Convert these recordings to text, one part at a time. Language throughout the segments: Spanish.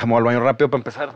Vamos al baño rápido para empezar.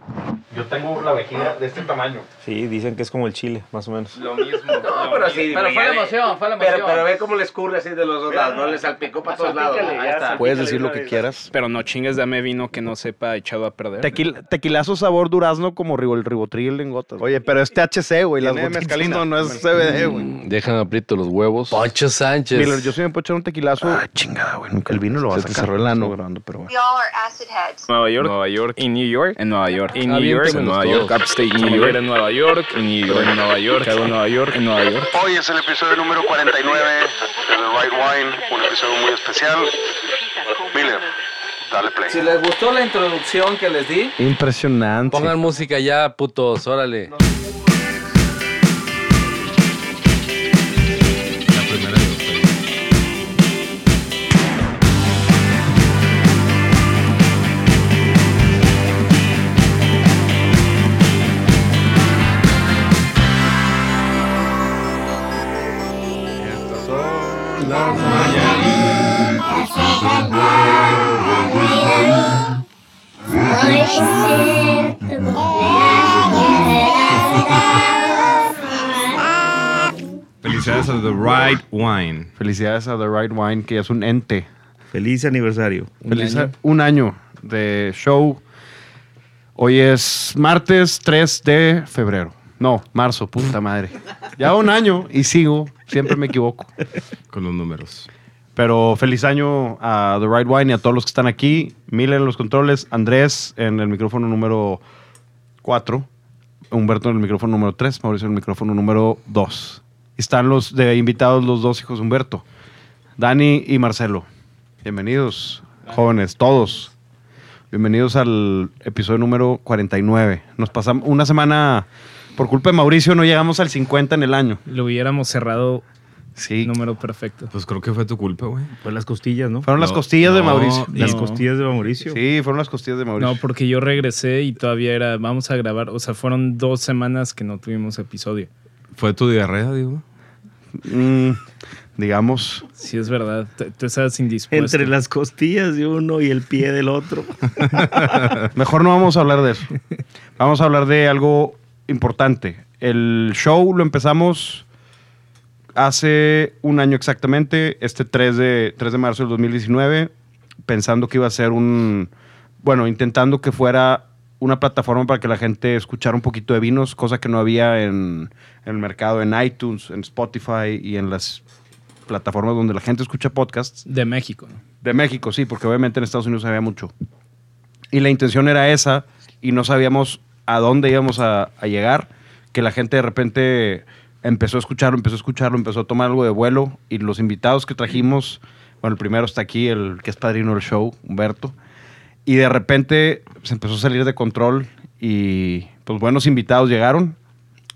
Yo tengo la vejiga de este tamaño. Sí, dicen que es como el chile, más o menos. Lo mismo. Pero sí. Pero fue la emoción, fue la emoción. Pero, pero ve cómo le escurre así de los dos lados, no le salpicó para todos lados. Ahí está. Puedes decir lo que quieras. Pero no chingues, dame vino que no sepa echado a perder. Tequil- tequilazo sabor durazno como el ribotril en gotas. Oye, pero es THC, güey. Las Tiene gotitas mezcalina. no, es CBD, güey. Mm, Dejan aprieto los huevos. Poncho Sánchez. Miller, yo sí me puedo echar un tequilazo. Ah, chingada, güey. Nunca el vino lo va a sacar. el ano. grabando, pero bueno. We all are acid heads. Nueva York, Nueva York, en New York, en Nueva York, en New York, en Nueva York. Upstate New York, en Nueva York, en New York, en Nueva York, en Nueva York, en Nueva York. Hoy es el episodio número 49 de The Right Wine, un episodio muy especial. Miller, dale play. Si les gustó la introducción que les di, Impresionante. Pongan música ya, putos, órale. Felicidades a The Right Wine. Felicidades a The Right Wine, que es un ente. Feliz aniversario. Feliz a- un año de show. Hoy es martes 3 de febrero. No, marzo, puta madre. Ya un año y sigo, siempre me equivoco. Con los números. Pero feliz año a The Right Wine y a todos los que están aquí. Miller en los controles, Andrés en el micrófono número 4, Humberto en el micrófono número 3, Mauricio en el micrófono número 2. Están los de invitados los dos hijos de Humberto, Dani y Marcelo. Bienvenidos, jóvenes, todos. Bienvenidos al episodio número 49. Nos pasamos una semana, por culpa de Mauricio, no llegamos al 50 en el año. Lo hubiéramos cerrado Sí. número perfecto. Pues creo que fue tu culpa, güey. Fue las costillas, ¿no? Fueron las No, costillas de Mauricio. Las No. costillas de Mauricio. Sí, fueron las costillas de Mauricio. No, porque yo regresé y todavía era, vamos a grabar. O sea, fueron dos semanas que no tuvimos episodio. Fue tu diarrea, digo. Mm, digamos. Sí, es verdad. Tú estabas indispuesto. Entre las costillas de uno y el pie del otro. Mejor no vamos a hablar de eso. Vamos a hablar de algo importante. El show lo empezamos hace un año exactamente, este 3 de, 3 de marzo del 2019, pensando que iba a ser un, bueno, intentando que fuera una plataforma para que la gente escuchara un poquito de vinos, cosa que no había en, en el mercado, en iTunes, en Spotify y en las plataformas donde la gente escucha podcasts. De México. ¿no? De México, sí, porque obviamente en Estados Unidos había mucho. Y la intención era esa y no sabíamos a dónde íbamos a, a llegar, que la gente de repente empezó a escucharlo, empezó a escucharlo, empezó a tomar algo de vuelo y los invitados que trajimos, bueno, el primero está aquí, el que es padrino del show, Humberto, y de repente se empezó a salir de control y pues buenos invitados llegaron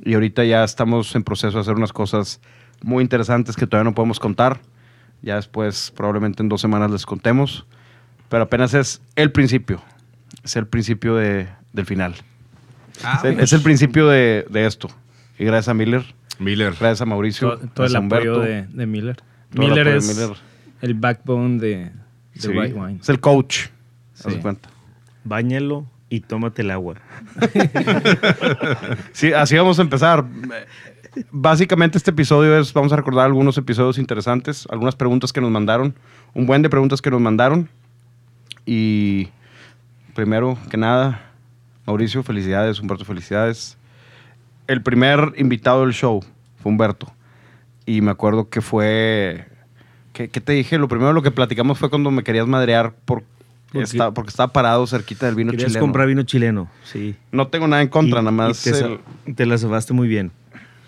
y ahorita ya estamos en proceso de hacer unas cosas muy interesantes que todavía no podemos contar. Ya después, probablemente en dos semanas les contemos. Pero apenas es el principio. Es el principio de- del final. es, el, es el principio de, de esto. Y gracias a Miller, Miller. gracias a Mauricio, Todo, todo el apoyo de, de Miller. el Miller de es Miller. el backbone de, de Sí, White Wine. Es el coach. haz Sí. cuenta. Báñalo y tómate el agua. Sí, así vamos a empezar. Básicamente este episodio es, vamos a recordar algunos episodios interesantes, algunas preguntas que nos mandaron, un buen de preguntas que nos mandaron. Y primero que nada, Mauricio, felicidades, Humberto, felicidades. El primer invitado del show fue Humberto. Y me acuerdo que fue... ¿Qué, qué te dije? Lo primero lo que platicamos fue cuando me querías madrear por, Porque- esta- porque estaba parado cerquita del vino chileno. comprar vino chileno, sí. No tengo nada en contra, Y- nada más. te, el- te la zafaste muy bien.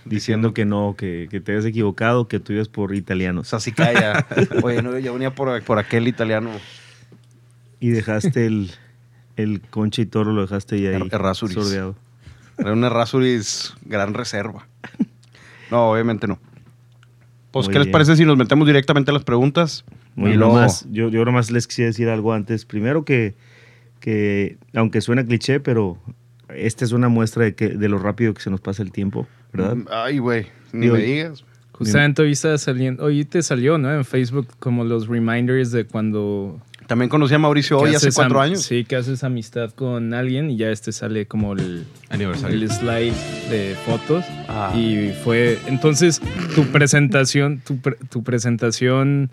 Diciendo Diciendo que no, que, que te habías equivocado, que tú ibas por O italianos. sea, sí calla. Oye, no, yo venía por, por aquel italiano. Y dejaste el, el concha y toro, lo dejaste ahí, ahí Errázuriz. sordeado. Era una Rasuris gran reserva. No, obviamente no. Pues, Muy ¿qué les bien. parece si nos metemos directamente a las preguntas? Muy Y luego- nomás, yo, yo nomás les quisiera decir algo antes. Primero que, que aunque suena cliché, pero esta es una muestra de, que, de lo rápido que se nos pasa el tiempo, ¿verdad? Ay, güey, ni Digo, me digas. Justamente hoy está saliendo, hoy te salió, ¿no? En Facebook como los reminders de cuando También conocí a Mauricio hoy hace cuatro años. Sí, que haces amistad con alguien y ya este sale como el, Aniversario. el slide de fotos. Ah. Y fue. Entonces, tu presentación, tu, pre- tu presentación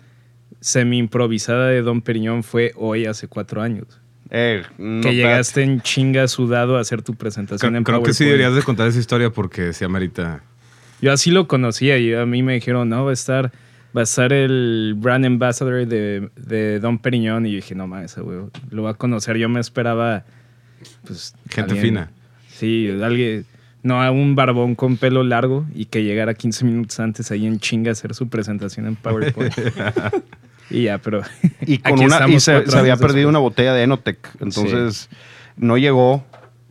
semi improvisada de Don Periñón fue hoy hace cuatro años. Eh, no, que llegaste en chinga sudado a hacer tu presentación Creo, en creo que sí PowerPoint. deberías de contar esa historia porque se amerita. Yo así lo conocía y a mí me dijeron, no, va a estar, va a estar el brand ambassador de, de Don Periñón. Y yo dije, no mames, ese güey, lo va a conocer. Yo me esperaba, pues. Gente alguien- fina. Sí, alguien. No, a un barbón con pelo largo y que llegara 15 minutos antes ahí en chinga a hacer su presentación en PowerPoint. y ya, pero. Y, con una, y se, había perdido después. una botella de Enotec. Entonces no llegó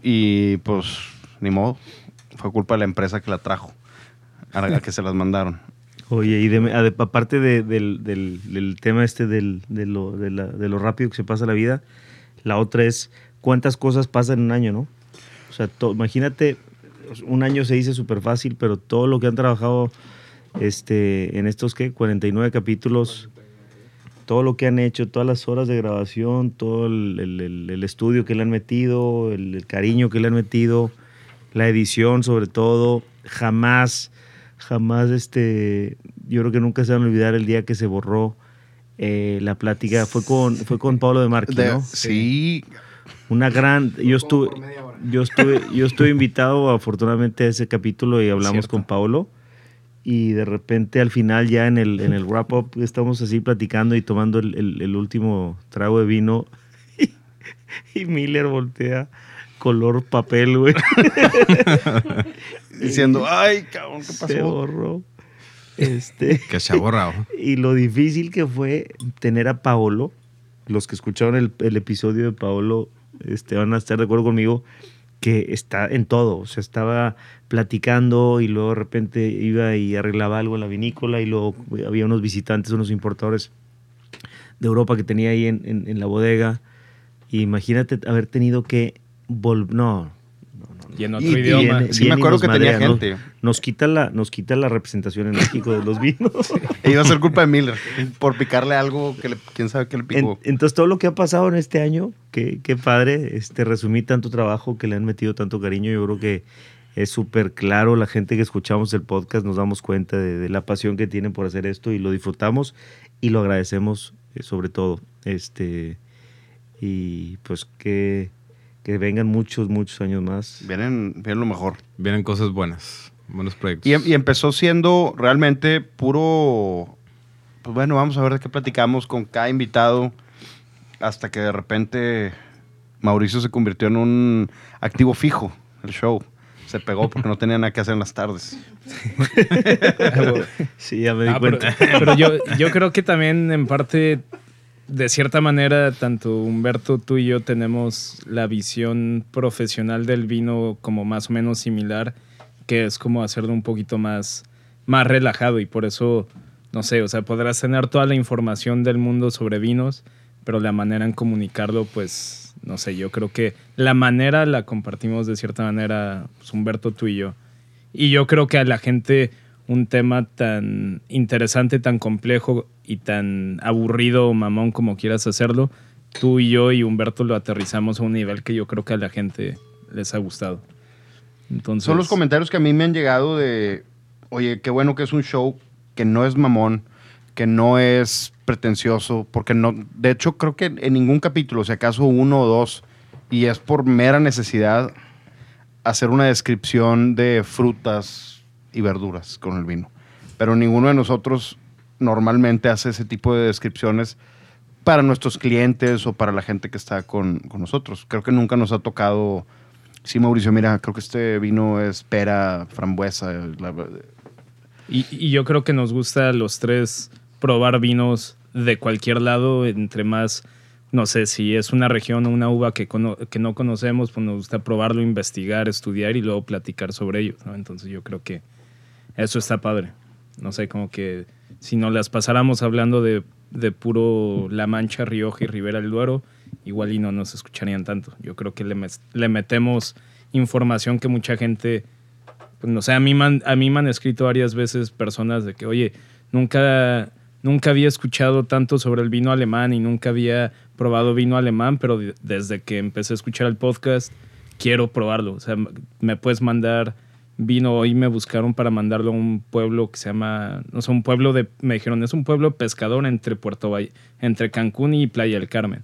y pues ni modo. Fue culpa de la empresa que la trajo. A la que se las mandaron. Oye, y de- aparte de- del, tema este del- de, lo, rápido que se pasa la vida, la otra es cuántas cosas pasan en un año, ¿no? O sea, imagínate, un año se dice súper fácil, pero todo lo que han trabajado este, en estos, ¿qué? 49 capítulos, todo lo que han hecho, todas las horas de grabación, todo el, estudio que le han metido, el cariño que le han metido, la edición sobre todo, jamás, jamás, este, yo creo que nunca se van a olvidar el día que se borró eh, la plática, fue con, fue con Pablo de Marqui, ¿no? sí, Una gran, yo estuve, yo estuve, yo estuve invitado afortunadamente a ese capítulo y hablamos Cierto. con Paulo y de repente al final ya en el, en el wrap up estamos así platicando y tomando el, el- el último trago de vino. Y, Miller voltea color papel, güey. diciendo, ay, cabrón, ¿qué Se pasó? borró. Este, Que se ha borrado. y lo difícil que fue tener a Paolo, los que escucharon el, el episodio de Paolo este, van a estar de acuerdo conmigo, que está en todo. O sea, estaba platicando y luego de repente iba y arreglaba algo en la vinícola y luego había unos visitantes, unos importadores de Europa que tenía ahí en, en- en la bodega. Y imagínate haber tenido que volver... No, Y en otro Y- y idioma. en- Sí, me acuerdo que tenía gente. Nos quita, la, nos quita la representación en México de los vinos. E iba a ser culpa de Miller por picarle algo que le, quién sabe qué le En- picó. entonces, todo lo que ha pasado en este año, qué, qué padre, este, resumí tanto trabajo, que le han metido tanto cariño. Yo creo que es súper claro. La gente que escuchamos el podcast nos damos cuenta de, de la pasión que tienen por hacer esto y lo disfrutamos y lo agradecemos eh, sobre todo. Este, y pues que, que vengan muchos, muchos años más. Vienen, vienen lo mejor. Vienen cosas buenas. Buenos proyectos. Y, em, y empezó siendo realmente puro. Pues bueno, vamos a ver de qué platicamos con cada invitado. Hasta que de repente Mauricio se convirtió en un activo fijo el show. Se pegó porque no tenía nada que hacer en las tardes. Sí, ya me di Ah, pero, cuenta. pero yo, yo creo que también en parte, de cierta manera, tanto Humberto, tú y yo tenemos la visión profesional del vino como más o menos similar, que es como hacerlo un poquito más, más relajado y por eso, no sé, o sea, podrás tener toda la información del mundo sobre vinos, pero la manera en comunicarlo, pues, no sé, yo creo que la manera la compartimos de cierta manera, pues, Humberto, tú y yo. Y yo creo que a la gente un tema tan interesante, tan complejo y tan aburrido o mamón como quieras hacerlo, tú y yo y Humberto lo aterrizamos a un nivel que yo creo que a la gente les ha gustado. Entonces, Son los comentarios que a mí me han llegado de, oye, qué bueno que es un show que no es mamón, que no es pretencioso, porque no, de hecho creo que en ningún capítulo, si acaso uno o dos, y es por mera necesidad hacer una descripción de frutas y verduras con el vino. Pero ninguno de nosotros normalmente hace ese tipo de descripciones para nuestros clientes o para la gente que está con, con nosotros. Creo que nunca nos ha tocado, sí, Mauricio, mira, creo que este vino es pera, frambuesa. la- Y, yo creo que nos gusta a los tres probar vinos de cualquier lado, entre más, no sé, si es una región o una uva que, que no conocemos, pues nos gusta probarlo, investigar, estudiar y luego platicar sobre ello. Entonces yo creo que eso está padre. No sé, como que si nos las pasáramos hablando de, de puro La Mancha, Rioja y Ribera del Duero, igual y no nos escucharían tanto. Yo creo que le, le metemos información que mucha gente pues, no sé, a mí, me han, a mí me han escrito varias veces personas de que, oye, nunca, nunca había escuchado tanto sobre el vino alemán y nunca había probado vino alemán, pero de- desde que empecé a escuchar el podcast, quiero probarlo. O sea, me puedes mandar vino. Hoy me buscaron para mandarlo a un pueblo que se llama, no sé, un pueblo de, me dijeron, es un pueblo pescador entre Puerto Valle, entre Cancún y Playa del Carmen.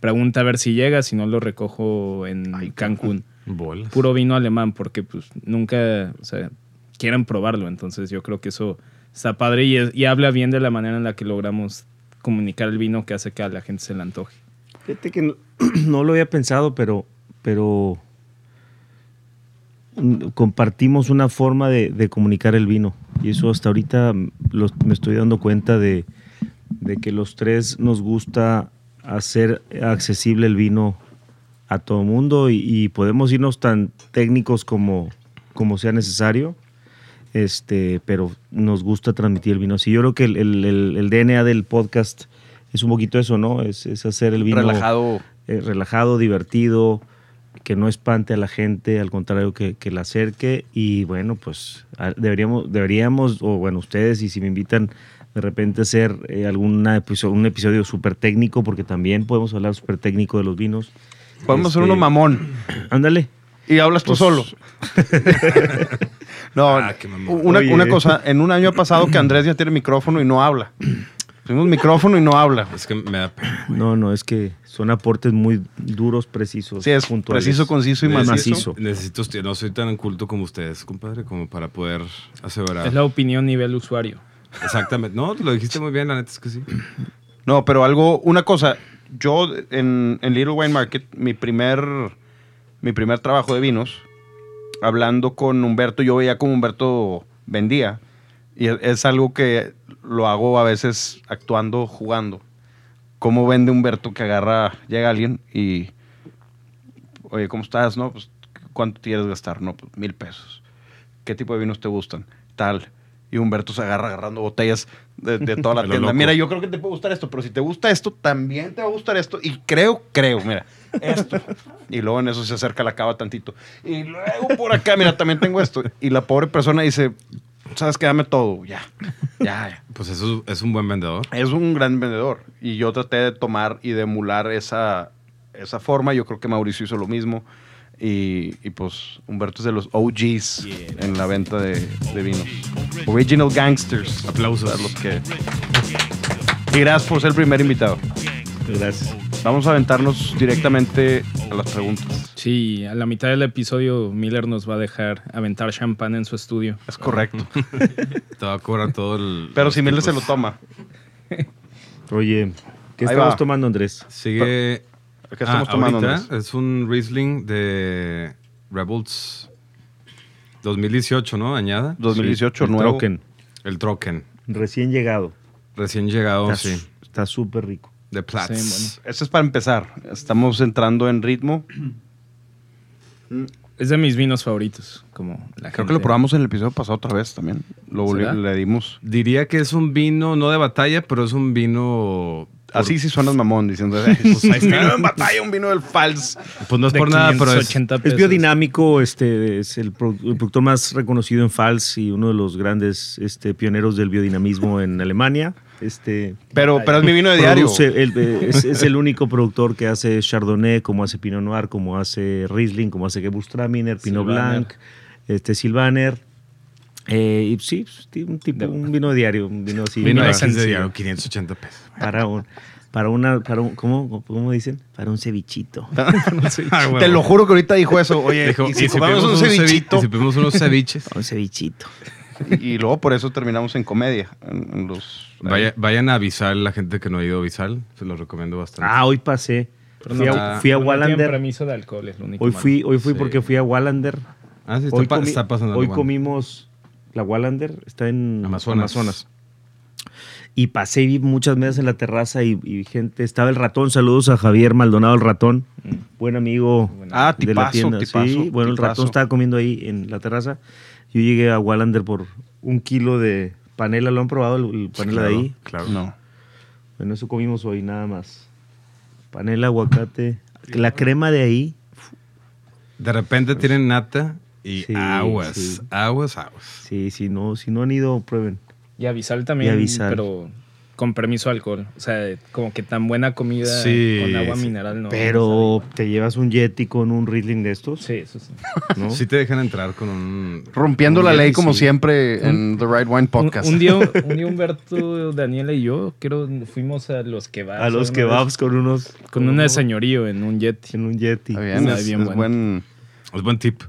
Pregunta a ver si llega, si no lo recojo en Cancún. Bolas. Puro vino alemán, porque pues nunca, o sea, quieren probarlo. Entonces yo creo que eso está padre y, es- y habla bien de la manera en la que logramos comunicar el vino que hace que a la gente se le antoje. Fíjate que no, no lo había pensado, pero, pero compartimos una forma de, de comunicar el vino. Y eso hasta ahorita los- me estoy dando cuenta de, de que los tres nos gusta hacer accesible el vino a todo mundo y, y podemos irnos tan técnicos como, como sea necesario. Este, pero nos gusta transmitir el vino. Sí, yo creo que el, el- el- el DNA del podcast es un poquito eso, ¿no? Es, es hacer el vino Relajado. eh, relajado, divertido, que no espante a la gente, al contrario, que, que la acerque. Y bueno, pues deberíamos, deberíamos, o bueno, ustedes, y si me invitan de repente a hacer eh, alguna episo- un episodio súper técnico, porque también podemos hablar súper técnico de los vinos. Podemos hacer Este, uno mamón. Ándale. Y hablas tú Pues- solo. no, Ah, una, una cosa, en un año ha pasado que Andrés ya tiene micrófono y no habla. Tenemos micrófono y no habla. Es que me da pena. No, no, es que son aportes muy duros, precisos. Sí, es puntuales. preciso, conciso y Necesito- macizo. Necesito, no soy tan culto como ustedes, compadre, como para poder aseverar. Es la opinión nivel usuario. Exactamente. No, lo dijiste muy bien, la neta es que sí. No, pero algo, una cosa, yo en, en Little Wine Market, mi primer, mi primer trabajo de vinos, hablando con Humberto, yo veía cómo Humberto vendía. Y es algo que lo hago a veces actuando, jugando. Cómo vende Humberto que agarra, llega alguien y, oye, ¿cómo estás? No, pues, ¿cuánto quieres gastar? No, pues, mil pesos. ¿Qué tipo de vinos te gustan? Tal. Y Humberto se agarra agarrando botellas de, de toda la tienda. loco. Mira, yo creo que te puede gustar esto, pero si te gusta esto, también te va a gustar esto. Y creo, creo, mira, esto. Y luego en eso se acerca la cava tantito. Y luego por acá, mira, también tengo esto. Y la pobre persona dice, ¿sabes qué? Dame todo. Ya, ya, ya. Pues eso es un buen vendedor. Es un gran vendedor. Y yo traté de tomar y de emular esa, esa forma. Yo creo que Mauricio hizo lo mismo. Y, y, pues Humberto es de los OGs en la venta de, de vinos. Original Gangsters. Aplausos. A los que... Y gracias por ser el primer invitado. Gracias. Vamos a aventarnos directamente a las preguntas. Sí, a la mitad del episodio Miller nos va a dejar aventar champán en su estudio. Es correcto. Te va a cobrar todo el. Pero si Miller se lo toma. Oye, ¿qué Ahí estamos va. tomando, Andrés? Sigue. ¿Qué estamos Ah, tomando? ahorita Andrés? Es un Riesling de Rebels 2018, ¿no? Añada. 2018, El nuevo. Trocken, El Trocken. recién llegado. Recién llegado, Está sí. Está súper rico. De Platts. Sí, Eso es para empezar. Estamos entrando en ritmo. Es de mis vinos favoritos, como la Creo que gente- lo probamos en el episodio pasado otra vez también. Lo ¿Será? le dimos. Diría que es un vino, no de batalla, pero es un vino. Así sí suenas mamón diciendo. "Ay, Pues ahí está. en batalla un vino del Fals. Pues no es de por nada, pero es. 580 Es biodinámico, este, es el productor más reconocido en Fals y uno de los grandes este, pioneros del biodinamismo en Alemania. Este, Pero, pero es mi vino de diario. el- eh, es, es el único productor que hace Chardonnay, como hace Pinot Noir, como hace Riesling, como hace Gewürztraminer, Pinot Silvaner. Blanc, este, Silvaner. Eh, y sí, pues, un, tipo, un vino de diario, un vino así. Vino de diario, 580 pesos. para un, para una, para un, ¿cómo, ¿cómo dicen? Para un cevichito. Ah, Te lo juro que ahorita dijo eso. Oye, Dijo, y si comemos pedimos un cevichito. y si pedimos unos ceviches. Para un cevichito. Y, y luego por eso terminamos en comedia. En, en los, Vaya- vayan a Visal, la gente que no ha ido a Visal. Se los recomiendo bastante. Ah, hoy pasé. Pero Fui no- a, fui a pero no tienen Wallander. permiso de alcohol, es lo único Hoy malo. fui, hoy fui Sí. porque fui a Wallander. Ah, sí, está, Hoy, pa- comi- está pasando. hoy comimos la Wallander, está en Amazonas. Amazonas. Y pasé y vi muchas mesas en la terraza y, y gente. Estaba el ratón. Saludos a Javier Maldonado, el ratón. Buen amigo Ah, de la tipazo, tienda. tipazo, sí, bueno, el ratón estaba comiendo ahí en la terraza. Yo llegué a Wallander por un kilo de panela. ¿Lo han probado el, el panela de Claro, ahí? Claro. No. Bueno, eso comimos hoy, nada más. Panela, aguacate. La crema de ahí. De repente tienen nata y Sí, aguas, sí. aguas, aguas. Sí, si no, si no han ido, prueben. Y Avisal también, Y Avisal. pero con permiso alcohol. O sea, como que tan buena comida Sí, con agua sí. mineral no. Pero te llevas un Yeti con un Riesling de estos, Sí, eso sí. ¿no? Sí te dejan entrar con un... Rompiendo un la ley Yeti, como sí. siempre en The Right Wine Podcast. un día, un día Humberto, Daniela y yo, creo, fuimos a los kebabs. A los kebabs con unos... Con una de señorío en un Yeti. En un Yeti. Está bien, es, bien es bueno. buen... Es buen tip.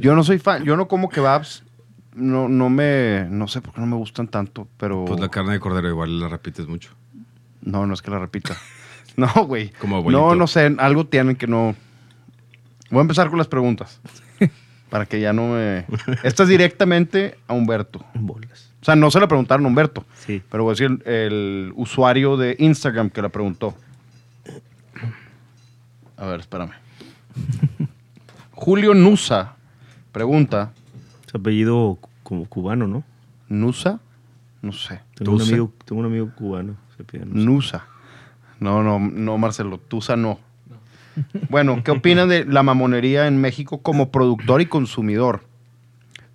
Yo no soy fan, yo no como kebabs. No, no me, no sé por qué no me gustan tanto, pero... Pues la carne de cordero igual la repites mucho. No, no es que la repita. No, güey. Como abuelito. No, no sé, algo tienen que no... Voy a empezar con las preguntas. para que ya no me... Esta es directamente a Humberto. Bolas. O sea, no se la preguntaron a Humberto, Sí. pero voy a decir el, el usuario de Instagram que la preguntó. A ver, espérame. Julio Nusa pregunta. Apellido como cubano, ¿no? ¿Nusa? No sé. Tengo un, amigo, tengo un amigo cubano. Se pide Nusa. Nusa. No, no, no, Marcelo. Tusa no. Bueno, ¿qué opinan de la mamonería en México como productor y consumidor?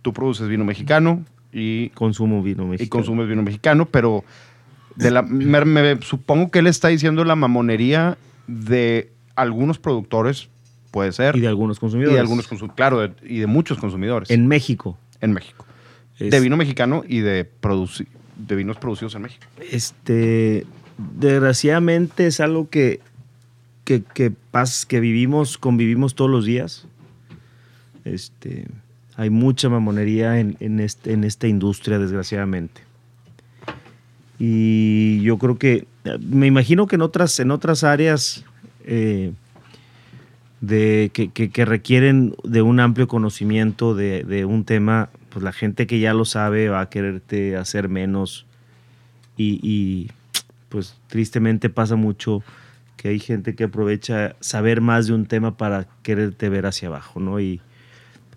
Tú produces vino mexicano y, Consumo vino mexicano. y consumes vino mexicano, pero de la, me, me- supongo que él está diciendo la mamonería de algunos productores, puede ser, Y de algunos y consumidores. de algunos consum- claro, de- y de muchos consumidores En México. en México. Es- De vino mexicano y de, de vinos producidos en México. Este, desgraciadamente es algo que, que, que, pas- que vivimos, convivimos todos los días. Este, hay mucha mamonería en, en, este, en esta industria, desgraciadamente. Y yo creo que, me imagino que en otras, en otras áreas eh, de, que, que- requieren de un amplio conocimiento de, de un tema, pues la gente que ya lo sabe va a quererte hacer menos y, y, pues tristemente pasa mucho que hay gente que aprovecha saber más de un tema para quererte ver hacia abajo, ¿no? Y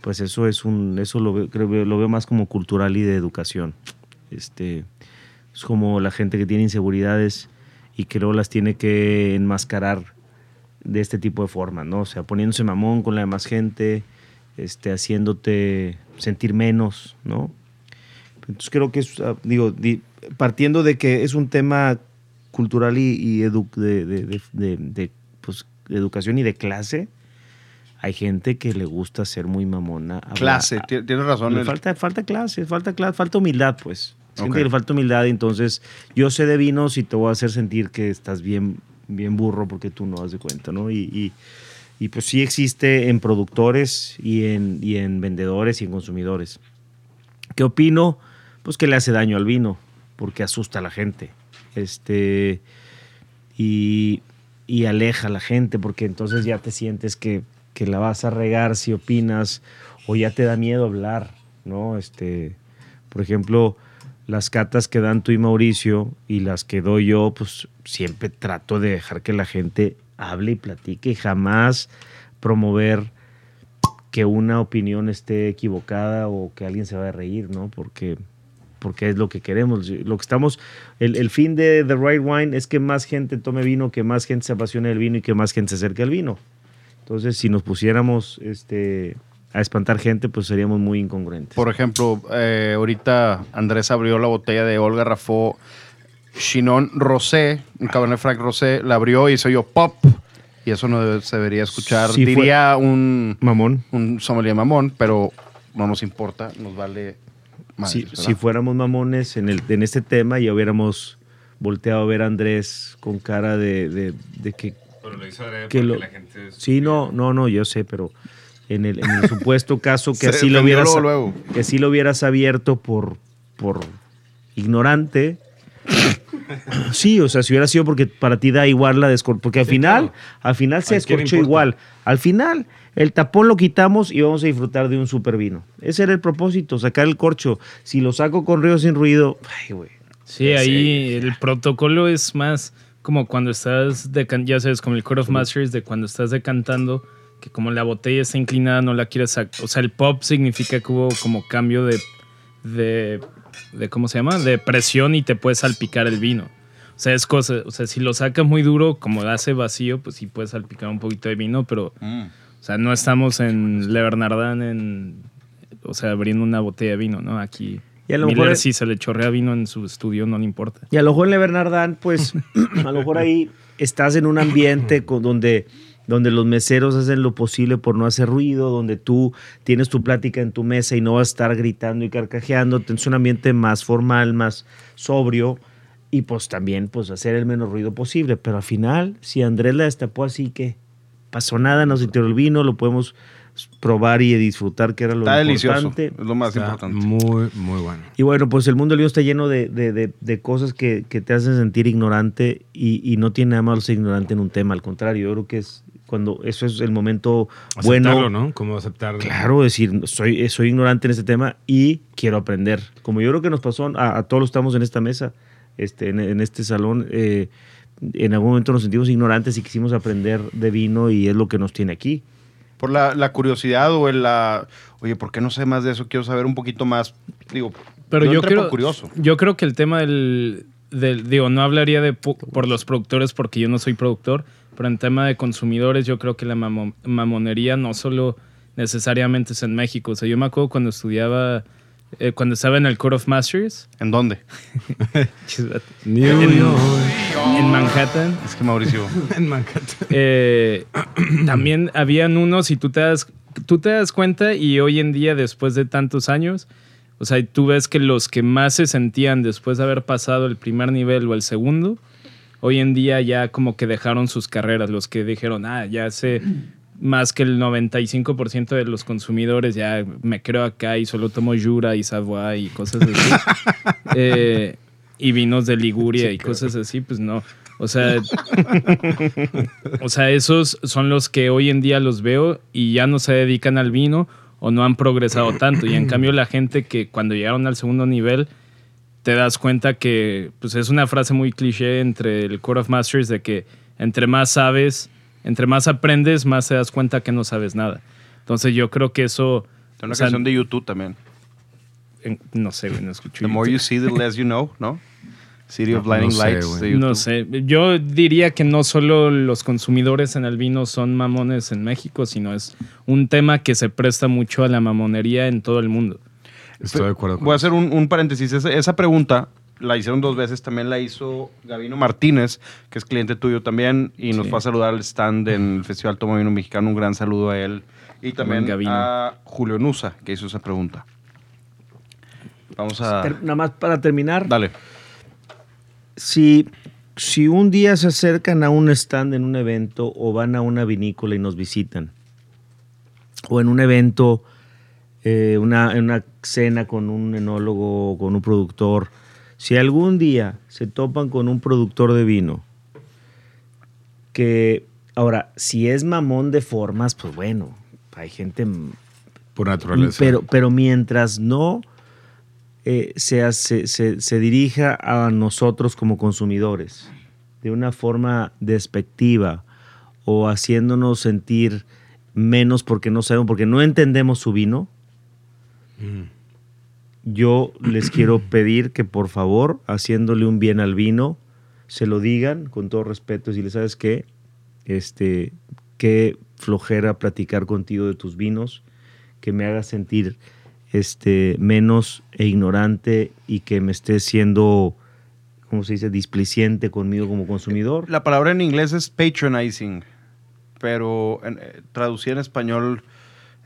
pues eso es un, eso lo veo, creo, lo veo más como cultural y de educación. Este, es como la gente que tiene inseguridades y que luego las tiene que enmascarar de este tipo de formas, ¿no? O sea, poniéndose mamón con la demás gente, este, haciéndote sentir menos, ¿no? Entonces creo que es, ah, digo, di- partiendo de que es un tema cultural y, y edu- de, de- de- de- pues, de educación y de clase, hay gente que le gusta ser muy mamona. habla- Clase, ti- tienes razón. le el- falta, falta clase, falta clase, falta humildad, pues. Siento Ok. que le falta humildad, entonces yo sé de vinos y te voy a hacer sentir que estás bien, bien burro porque tú no das de cuenta, ¿no? Y, y- y, pues sí existe en productores y en, y en vendedores y en consumidores. ¿Qué opino? Pues que le hace daño al vino, porque asusta a la gente. Este, y, y aleja a la gente, porque entonces ya te sientes que, que la vas a regar si opinas, o ya te da miedo hablar, ¿no? Este, por ejemplo, las catas que dan tú y Mauricio y las que doy yo, pues siempre trato de dejar que la gente hable y platique y jamás promover que una opinión esté equivocada o que alguien se va a reír, ¿no? Porque, porque es lo que queremos. Lo que estamos, el, el fin de The Right Wine es que más gente tome vino, que más gente se apasione del vino y que más gente se acerque al vino. Entonces, si nos pusiéramos este, a espantar gente, pues seríamos muy incongruentes. Por ejemplo, eh, ahorita Andrés abrió la botella de Olga Rafó Chinon Rosé, un Cabernet Franc Rosé, la abrió y se oyó pop. Y eso no se debería escuchar. Sí, Diría un, Mamón. un sommelier mamón, pero no nos importa, nos vale más. si, si fuéramos mamones en, el, en este tema, ya hubiéramos volteado a ver a Andrés con cara de, de- de que... Pero lo hizo Que lo- la gente... Sí, no, no, no, yo sé, pero en el, en el supuesto caso que así, lo hubieras, luego, luego. que así lo hubieras abierto por, por ignorante. Sí, o sea, si hubiera sido porque para ti da igual la descor... Porque al final, al final se ¿A quién descorchó igual. Al final, el tapón lo quitamos y vamos a disfrutar de un super vino. Ese era el propósito, sacar el corcho. Si lo saco con río sin ruido, ay, güey. Sí, ahí el protocolo es más como cuando estás, decan- ya sabes, como el Court of Masters, de cuando estás decantando, que como la botella está inclinada, no la quieres sacar. O sea, el pop significa que hubo como cambio de, de, de, ¿cómo se llama? De presión y te puede salpicar el vino. O sea, es cosa, o sea, si lo sacas muy duro, como hace vacío, pues sí puedes salpicar un poquito de vino, pero, Mm. o sea, no estamos en Le Bernardin, en, o sea, abriendo una botella de vino, ¿no? Aquí Y a lo Miller, mejor, si se le chorrea vino en su estudio, no le importa. y a lo mejor en Le Bernardin, pues, a lo mejor ahí estás en un ambiente con- donde, donde los meseros hacen lo posible por no hacer ruido, donde tú tienes tu plática en tu mesa y no vas a estar gritando y carcajeando. Tienes un ambiente más formal, más sobrio y pues también pues hacer el menos ruido posible. Pero al final, si Andrés la destapó así que pasó nada, no se tiró el vino, lo podemos probar y disfrutar, que era lo Está delicioso. importante. Es lo más Está importante. muy, muy bueno. Y bueno, pues el mundo del vino está lleno de, de- de- de cosas que, que te hacen sentir ignorante y, y no tiene nada malo ser ignorante en un tema, al contrario, yo creo que es cuando eso es el momento Aceptarlo, bueno. ¿no? Como aceptar. Claro, decir, soy, soy ignorante en este tema y quiero aprender. Como yo creo que nos pasó a, a todos los que estamos en esta mesa, este, en, en este salón, eh, en algún momento nos sentimos ignorantes y quisimos aprender de vino y es lo que nos tiene aquí. Por la, la curiosidad o el la. Oye, ¿por qué no sé más de eso? Quiero saber un poquito más. Digo, Pero yo, entré creo, curioso. yo creo que el tema del, del- digo, no hablaría de po- por los productores porque yo no soy productor, pero en tema de consumidores yo creo que la mamo- mamonería no solo necesariamente es en México. O sea, yo me acuerdo cuando estudiaba, eh, cuando estaba en el Court of Masters, ¿En dónde? New en, York. en Manhattan, Es que Mauricio. En Manhattan. eh, también habían unos y tú te das, tú te das cuenta y hoy en día, después de tantos años, o sea, tú ves que los que más se sentían después de haber pasado el primer nivel o el segundo, hoy en día ya como que dejaron sus carreras, los que dijeron, ah, ya sé más que el 95% de los consumidores, ya me creo acá y solo tomo Jura y Savoy y cosas así. Eh, y vinos de Liguria y cosas así, pues no. O sea, o sea, esos son los que hoy en día los veo y ya no se dedican al vino o no han progresado tanto. Y en cambio la gente que cuando llegaron al segundo nivel te das cuenta que pues es una frase muy cliché entre el Court of Masters de que entre más sabes, entre más aprendes, más te das cuenta que no sabes nada. Entonces yo creo que eso... Hay una o sea, canción de YouTube también. en- no sé, güey, no escucho. The more YouTube. you see, the less you know, ¿no? City of Blinding no sé, Lights. de. No sé, yo diría que no solo los consumidores en el vino son mamones en México, sino es un tema que se presta mucho a la mamonería en todo el mundo. Estoy de acuerdo con Voy a hacer un, un paréntesis. Esa, esa pregunta la hicieron dos veces. También la hizo Gavino Martínez, que es cliente tuyo también, y nos Sí. fue a saludar al stand en el Festival Tomo Vino Mexicano. Un gran saludo a él. Y también a Julio Nusa, que hizo esa pregunta. Vamos a... Nada más para terminar, Dale. si, si un día se acercan a un stand en un evento o van a una vinícola y nos visitan, o en un evento, eh, una, en una cena con un enólogo o con un productor, si algún día se topan con un productor de vino, que ahora, si es mamón de formas, pues bueno, hay gente Por naturaleza. pero, pero mientras no eh, sea- se, se- se dirija a nosotros como consumidores de una forma despectiva o haciéndonos sentir menos porque no sabemos, porque no entendemos su vino, yo les quiero pedir que por favor, haciéndole un bien al vino, se lo digan con todo respeto. Si le sabes qué, este, qué flojera platicar contigo de tus vinos, que me haga sentir este, menos e ignorante y que me esté siendo, ¿cómo se dice?, displiciente conmigo como consumidor. La palabra en inglés es patronizing, pero en, eh, traducida en español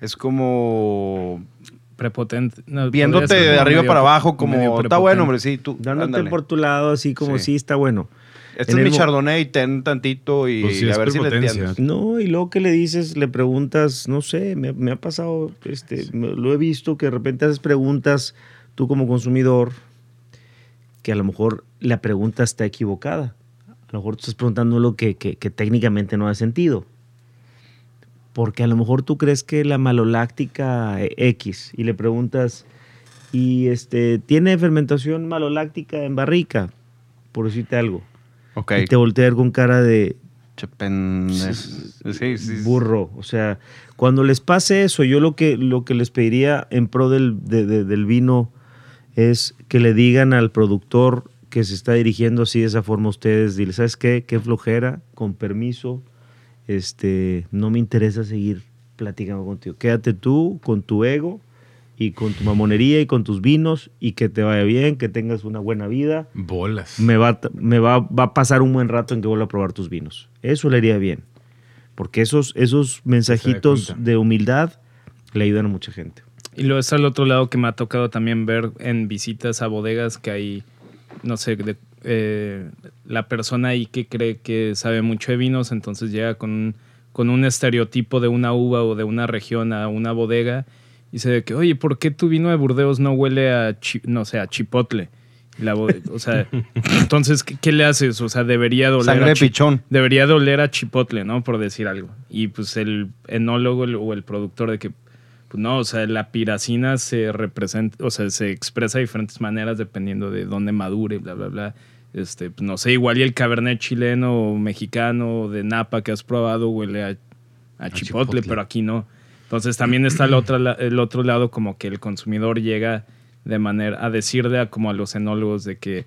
es como Prepotente. no, viéndote de arriba medio- para abajo, como está bueno, hombre, sí, tú. Dándote ándale. por tu lado, así como Sí. sí, está bueno. Este En es el mi chardonnay, ten tantito y Pues sí, a ver si le entiendes. No, y luego que le dices, le preguntas, no sé, me, me ha pasado, este, me- lo he visto que de repente haces preguntas tú como consumidor, que a lo mejor la pregunta está equivocada. A lo mejor tú estás preguntando lo que, que- que técnicamente no ha sentido. Porque a lo mejor tú crees que la maloláctica eh, X y le preguntas, ¿y este, tiene fermentación maloláctica en barrica? Por decirte algo. Ok. Y te voltea a ver con cara de, Sí, sí. burro. O sea, cuando les pase eso, yo lo que, lo que les pediría en pro del, de- de- del vino es que le digan al productor que se está dirigiendo así de esa forma a ustedes, dile, ¿sabes qué? Qué flojera, con permiso, este, no me interesa seguir platicando contigo. Quédate tú con tu ego y con tu mamonería y con tus vinos y que te vaya bien, que tengas una buena vida. Bolas. Me va, me va, va a pasar un buen rato en que vuelva a probar tus vinos. Eso le haría bien. Porque esos, esos mensajitos de humildad le ayudan a mucha gente. Y luego está el otro lado que me ha tocado también ver en visitas a bodegas que hay, no sé, de- eh, la persona ahí que cree que sabe mucho de vinos, entonces llega con un, con un estereotipo de una uva o de una región a una bodega y dice que, oye, ¿por qué tu vino de Burdeos no huele a, chi- no sé, a chipotle? Y la o sea, entonces, ¿qué, qué le haces? O sea, debería doler Sangre a pichón. debería doler a chipotle, ¿no? Por decir algo. Y pues el enólogo el- o el productor de que, pues no, o sea, la piracina se representa, o sea, se expresa de diferentes maneras dependiendo de dónde madure, bla, bla, bla. Este, no sé, igual y el cabernet chileno o mexicano de Napa que has probado huele a, a chipotle, chipotle. pero aquí no. Entonces también está el otro, el otro lado como que el consumidor llega de manera a decirle a, como a los enólogos de que,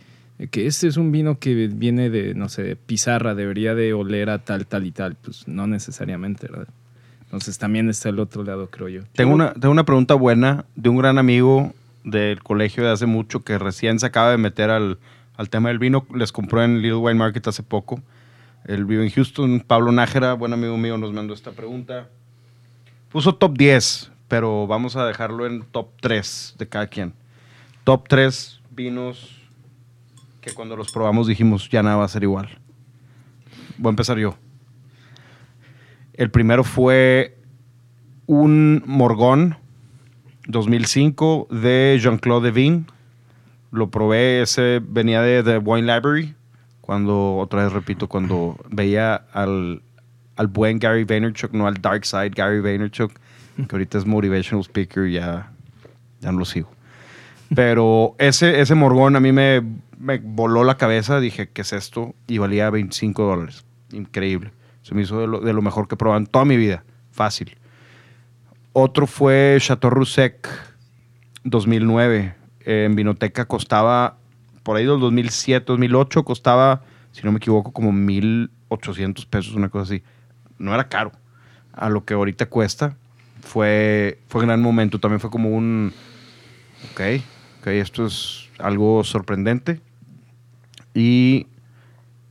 que este es un vino que viene de, no sé, de pizarra, debería de oler a tal, tal y tal. Pues no necesariamente, ¿verdad? Entonces también está el otro lado, creo yo. Tengo una, tengo una pregunta buena de un gran amigo del colegio de hace mucho que recién se acaba de meter al, al tema del vino. Les compró en Little Wine Market hace poco. Él vive en Houston. Pablo Nájera, buen amigo mío, nos mandó esta pregunta. Puso top 10, pero vamos a dejarlo en top 3 de cada quien. Top 3 vinos que cuando los probamos dijimos ya nada va a ser igual. Voy a empezar yo. El primero fue un Morgón 2005 de Jean-Claude Devine. Lo probé, ese venía de The Wine Library. Cuando, otra vez repito, cuando veía al, al buen Gary Vaynerchuk, no al dark side Gary Vaynerchuk, que ahorita es motivational speaker, ya, ya no lo sigo. Pero ese, ese Morgón a mí me, me voló la cabeza. Dije, ¿qué es esto? Y valía 25 dólares. Increíble. Se me hizo de lo, de lo mejor que he en toda mi vida. Fácil. Otro fue Chateau Roussec 2009. En Vinoteca costaba, por ahí del 2007, 2008, costaba, si no me equivoco, como 1.800 pesos, una cosa así. No era caro. A lo que ahorita cuesta. Fue, fue gran momento. También fue como un... Ok, ok, esto es algo sorprendente. Y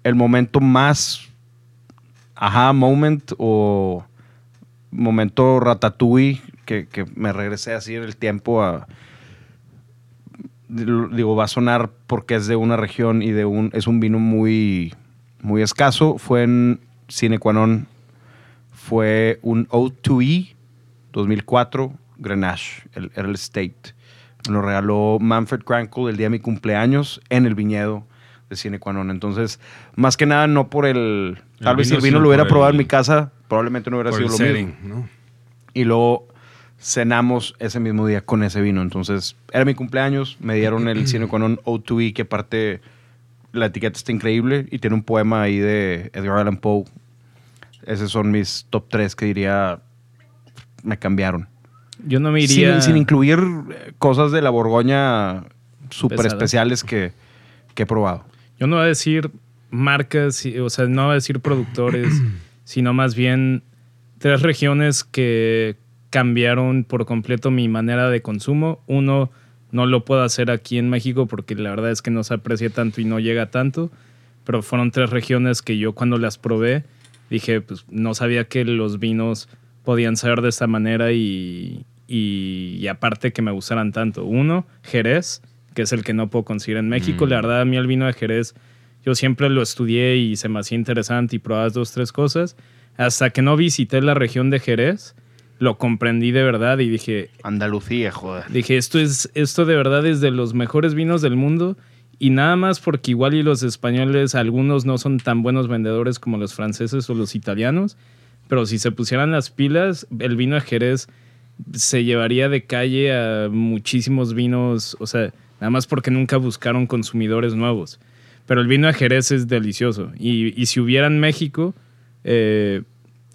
el momento más ajá moment o momento ratatouille que, que me regresé así en el tiempo a digo va a sonar porque es de una región y de un es un vino muy muy escaso fue en Cine Qua Non fue un O2E 2004 Grenache el Earl State me lo regaló Manfred Crankle el día de mi cumpleaños en el viñedo de Cine Qua Non. Entonces, más que nada, no por el. Tal El vez si el vino lo hubiera probado el- en mi casa, probablemente no hubiera sido lo setting, mismo. ¿no? Y luego cenamos ese mismo día con ese vino. Entonces, era mi cumpleaños, me dieron el Cine Qua Non O2E, que aparte la etiqueta está increíble y tiene un poema ahí de Edgar Allan Poe. Esos son mis top 3 que diría me cambiaron. Yo no me iría... Sin, sin incluir eh, cosas de la Borgoña súper especiales que, que he probado. Yo no voy a decir marcas, o sea, no voy a decir productores, sino más bien tres regiones que cambiaron por completo mi manera de consumo. Uno, no lo puedo hacer aquí en México porque la verdad es que no se aprecia tanto y no llega tanto, pero fueron tres regiones que yo cuando las probé dije, pues no sabía que los vinos podían ser de esta manera y, y, y aparte que me gustaran tanto. Uno, Jerez, que es el que no puedo conseguir en México. La verdad, a mí el vino de Jerez, yo siempre lo estudié y se me hacía interesante y probabas dos, tres cosas. Hasta que no visité la región de Jerez, lo comprendí de verdad y dije, Andalucía, joder. Dije, esto es, esto de verdad es de los mejores vinos del mundo. Y nada más porque igual y los españoles, algunos no son tan buenos vendedores como los franceses o los italianos. Pero si se pusieran las pilas, el vino de Jerez se llevaría de calle a muchísimos vinos. O sea, nada más porque nunca buscaron consumidores nuevos. Pero el vino de Jerez es delicioso. Y, y si hubiera en México, eh,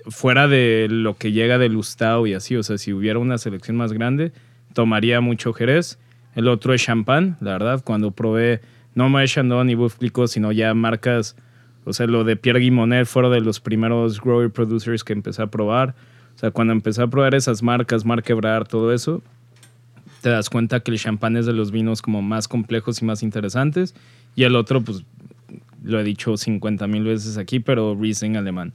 fuera de lo que llega de Lustau y así, o sea, si hubiera una selección más grande, tomaría mucho Jerez. El otro es champán, la verdad, cuando probé no más Chandon ni Buff sino ya marcas, o sea, lo de Pierre Guimonet fueron de los primeros grower producers que empecé a probar. O sea, cuando empecé a probar esas marcas, Marc Ebrard, todo eso, te das cuenta que el champán es de los vinos como más complejos y más interesantes. Y el otro, pues, lo he dicho 50 mil veces aquí, pero Riesling alemán.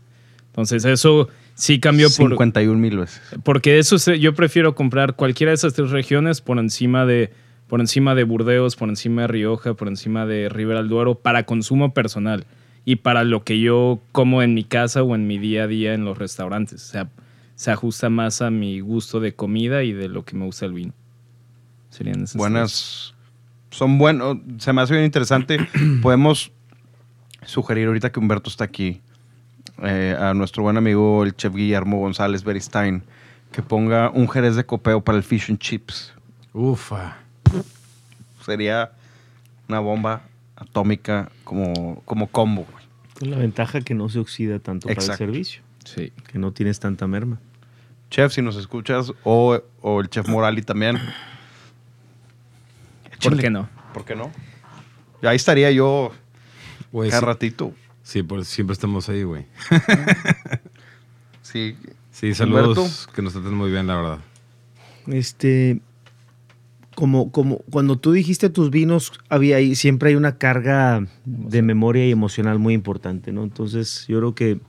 Entonces eso sí cambió por... 51 mil veces. Porque eso se- yo prefiero comprar cualquiera de esas tres regiones por encima de por encima de Burdeos, por encima de Rioja, por encima de Ribera del Duero para consumo personal y para lo que yo como en mi casa o en mi día a día en los restaurantes. O sea, se ajusta más a mi gusto de comida y de lo que me gusta el vino. Serían esas tres. Buenas. Son buenos. Se me hace bien interesante. Podemos sugerir ahorita que Humberto está aquí. Eh, a nuestro buen amigo el chef Guillermo González Beristain que ponga un jerez de copeo para el fish and chips. Ufa. Sería una bomba atómica como, como combo. la ventaja que no se oxida tanto para el servicio, Sí. que no tienes tanta merma. Chef, si nos escuchas, o, o el chef Morali también. ¿Por qué no? ¿Por qué no? Ahí estaría yo Güey, cada ratito. Sí, por- siempre estamos ahí, güey. Sí. Sí, saludos. Humberto. Que nos traten muy bien, la verdad. Este, como, como cuando tú dijiste tus vinos, había ahí, siempre hay una carga de memoria y emocional muy importante, ¿no? Entonces, yo creo que,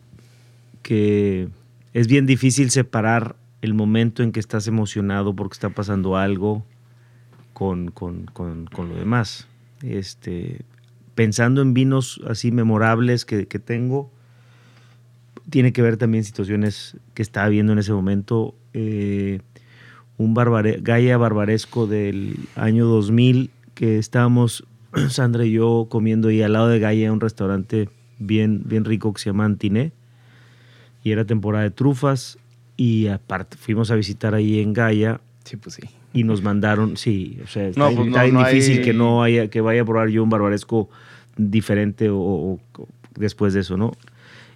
que es bien difícil separar el momento en que estás emocionado porque está pasando algo con, con- con- con lo demás. Este, pensando en vinos así memorables que, tengo, tiene que ver también situaciones que estaba viendo en ese momento. eh, un barbare Gaia barbaresco del año 2000 que estábamos Sandra y yo comiendo ahí al lado de Gaia un restaurante bien, bien rico que se llama Antiné y era temporada de trufas y aparte fuimos a visitar ahí en Gaia Sí, pues sí. y nos mandaron, sí, o sea, está, No, pues está no, no difícil hay- que no haya, que vaya a probar yo un barbaresco diferente o, o- o después de eso, ¿no?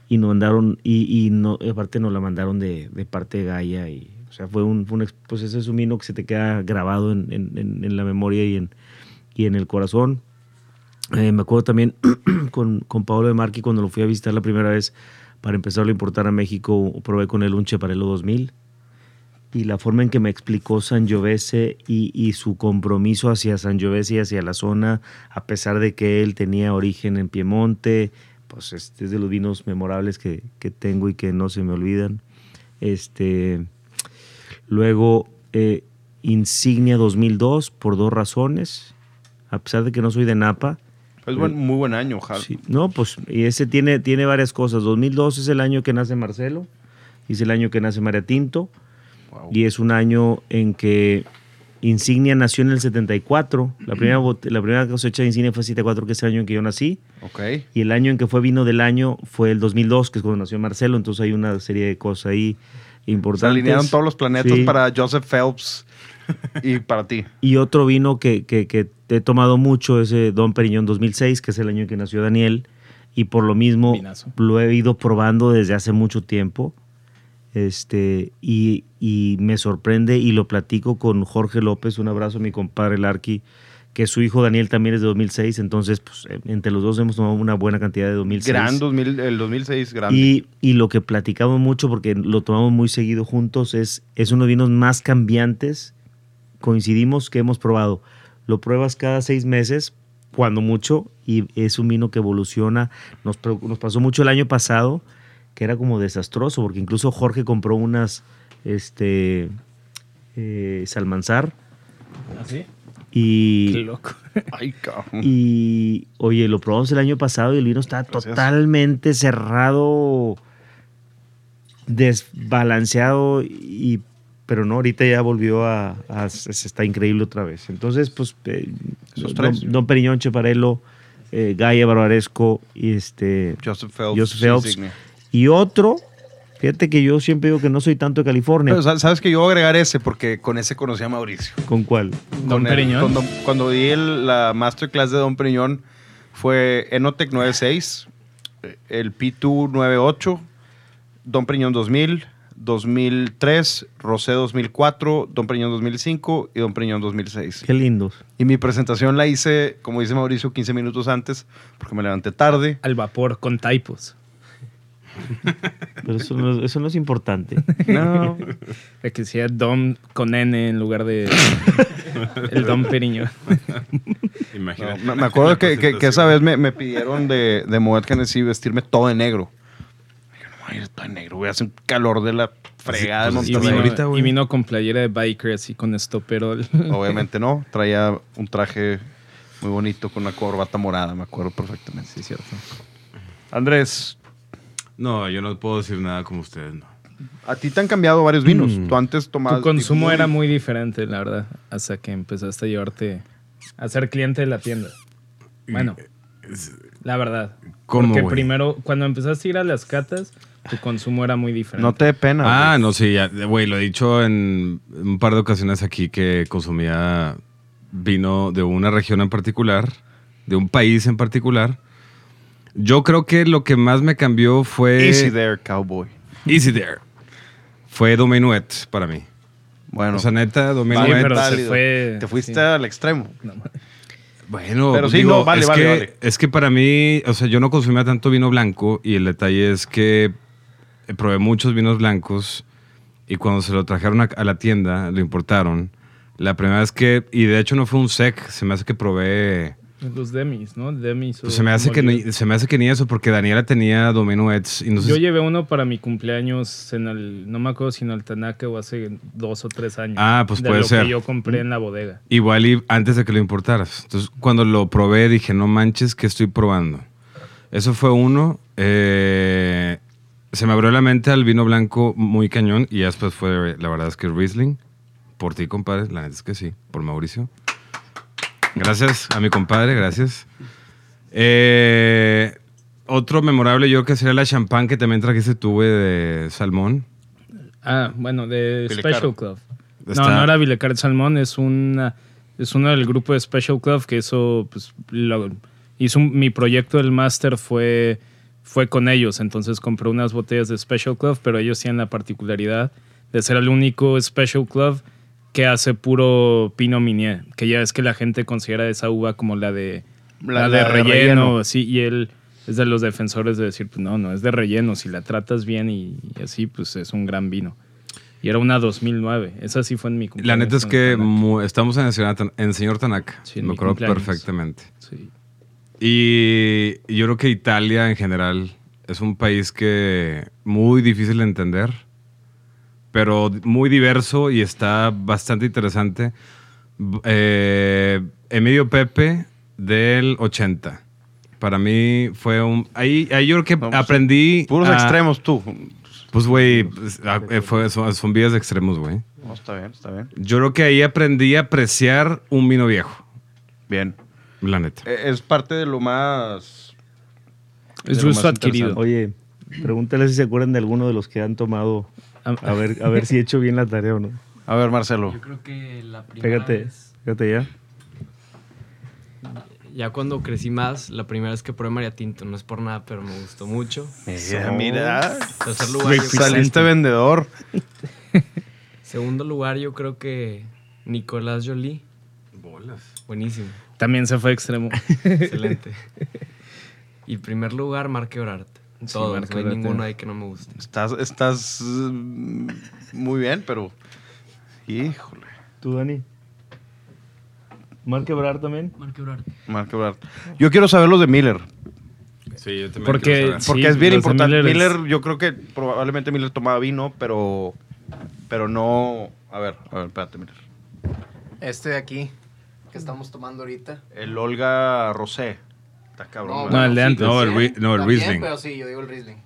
Y nos mandaron, y, y no, aparte nos la mandaron de, de parte de Gaia y, o sea, fue un, fue un pues ese es un vino que se te queda grabado en, en- en- en la memoria y en, y en el corazón. Eh, me acuerdo también con, con Pablo de Marqui cuando lo fui a visitar la primera vez para empezarlo a importar a México, probé con él un Cheparello 2000 y la forma en que me explicó Sangiovese y, y su compromiso hacia Sangiovese y hacia la zona, a pesar de que él tenía origen en Piemonte, pues este es de los vinos memorables que, que tengo y que no se me olvidan. Este, luego, eh, Insignia 2002, por dos razones, a pesar de que no soy de Napa. Es buen- muy buen año. Sí, no, pues, y ese tiene, tiene varias cosas. 2002 es el año que nace Marcelo, y es el año que nace María Tinto, Wow. y es un año en que Insignia nació en el 74. La primera, bot- la primera cosecha de Insignia fue 74, que es el año en que yo nací. Ok. Y el año en que fue vino del año fue el 2002, que es cuando nació Marcelo. Entonces hay una serie de cosas ahí Se importantes. alinearon todos los planetas Sí. para Joseph Phelps y para ti. Y otro vino que, que- que he tomado mucho es Don Periñón 2006, que es el año en que nació Daniel. Y por lo mismo Vinazo. lo he ido probando desde hace mucho tiempo. Este, y, y me sorprende y lo platico con Jorge López, un abrazo a mi compadre Larky, que su hijo Daniel también es de 2006, entonces pues, eh, entre los dos hemos tomado una buena cantidad de 2006. Gran 2000, el 2006, grande. Y, y lo que platicamos mucho, porque lo tomamos muy seguido juntos, es, es uno de los vinos más cambiantes, coincidimos que hemos probado. Lo pruebas cada seis meses, cuando mucho, y es un vino que evoluciona. Nos, nos pasó mucho el año pasado, que era como desastroso, porque incluso Jorge compró unas este, eh, Salmanzar ¿Así? y... Qué loco. Ay, cabrón. Y oye, lo probamos el año pasado y el vino está Gracias. totalmente cerrado, desbalanceado, y, pero no, ahorita ya volvió a, a- está increíble otra vez. Entonces, pues, eh, Esos don, tres. don Periñón, Cheparello, eh, Gaia Barbaresco y este Joseph Phelps. Joseph Phelps. Y otro, fíjate que yo siempre digo que no soy tanto de California. Pero, sa- sabes que yo voy a agregar ese porque con ese conocí a Mauricio. ¿Con cuál? Don Con el- Periñón. con Don- cuando di el- la masterclass de Don Periñón fue Enotec 96, el P2 98, Don Periñón 2000, 2003, Rosé 2004, Don Periñón 2005 y Don Periñón 2006. Qué lindos. Y mi presentación la hice, como dice Mauricio, 15 minutos antes porque me levanté tarde. Al vapor con typos. Pero eso no, eso no es importante. No. Que sea Dom con N en lugar de el Dom Periño. Imagínate. No, me, me acuerdo que, que- que esa vez me, me pidieron de, de Moet Hennessy vestirme todo de negro. Yo no voy a ir todo de negro, voy a hacer un calor de la fregada pues, de Y vino, ahorita, güey. y vino con playera de biker así con estoperol. Obviamente no, traía un traje muy bonito con una corbata morada, me acuerdo perfectamente. Sí, cierto. Andrés, No, yo no puedo decir nada como ustedes, no. a ti te han cambiado varios vinos. Mm. Tú antes tomabas... Tu consumo era muy diferente, la verdad, hasta que empezaste a llevarte a ser cliente de la tienda. Bueno, la verdad. ¿Cómo, Porque primero, cuando empezaste a ir a las catas, tu consumo era muy diferente. No te dé pena. Ah, no, sí, güey, lo he dicho en un par de ocasiones aquí que consumía vino de una región en particular, de un país en particular. Yo creo que lo que más me cambió fue... Easy there, cowboy. Easy there. Fue Domenuet para mí. Bueno, O sea, neta, Sí, Domenuet... pero se válido. fue. te fuiste sí. al extremo. Bueno, Pero sí, digo, no, vale, es, vale, que, vale. es que para mí, o sea, yo no consumía tanto vino blanco y el detalle es que probé muchos vinos blancos y cuando se lo trajeron a, a la tienda, lo importaron. La primera vez que, y de hecho no fue un sec, se me hace que probé, Los demis, ¿no? Demis. pues se me hace que ni, se me hace que ni eso porque Daniela tenía Domenuets y no sé Yo llevé uno para mi cumpleaños en el, no me acuerdo si en el Tanaka o hace dos o tres años. Ah, pues de puede lo ser. que yo compré en la bodega. Igual y antes de que lo importaras. Entonces, cuando lo probé, dije, no manches, que estoy probando? Eso fue uno. Eh, se me abrió la mente al vino blanco muy cañón y después fue, la verdad es que Riesling. Por ti, compadre, la neta es que sí. Por Mauricio. Gracias a mi compadre, gracias. Eh, otro memorable yo creo que sería la champán que también trajiste tú, güey, de salmón. Ah, bueno, de. Special Club. Está- No, no era Vilecar Salmón, es una es uno del grupo de Special Club que eso pues lo- hizo un- mi proyecto del máster fue fue con ellos, entonces compré unas botellas de Special Club, pero ellos tienen la particularidad de ser el único Special Club que hace puro Pinot Meunier, que ya es que la gente considera esa uva como la de la, de, relleno, sí, y él es de los defensores de decir, pues no, no, es de relleno, si la tratas bien y, y así, pues es un gran vino. Y era una 2009, esa sí fue en mi cumpleaños. La neta es que estamos en el, señor Tan- en señor Tanaka. Sí, en Me acuerdo cumpleaños. perfectamente. Sí. Y yo creo que Italia en general es un país que muy difícil de entender, pero muy diverso y está bastante interesante. Eh, Emilio Pepe del 80. Para mí fue un... Ahí, ahí yo creo que pues, aprendí... Puros a- extremos tú. Pues, güey, ah, eh, son, son vías de extremos, güey. No, está bien, está bien. Yo creo que ahí aprendí a apreciar un vino viejo, Bien. la neta. Eh, Es parte de lo más... Es gusto más adquirido. Oye, pregúntale si se acuerdan de alguno de los que han tomado. A ver, a ver si he hecho bien la tarea o no. A ver, Marcelo. Yo creo que la primera Pégate, vez, pégate ya. ya cuando crecí más, la primera vez que probé María Tinto, no es por nada, pero me gustó mucho. Mira, mira. Tercer lugar, Saliste vendedor. segundo lugar, yo creo que Nicolás Jolie. Buenísimo, También se fue extremo. excelente. y primer lugar, Marque Orart. Sí, Todos, Marque no hay ninguno ahí que no me guste. Estás, estás mm, muy bien, pero... Híjole. ¿Tú, Dani? ¿Marque Brar también? Mark Ebrard. Yo quiero saber los de Miller. Sí, yo también Porque- quiero saber. Porque Sí, es bien importante. Miller Miller, es- yo creo que probablemente Miller tomaba vino, pero... Pero no... A ver, a ver, espérate, Miller. Este de aquí, que estamos tomando ahorita. El Olga Rosé. Cabrón. No, el de antes. No, el también, Ri- no, el también, Riesling. Pero sí, yo digo el Riesling.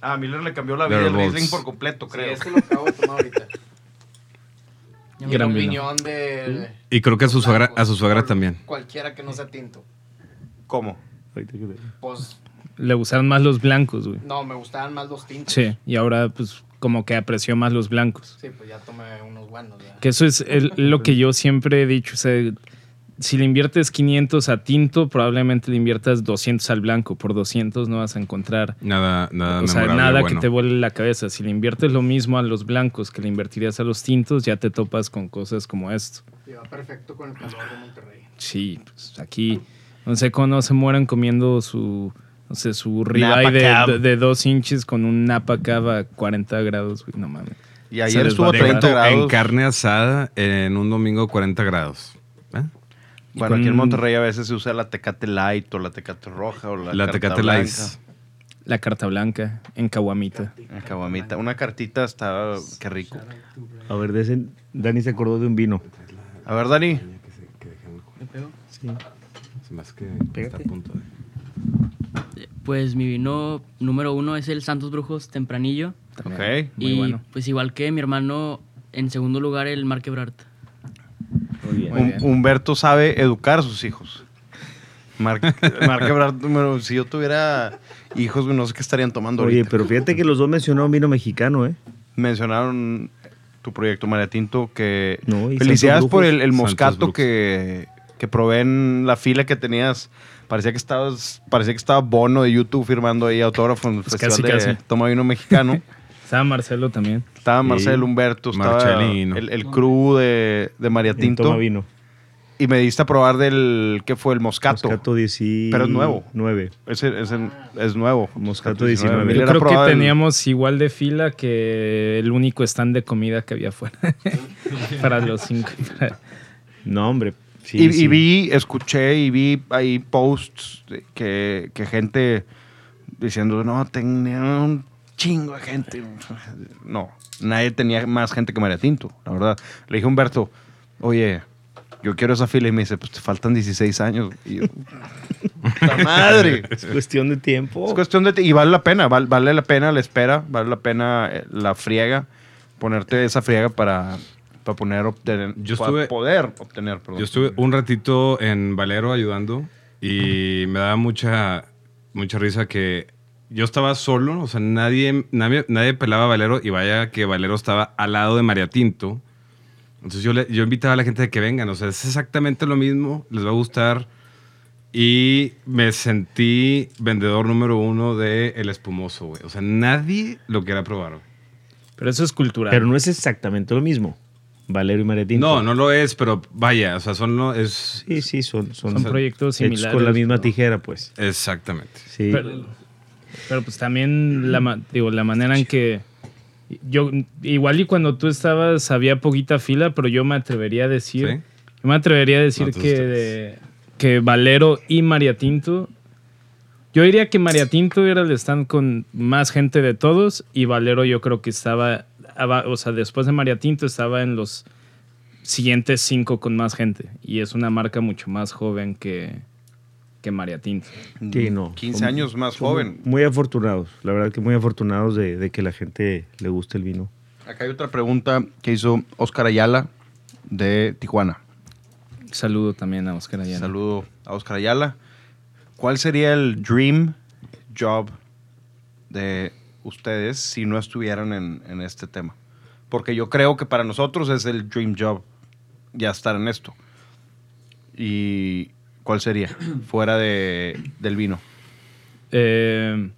Ah, Miller le cambió la vida al. Riesling por completo, Sí, creo. este lo acabo de tomar ahorita. Y Gran opinión de... Y creo que a su suegra, a su suegra también. Cualquiera que no sea tinto. ¿Cómo? Pues, Le gustaron más los blancos, güey. no, me gustaban más los tintos. Sí, y ahora pues como que apreció más los blancos. Sí, pues ya tomé unos buenos. Ya. Que eso es el- lo que yo siempre he dicho. O sea, si le inviertes 500 a tinto, probablemente le inviertas 200 al blanco. Por 200 no vas a encontrar Nada, nada o sea, memorable, nada bueno. que te vuele la cabeza. Si le inviertes lo mismo a los blancos que le invertirías a los tintos, ya te topas con cosas como esto. Y va perfecto con el calor de Monterrey. Sí, pues aquí no sé cómo no se mueran comiendo su, O sea, su ribeye de, Cab. de, de dos inches con un Napa Cab a 40 grados, güey, no mames. Y ayer estuvo va a a 30 pegar. grados. En carne asada en un domingo 40 grados. Bueno, aquí en Monterrey a veces se usa la Tecate Light o la Tecate Roja o la, La Carta Tecate Blanca. Lights. La carta blanca en Caguamita. En caguamita. Una cartita está... Qué rico. A ver, de ese, Dani se acordó de un vino. A ver, Dani. Sí. Se me hace que Pégate. está a punto de... Pues mi vino número uno es el Santos Brujos Tempranillo. Ok. Muy y bueno. pues igual que mi hermano, en segundo lugar el Marquebrart. Muy bien. Hum-. Humberto sabe educar a sus hijos. Marc, Marc Ebrard, número- si yo tuviera hijos, no sé qué estarían tomando Oye, ahorita. pero fíjate que los dos mencionaron vino mexicano, ¿eh? Mencionaron tu proyecto María Tinto, que No, felicidades por el, el moscato que, que probé en la fila que tenías. Parecía que estabas, parecía que estaba Bono de YouTube firmando ahí autógrafo en el Pues Festival casi, de casi. Toma Vino Mexicano. Estaba Marcelo también. Estaba Sí. Marcel Humberto, estaba Marcelino. el, el crew de, de María Tinto. Toma vino. Y me diste a probar del, ¿qué fue? El moscato. Moscato 19. Pero es nuevo. 9. Ese, ese es nuevo. Moscato 19. Miller Yo ha creo que el- teníamos igual de fila que el único stand de comida que había afuera. para los cinco. No, hombre. Sí, y, y sí. vi, escuché y vi ahí posts que, que gente diciendo, no, tenía un chingo de gente. No, nadie tenía más gente que María Tinto, la verdad. Le dije a Humberto, oye, yo quiero esa fila. Y me dice, pues te faltan 16 años. Y yo, ¡puta madre! Es cuestión de tiempo. Es cuestión de... Y vale la pena, val- vale, la pena la espera, vale la pena eh, la friega, ponerte esa friega para, para poner, obtener, Yo para estuve- poder obtener, perdón. Yo estuve un ratito en Valero ayudando y me daba mucha, mucha risa que yo estaba solo, o sea, nadie, nadie, nadie pelaba a Valero y vaya que Valero estaba al lado de María Tinto. Entonces yo, le- yo invitaba a la gente a que vengan, o sea, es exactamente lo mismo, les va a gustar. Y me sentí vendedor número uno de El Espumoso, güey. O sea, nadie lo quería probar. güey. Pero eso es cultural. Pero no es exactamente lo mismo. Valero y María Tinto. No, no lo es, pero vaya, o sea, son lo, es Sí, sí, son, son, Son proyectos similares. con la misma tijera, pues. exactamente. Sí. Pero, pero, pues también la, digo, la manera en que yo igual y cuando tú estabas había poquita fila, pero yo me atrevería a decir, ¿Sí? yo me atrevería a decir No, que de- que Valero y María Tinto yo diría que María Tinto era el stand con más gente de todos y Valero yo creo que estaba, aba- o sea, después de María Tinto estaba en los siguientes cinco con más gente y es una marca mucho más joven que, que María Tinto. Sí, no. 15 Somos- años más joven. Muy afortunados. La verdad que muy afortunados de, de que la gente le guste el vino. Acá hay otra pregunta que hizo Oscar Ayala de Tijuana. Saludo también a Oscar Ayala. Saludo a Oscar Ayala. ¿Cuál sería el dream job de ustedes si no estuvieran en, en este tema? Porque yo creo que para nosotros es el dream job ya estar en esto. ¿Y cuál sería fuera de, del vino? Eh,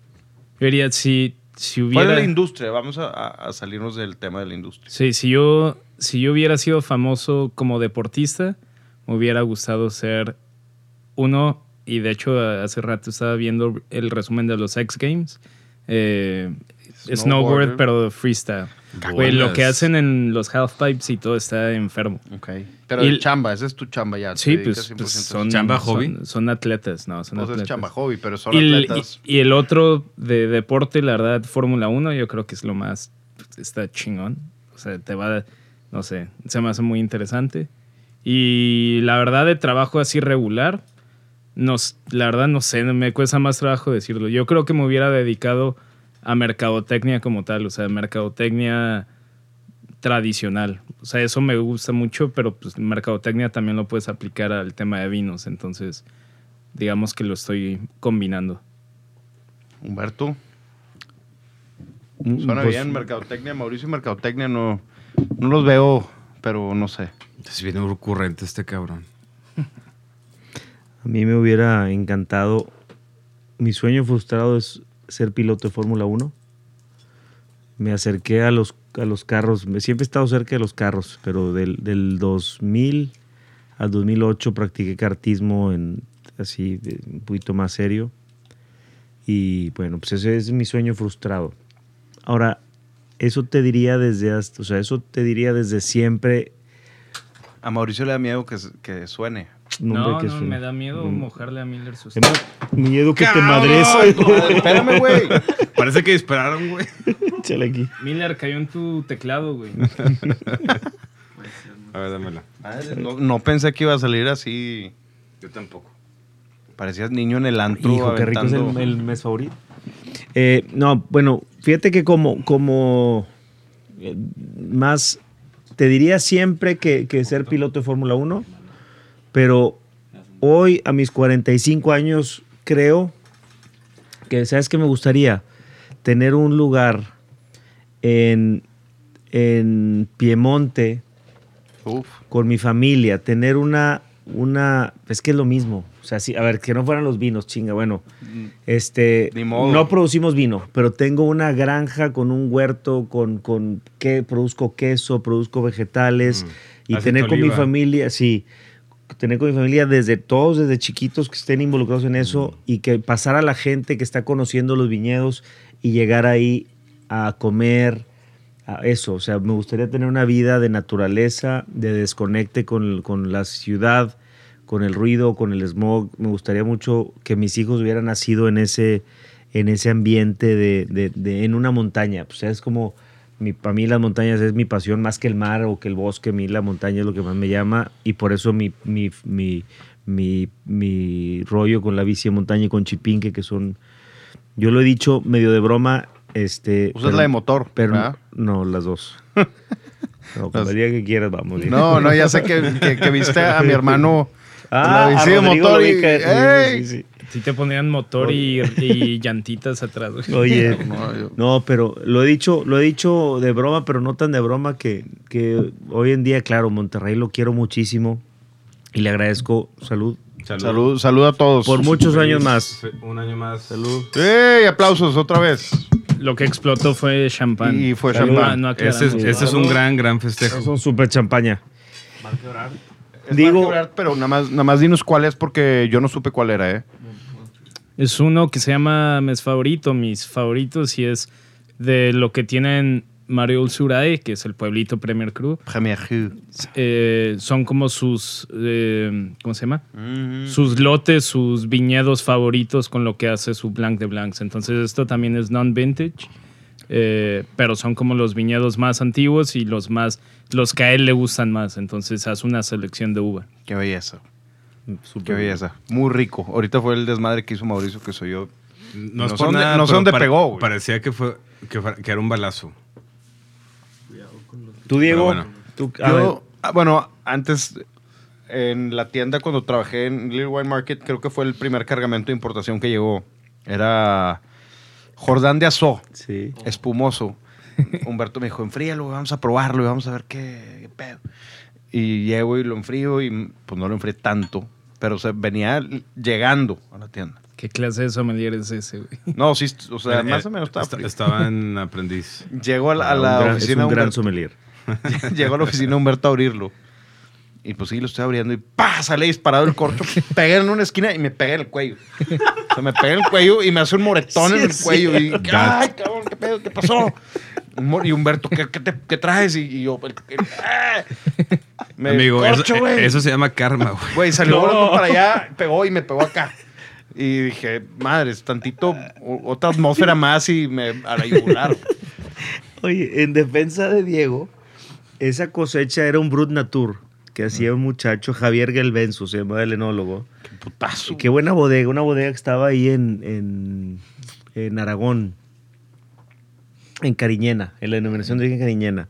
yo diría, si, si Fuera hubiera... de la industria, vamos a, a- salirnos del tema de la industria. Sí, si yo, si yo hubiera sido famoso como deportista, me hubiera gustado ser uno, y de hecho hace rato estaba viendo el resumen de los X Games, eh, snowboard, pero freestyle. Güey, lo que hacen en los halfpipes y todo está enfermo. Ok. Pero Y- de chamba, esa es tu chamba ya. Sí, pues, pues 100% a eso. son, ¿Chamba son- hobby? Son, atletas, no, son Pues es atletas. chamba hobby, pero son y, el, atletas. y- y el otro de deporte, la verdad, Fórmula 1, yo creo que es lo más. Está chingón. O sea, te va. No sé, se me hace muy interesante. Y la verdad, de trabajo así regular, nos, la verdad, no sé, me cuesta más trabajo decirlo. Yo creo que me hubiera dedicado a mercadotecnia como tal, o sea, mercadotecnia tradicional. O sea, eso me gusta mucho, pero pues mercadotecnia también lo puedes aplicar al tema de vinos, entonces digamos que lo estoy combinando. Humberto. Mm, Suena pues, bien, Mercadotecnia. Mauricio y Mercadotecnia no, no los veo, pero no sé. Es bien ocurrente este cabrón. A mí me hubiera encantado. Mi sueño frustrado es ser piloto de Fórmula 1. Me acerqué a los, a los carros. Siempre he estado cerca de los carros, pero del, del 2000 al 2008 practiqué kartismo en, así, un poquito más serio. Y bueno, pues ese es mi sueño frustrado. Ahora, eso te diría desde o sea, eso te diría desde siempre. A Mauricio le da miedo que, que suene. No, hombre, que no, suene. me da miedo Mm. mojarle a Miller sus... Miedo que te madres. Espérame, güey. Parece que dispararon, güey. Échale aquí. Miller cayó en tu teclado, güey. A ver, dámela. Madre, no, no pensé que iba a salir así. Yo tampoco. Parecías niño en el antro. Hijo, qué rico es el mes favorito. Eh, no, bueno, fíjate que como, como eh, más, te diría siempre que, que ser piloto de Fórmula 1, pero hoy a mis 45 años creo que, ¿sabes qué me gustaría? Tener un lugar en, en Piemonte Uf. con mi familia, tener una, una, es que es lo mismo. O sea, sí, a ver, que no fueran los vinos, chinga, bueno. Este, Ni modo. no producimos vino, pero tengo una granja con un huerto, con, con que produzco queso, produzco vegetales y Aceite tener con mi familia, sí, tener con mi familia desde todos, desde chiquitos que estén involucrados en eso y que pasar a la gente que está conociendo los viñedos y llegar ahí a comer, a eso. O sea, me gustaría tener una vida de naturaleza, de desconecte con, con la ciudad, con el ruido, con el smog. Me gustaría mucho que mis hijos hubieran nacido en ese, en ese ambiente de, de- de- en una montaña. O sea, es como, mi, para mí las montañas es mi pasión más que el mar o que el bosque. A mí la montaña es lo que más me llama y por eso mi, mi, mi, mi, mi rollo con la bici de montaña y con Chipinque, que son, yo lo he dicho medio de broma. Este, Usas la de motor, pero ¿verdad? no, las dos. No, cuando el día que quieras, vamos. No, no, ya sé que, que- que viste a mi hermano Ah, la bici de motor lo y... vi que- ¡Ey! sí, sí, sí. Te ponían motor y, y llantitas atrás, güey. Oye, No, pero lo he dicho, lo he dicho de broma, pero no tan de broma que, que hoy en día, claro, Monterrey lo quiero muchísimo y le agradezco salud Salud, salud a todos. por muchos años más. Un año más. Salud. ¡Ey! Aplausos otra vez. Lo que explotó fue champán. Y fue champán. No Ese es, aclaramos. ese es un gran, gran festejo. Es un super champaña. Es Digo- Mark Ebrard, pero nada más, nada más dinos cuál es porque yo no supe cuál era, ¿eh? Es uno que se llama Mes Favorito, mis favoritos, y es de lo que tienen Mario Surae, que es el pueblito Premier Crew. Premier Cru. Eh, son como sus, eh, ¿cómo se llama? Sus lotes, sus viñedos favoritos con lo que hace su Blanc de Blancs. Entonces esto también es non-vintage, eh, pero son como los viñedos más antiguos y los más, los que a él le gustan más. Entonces hace una selección de uva. Qué belleza. Qué belleza. Muy rico. Ahorita fue el desmadre que hizo Mauricio, que soy yo. No, es No sé dónde- nada, no sé pero dónde pare- pegó, güey. Parecía que, fue, que, era un balazo. Tú, Diego, bueno. tú- Yo, ah, bueno, antes en la tienda cuando trabajé en Little Wine Market, creo que fue el primer cargamento de importación que llegó. Era Jordán de Azó, sí. espumoso. Humberto me dijo, enfríalo, vamos a probarlo y vamos a ver qué, qué pedo. Y llego y lo enfrío y pues no lo enfrié tanto, pero se venía llegando a la tienda. ¿Qué clase de sommelier es ese, güey? No, sí, o sea, Eh, más eh, o menos estaba esta- frío. Estaba en aprendiz. Llego a la, a un la gran- es oficina un gran Humberto. sommelier. Llegó a la oficina Humberto a abrirlo. Y pues sí, lo estoy abriendo y ¡pah! Sale disparado el corcho. pegué en una esquina y me pegué en el cuello. O sea, me pegué en el cuello y me hace un moretón Sí, en el cuello. Y. ¡ay, cabrón! ¿Qué pedo? ¿Qué pasó? Y Humberto, ¿qué, qué te- qué traes? Y, y yo, el- el- ¡ah! Me Amigo, eso, corcho, güey. eso se llama karma, güey. Güey, salió volando para allá, pegó y me pegó acá. Y dije, madres, tantito, o- otra atmósfera más y me a la yugular. Oye, en defensa de Diego, esa cosecha era un Brut Natur que hacía un muchacho, Javier Gelbenzo, se llamaba el enólogo. Qué putazo. Qué buena bodega, una bodega que estaba ahí en, en, en Aragón, en Cariñena, en la denominación de origen Cariñena.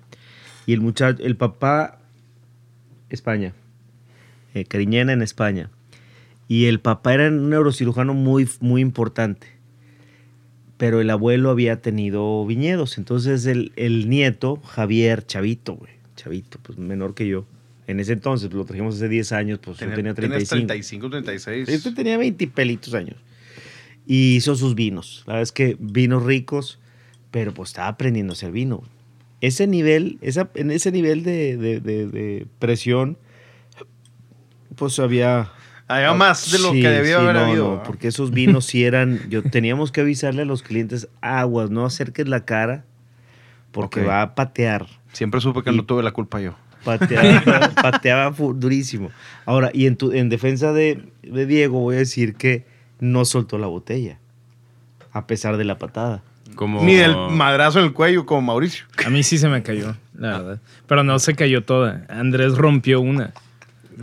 Y el muchacho, el papá, España, eh, Cariñena en España. Y el papá era un neurocirujano muy, muy importante. Pero el abuelo había tenido viñedos. Entonces el, el nieto, Javier, chavito, güey, chavito, pues menor que yo. En ese entonces, lo trajimos hace 10 años, pues yo tenía tienes 35. 35, 36. Este tenía 20 y pelitos años. Y hizo sus vinos. La verdad es que vinos ricos, pero pues estaba aprendiendo a hacer vino. Ese nivel, esa, en ese nivel de, de- de- de presión, pues había... Había más de lo Sí, que debió sí, haber no, habido. no, porque esos vinos sí eran. Yo teníamos que avisarle a los clientes aguas, no acerques la cara, porque va a patear. Siempre supe que Y- no tuve la culpa yo. Pateaba, pateaba durísimo. Ahora, y en, tu, en defensa de, de Diego, voy a decir que no soltó la botella, a pesar de la patada. Como... Ni del madrazo en el cuello como Mauricio. A mí sí se me cayó, la verdad. Pero no se cayó toda. Andrés rompió una.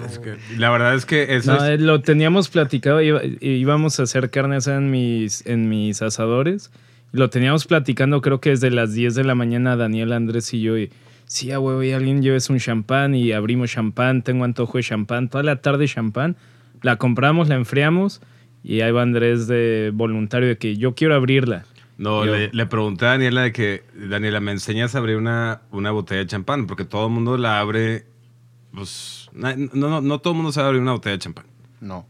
Es que la verdad es que eso No, es- eh, lo teníamos platicado, iba- íbamos a hacer carne asada en mis, en mis asadores. Lo teníamos platicando creo que desde las 10 de la mañana Daniel, Andrés y yo. Y, sí, a huevo, y alguien lleves un champán y abrimos champán, tengo antojo de champán. Toda la tarde champán. La compramos, la enfriamos y ahí va Andrés de voluntario de que yo quiero abrirla. No, Yo- le, le pregunté a Daniela de que, Daniela, ¿me enseñas a abrir una, una botella de champán? Porque todo el mundo la abre, pues, no, no, no todo el mundo sabe abrir una botella de champán. No.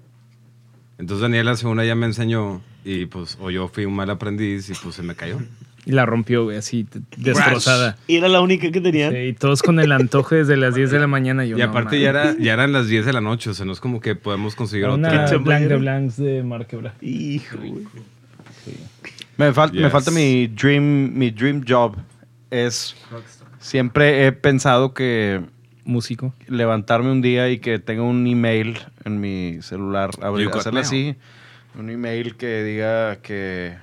Entonces Daniela, según ella me enseñó, y pues, o yo fui un mal aprendiz y pues se me cayó. Y la rompió, güey, así destrozada. Y era la única que tenían. Sí, y todos con el antojo desde las 10 de la mañana. Yo, y no, aparte man. ya, era, ya eran las 10 de la noche, o sea, no es como que podemos conseguir Una otra. blanc de blancs de Marquebra. Hijo, güey. Me, fal- me falta mi dream, mi dream job. Es. Siempre he pensado que Músico. levantarme un día y que tenga un email en mi celular, abrir, hacerle así, un email que diga que,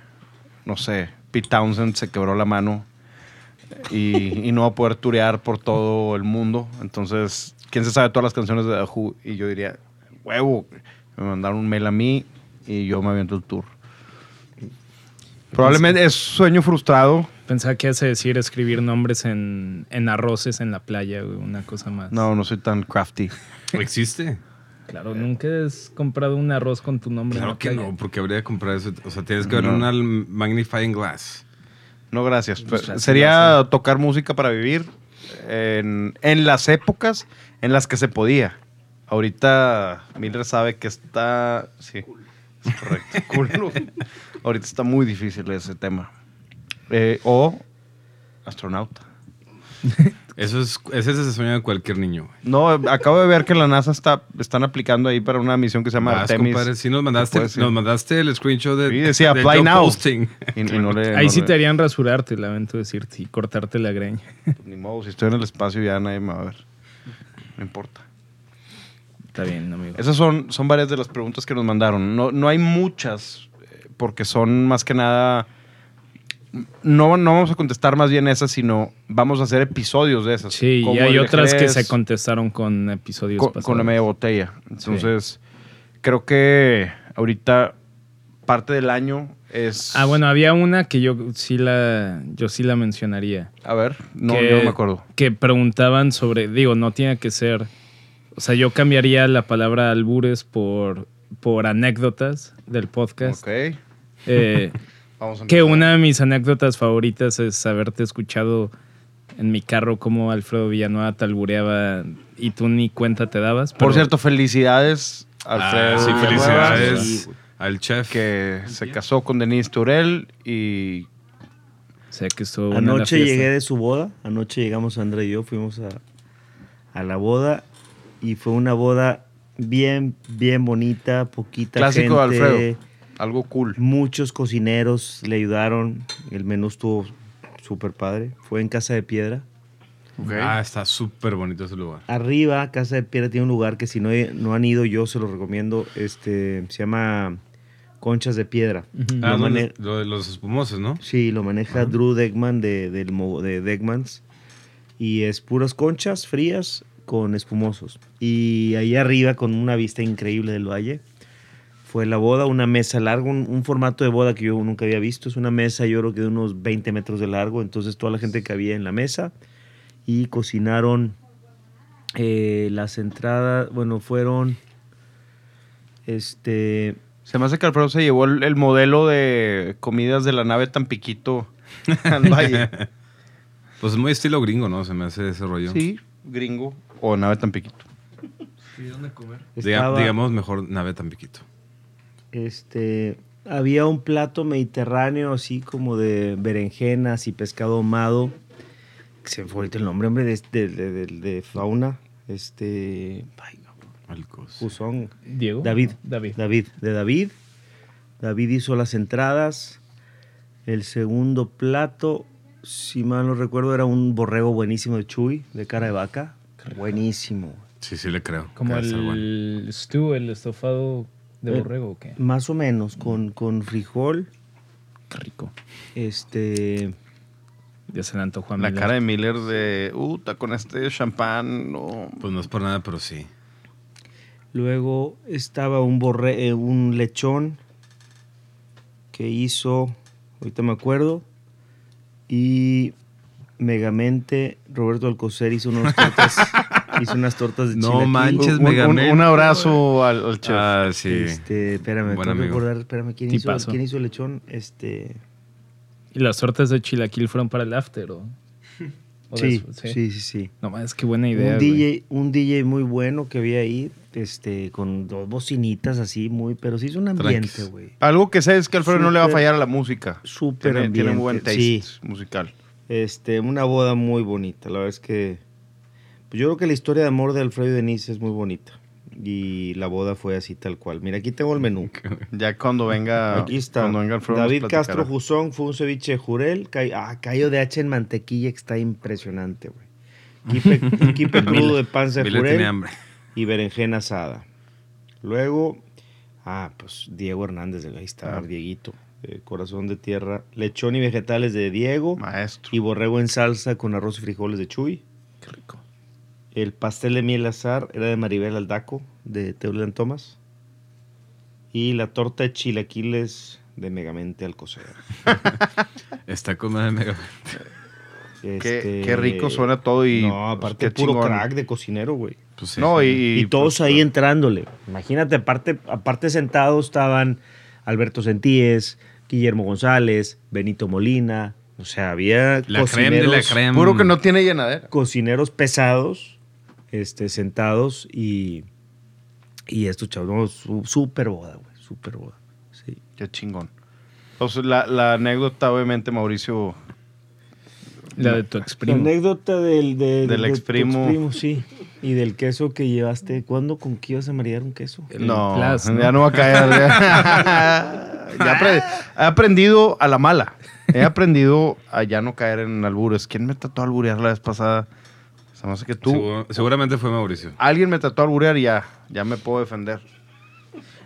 no sé, Pete Townsend se quebró la mano y, y no va a poder turear por todo el mundo. Entonces, ¿quién se sabe todas las canciones de The Who? Y yo diría, huevo, me mandaron un mail a mí y yo me aviento el tour. Probablemente es sueño frustrado. Pensaba que hace decir escribir nombres en, en arroces en la playa, güey, una cosa más. No, no soy tan crafty. ¿Existe? Claro, nunca has comprado un arroz con tu nombre en Claro la que playa. no, porque habría que comprar eso. O sea, tienes que ver No. una magnifying glass. No, gracias. Pues, Sería tocar música para vivir en, en las épocas en las que se podía. Ahorita Miller sabe que está... Sí, es correcto. Cool. Ahorita está muy difícil ese tema. Eh, o astronauta. Eso es, ese es el sueño de cualquier niño. güey. No, acabo de ver que la NASA está, están aplicando ahí para una misión que se llama Artemis. compadre, sí nos mandaste, nos mandaste el screenshot de, Sí, decía del apply now. posting. Y, y no le- Ahí no sí le- te harían rasurarte, lamento decirte, y cortarte la greña. pues, ni modo, si estoy en el espacio ya nadie me va a ver. No importa. Está bien, amigo. Esas son, son varias de las preguntas que nos mandaron. No, no hay muchas, porque son más que nada. No, no vamos a contestar más bien esas, sino vamos a hacer episodios de esas. Sí, y hay otras que se contestaron con episodios con, pasados. con la media botella. Entonces, creo que ahorita parte del año es. Ah, bueno, había una que yo sí la, yo sí la mencionaría. A ver, no, que, yo no me acuerdo. Que preguntaban sobre, digo, no tiene que ser, o sea, yo cambiaría la palabra albures por, por anécdotas del podcast. Ok. Eh, Vamos a que una de mis anécdotas favoritas es haberte escuchado en mi carro como Alfredo Villanueva te albureaba y tú ni cuenta te dabas. Por cierto, felicidades, Ah, Alfredo. sí, felicidades al chef. Que se casó con Denise Turel y sé que estuvo Anoche llegué de su boda. Anoche llegamos André y yo, fuimos a, a la boda. Y fue una boda bien, bien bonita, poquita Clásico de gente. Alfredo. Algo cool. Muchos cocineros le ayudaron. El menú estuvo súper padre. Fue en Casa de Piedra. Ah, está súper bonito ese lugar. Arriba, Casa de Piedra tiene un lugar que si no, no han ido, yo se lo recomiendo. Este, se llama Conchas de Piedra. Ah, Lo no, mane- lo de los espumosos, ¿no? Sí, lo maneja Drew Degman de, del mo- de Degmans. Y es puras conchas frías con espumosos. Y ahí arriba, con una vista increíble del valle, fue la boda, una mesa larga, un, un formato de boda que yo nunca había visto. Es una mesa, yo creo que de unos 20 metros de largo. Entonces, toda la gente que había en la mesa. Y cocinaron eh, las entradas, bueno, fueron. Este. Se me hace que Alfredo se llevó el, el modelo de comidas de la nave Tampiquito al valle. Pues es muy estilo gringo, ¿no? Se me hace ese rollo. Sí, gringo o nave Tampiquito. ¿Y dónde comer? Diga- Estaba- digamos mejor nave tan piquito. Este, había un plato mediterráneo así como de berenjenas y pescado ahumado. Se me fue ahorita el nombre, hombre, de, de, de- de- de fauna. Este, ay. Juzón. Diego. David. David. David. De David. David hizo las entradas. El segundo plato, si mal no recuerdo, era un borrego buenísimo de Chuy, de cara de vaca. Buenísimo. Sí, sí le creo. Como bueno. el stew, el estofado de Eh, borrego, ¿o qué? Más o menos, con, con frijol. Qué rico. Este. Ya se le antojó a La Miller. cara de Miller de, uta, con este champán, no. Pues no es por nada, pero sí. Luego estaba un borre, eh, un lechón que hizo, ahorita me acuerdo, y Megamente, Roberto Alcocer hizo tortas, hizo unas tortas de No chilaquil. manches, Un- un- un abrazo al, al chef. Ah, sí. Este, espérame, Buen tengo que amigo. acordar, espérame, ¿quién hizo. ¿quién hizo el lechón? Este, ¿Y las tortas de chilaquil fueron para el after o...? o sí, sí, sí, sí. No más, qué buena idea, un. DJ, un DJ muy bueno que había ahí, este, con dos bocinitas así, muy, pero sí es un ambiente, güey. Algo que sé es que Alfredo no le va a fallar a la música. Súper Tiene, tiene ambiente, buen taste sí. musical. Este, una boda muy bonita. La verdad es que. Pues yo creo que la historia de amor de Alfredo y Denise es muy bonita. Y la boda fue así tal cual. Mira, aquí tengo el menú. Ya cuando venga, Aquí está. cuando venga Alfredo David. Castro Juzón fue un ceviche de jurel. Cay- ah, callo de hacha en mantequilla que está impresionante, güey. Quipe, quipe crudo de panza de jurel y berenjena asada. Luego, ah, pues Diego Hernández, ahí está, Ah. Dieguito. eh, corazón de tierra, lechón y vegetales de Diego. Maestro. Y borrego en salsa con arroz y frijoles de Chuy. El pastel de miel azar era de Maribel Aldaco, de Teulan Thomas. Y la torta de chilaquiles de Megamente Alcocer. Está con madre mega. Este, qué rico suena todo y, No, aparte pues, puro chingón. crack de cocinero, güey. Pues sí. No, y, Y, todos ahí entrándole. Imagínate, aparte, aparte sentados estaban Alberto Sentíes, Guillermo González, Benito Molina. O sea, había La creme de la cocineros, creme. Puro que no tiene llenadera. cocineros pesados, este, sentados y, y estos chavos, no, su- súper boda, güey, súper boda. Sí. Qué chingón. Entonces, la, la anécdota, obviamente, Mauricio. La de tu ex La primo. anécdota del, de- Del de exprimo. exprimo, sí. Y del queso que llevaste. ¿Cuándo? ¿Con qué ibas a marear un queso? No, Plas, ya no va a caer. ya he aprendido a la mala. He aprendido a ya no caer en albures. ¿Quién me trató de alburear la vez pasada? Se me hace que tú. Seguramente fue Mauricio. Alguien me trató de alburear y ya, ya me puedo defender.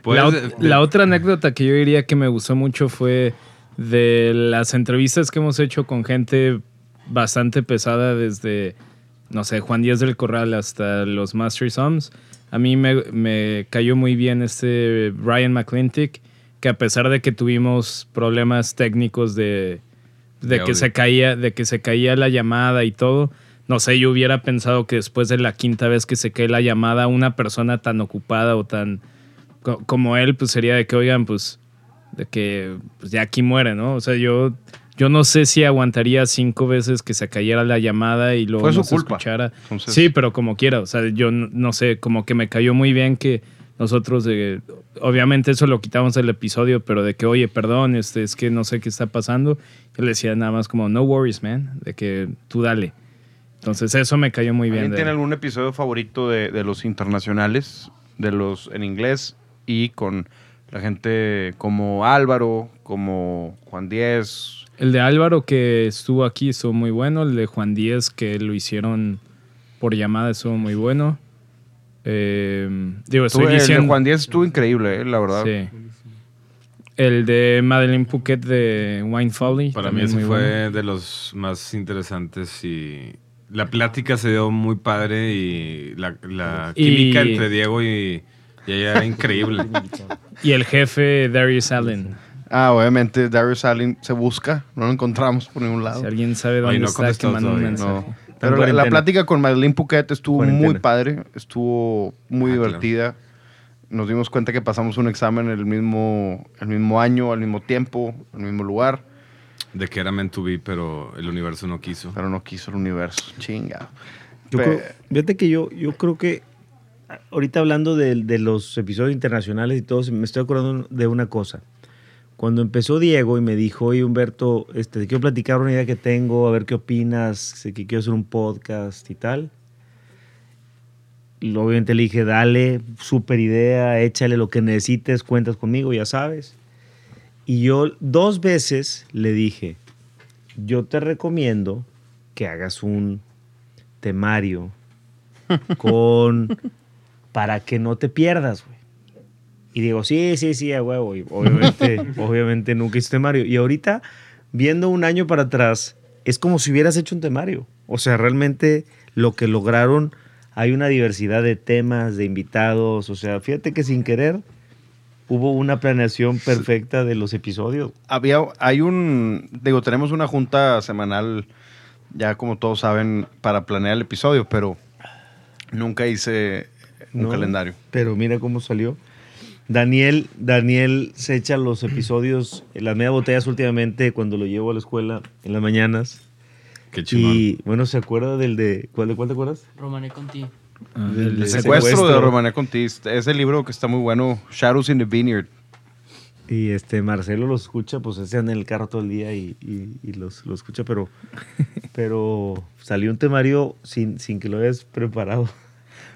Puedes La, de- la otra anécdota que yo diría que me gustó mucho fue de las entrevistas que hemos hecho con gente bastante pesada desde, no sé, Juan Díaz del Corral hasta los Master Sums. A mí me, me cayó muy bien este Ryan McClintic, que a pesar de que tuvimos problemas técnicos de, de De que se caía, de que se caía la llamada y todo, no sé, yo hubiera pensado que después de la quinta vez que se cae la llamada, una persona tan ocupada o tan co- como él, pues sería de que, oigan, pues, de que pues, ya aquí muere, ¿no? O sea, yo, yo no sé si aguantaría cinco veces que se cayera la llamada y luego Fue su no se culpa. escuchara. Entonces- Sí, pero como quiera, o sea, yo no, no sé, como que me cayó muy bien que nosotros, eh, obviamente eso lo quitamos del episodio, pero de que, oye, perdón, este, es que no sé qué está pasando. Yo le decía nada más como, no worries, man, de que tú dale. Entonces eso me cayó muy bien. ¿Alguien de tiene algún episodio favorito de, de los internacionales? De los en inglés y con la gente como Álvaro, como Juan Díez. El de Álvaro que estuvo aquí estuvo muy bueno. El de Juan Díez que lo hicieron por llamada estuvo muy bueno. Eh, digo, estoy Estuvo- el de diciendo. Juan Díez estuvo increíble, eh, la verdad. Sí. El de Madeleine Phuket de Wine Folly. Para mí ese muy fue bueno. de los más interesantes y la plática se dio muy padre y la, la Y- química entre Diego y, y ella era increíble. Y el jefe Darius Allen. Ah, obviamente Darius Allen se busca, no lo encontramos por ningún lado. Si alguien sabe dónde Ay, no está, que manda un mensaje. No. Pero la, plática con Madeleine Phuket estuvo Cuarentena. muy padre, estuvo muy Ah, claro. divertida. Nos dimos cuenta que pasamos un examen el mismo, el mismo año, al mismo tiempo, al mismo lugar, De que era meant to be, pero el universo no quiso. pero no quiso el universo. Chinga. Yo Pe- creo- fíjate que yo, yo creo que ah, ahorita hablando de, de los episodios internacionales y todo, me estoy acordando de una cosa. Cuando empezó Diego y me dijo, oye Humberto, este, te quiero platicar una idea que tengo, a ver qué opinas, sé que quiero hacer un podcast y tal. lo- obviamente le dije, dale, super idea, échale lo que necesites, cuentas conmigo, ya sabes. Y yo dos veces le dije, yo te recomiendo que hagas un temario con para que no te pierdas, güey. Y digo, sí, sí, sí, a huevo. Y obviamente, obviamente nunca hice temario. Y ahorita, viendo un año para atrás, es como si hubieras hecho un temario. O sea, realmente lo que lograron, hay una diversidad de temas, de invitados. O sea, fíjate que sin querer hubo una planeación perfecta de los episodios. Había, hay un, digo, tenemos una junta semanal, ya como todos saben, para planear el episodio, pero nunca hice un ¿no? calendario. Pero mira cómo salió. Daniel, Daniel se echa los episodios, las media botellas últimamente cuando lo llevo a la escuela en las mañanas. Qué chingón. Y bueno, ¿se acuerda del de. ¿Cuál, de cuál te acuerdas? Romané Del El de secuestro, de Romané Conti. Ese libro que está muy bueno, Shadows in the Vineyard. Y este Marcelo lo escucha, pues ese anda en el carro todo el día y, y- y los, lo escucha, pero, pero salió un temario sin, sin que lo hayas preparado.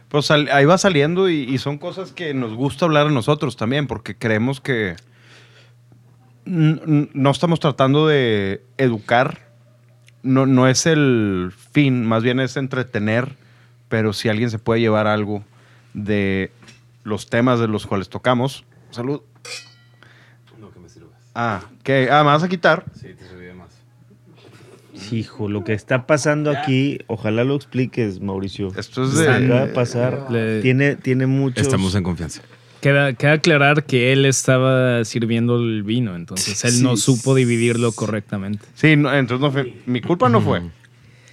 Pues sal- ahí va saliendo y, y son cosas que nos gusta hablar a nosotros también, porque creemos que no estamos tratando de educar, no, no es el fin, más bien es entretener, pero si alguien se puede llevar algo de los temas de los cuales tocamos, salud. No, que me sirvas. Ah, que ah, ¿me vas a quitar. Sí, te serví de más. Hijo, lo que está pasando aquí, ojalá lo expliques, Mauricio. Esto es de- acaba de pasar. Le- Tiene, tiene muchos. Estamos en confianza. Queda, queda aclarar que él estaba sirviendo el vino, entonces él no supo dividirlo correctamente. Sí, no, entonces no fue, mi culpa no fue.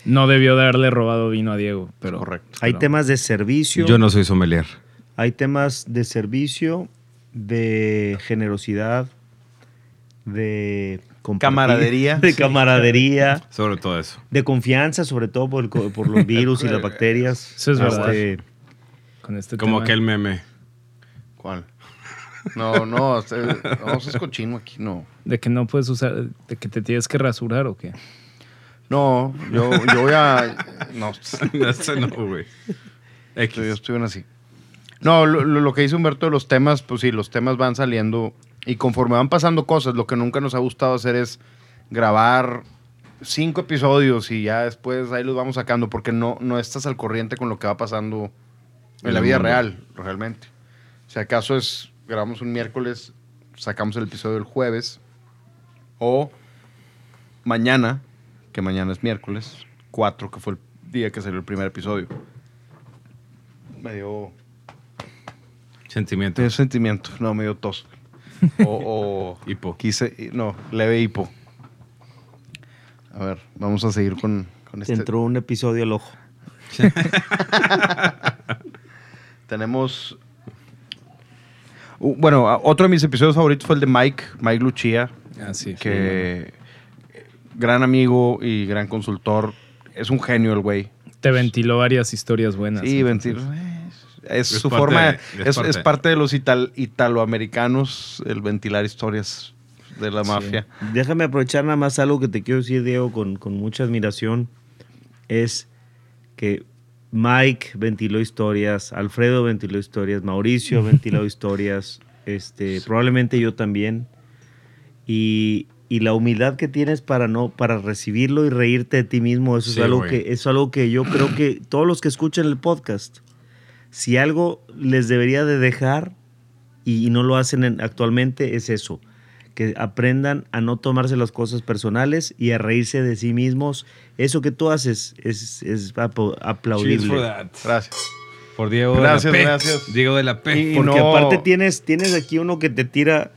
No debió de haberle robado vino a Diego, pero... Correcto. Hay pero- temas de servicio. Yo no soy sommelier. Hay temas de servicio, de generosidad, de Camaradería. de Sí. camaradería, Sobre todo eso. de confianza, sobre todo por, por los virus y las bacterias. Eso es verdad. Este, Con este Como tema. aquel meme. ¿Cuál? No, no, este- no, eso es cochino aquí, no. De que no puedes usar, de que te tienes que rasurar o qué. No, yo, yo voy a. No, no, güey. Yo estoy bien así. No, lo, lo- que dice Humberto de los temas, pues sí, los temas van saliendo y conforme van pasando cosas, lo que nunca nos ha gustado hacer es grabar cinco episodios y ya después ahí los vamos sacando porque no, no estás al corriente con lo que va pasando en En la vida mundo. real, realmente. Si acaso es, grabamos un miércoles, sacamos el episodio el jueves o mañana, que mañana es miércoles, 4, que fue el día que salió el primer episodio. Me dio Sentimiento. me dio sentimiento, no, me dio tos. O, o Hipo. quise, no, leve hipo. A ver, vamos a seguir con, con te este. entró un episodio al ojo. Tenemos. Uh, bueno, otro de mis episodios favoritos fue el de Mike, Mike Luchía, Ah, sí. que gran amigo y gran consultor. Es un genio el güey. Te ventiló varias historias buenas. Sí, entonces. ventilo. Es, Es su parte forma, de- es, es es parte. de los ital- italoamericanos, el ventilar historias de la Sí. mafia. Déjame aprovechar nada más algo que te quiero decir, Diego, con, con mucha admiración. Es que Mike ventiló historias, Alfredo ventiló historias, Mauricio ventiló historias, este, probablemente yo también. Y, y la humildad que tienes para no para recibirlo y reírte de ti mismo, eso Sí, es algo güey. que es algo que yo creo que todos los que escuchan el podcast, si algo les debería de dejar y, y no lo hacen en- actualmente es eso, que aprendan a no tomarse las cosas personales y a reírse de sí mismos. Eso que tú haces es, es apl- aplaudible. For that. Gracias. Por Diego Gracias, de la P. gracias. Diego de la P. Y- Porque no- aparte tienes, tienes aquí uno que te tira...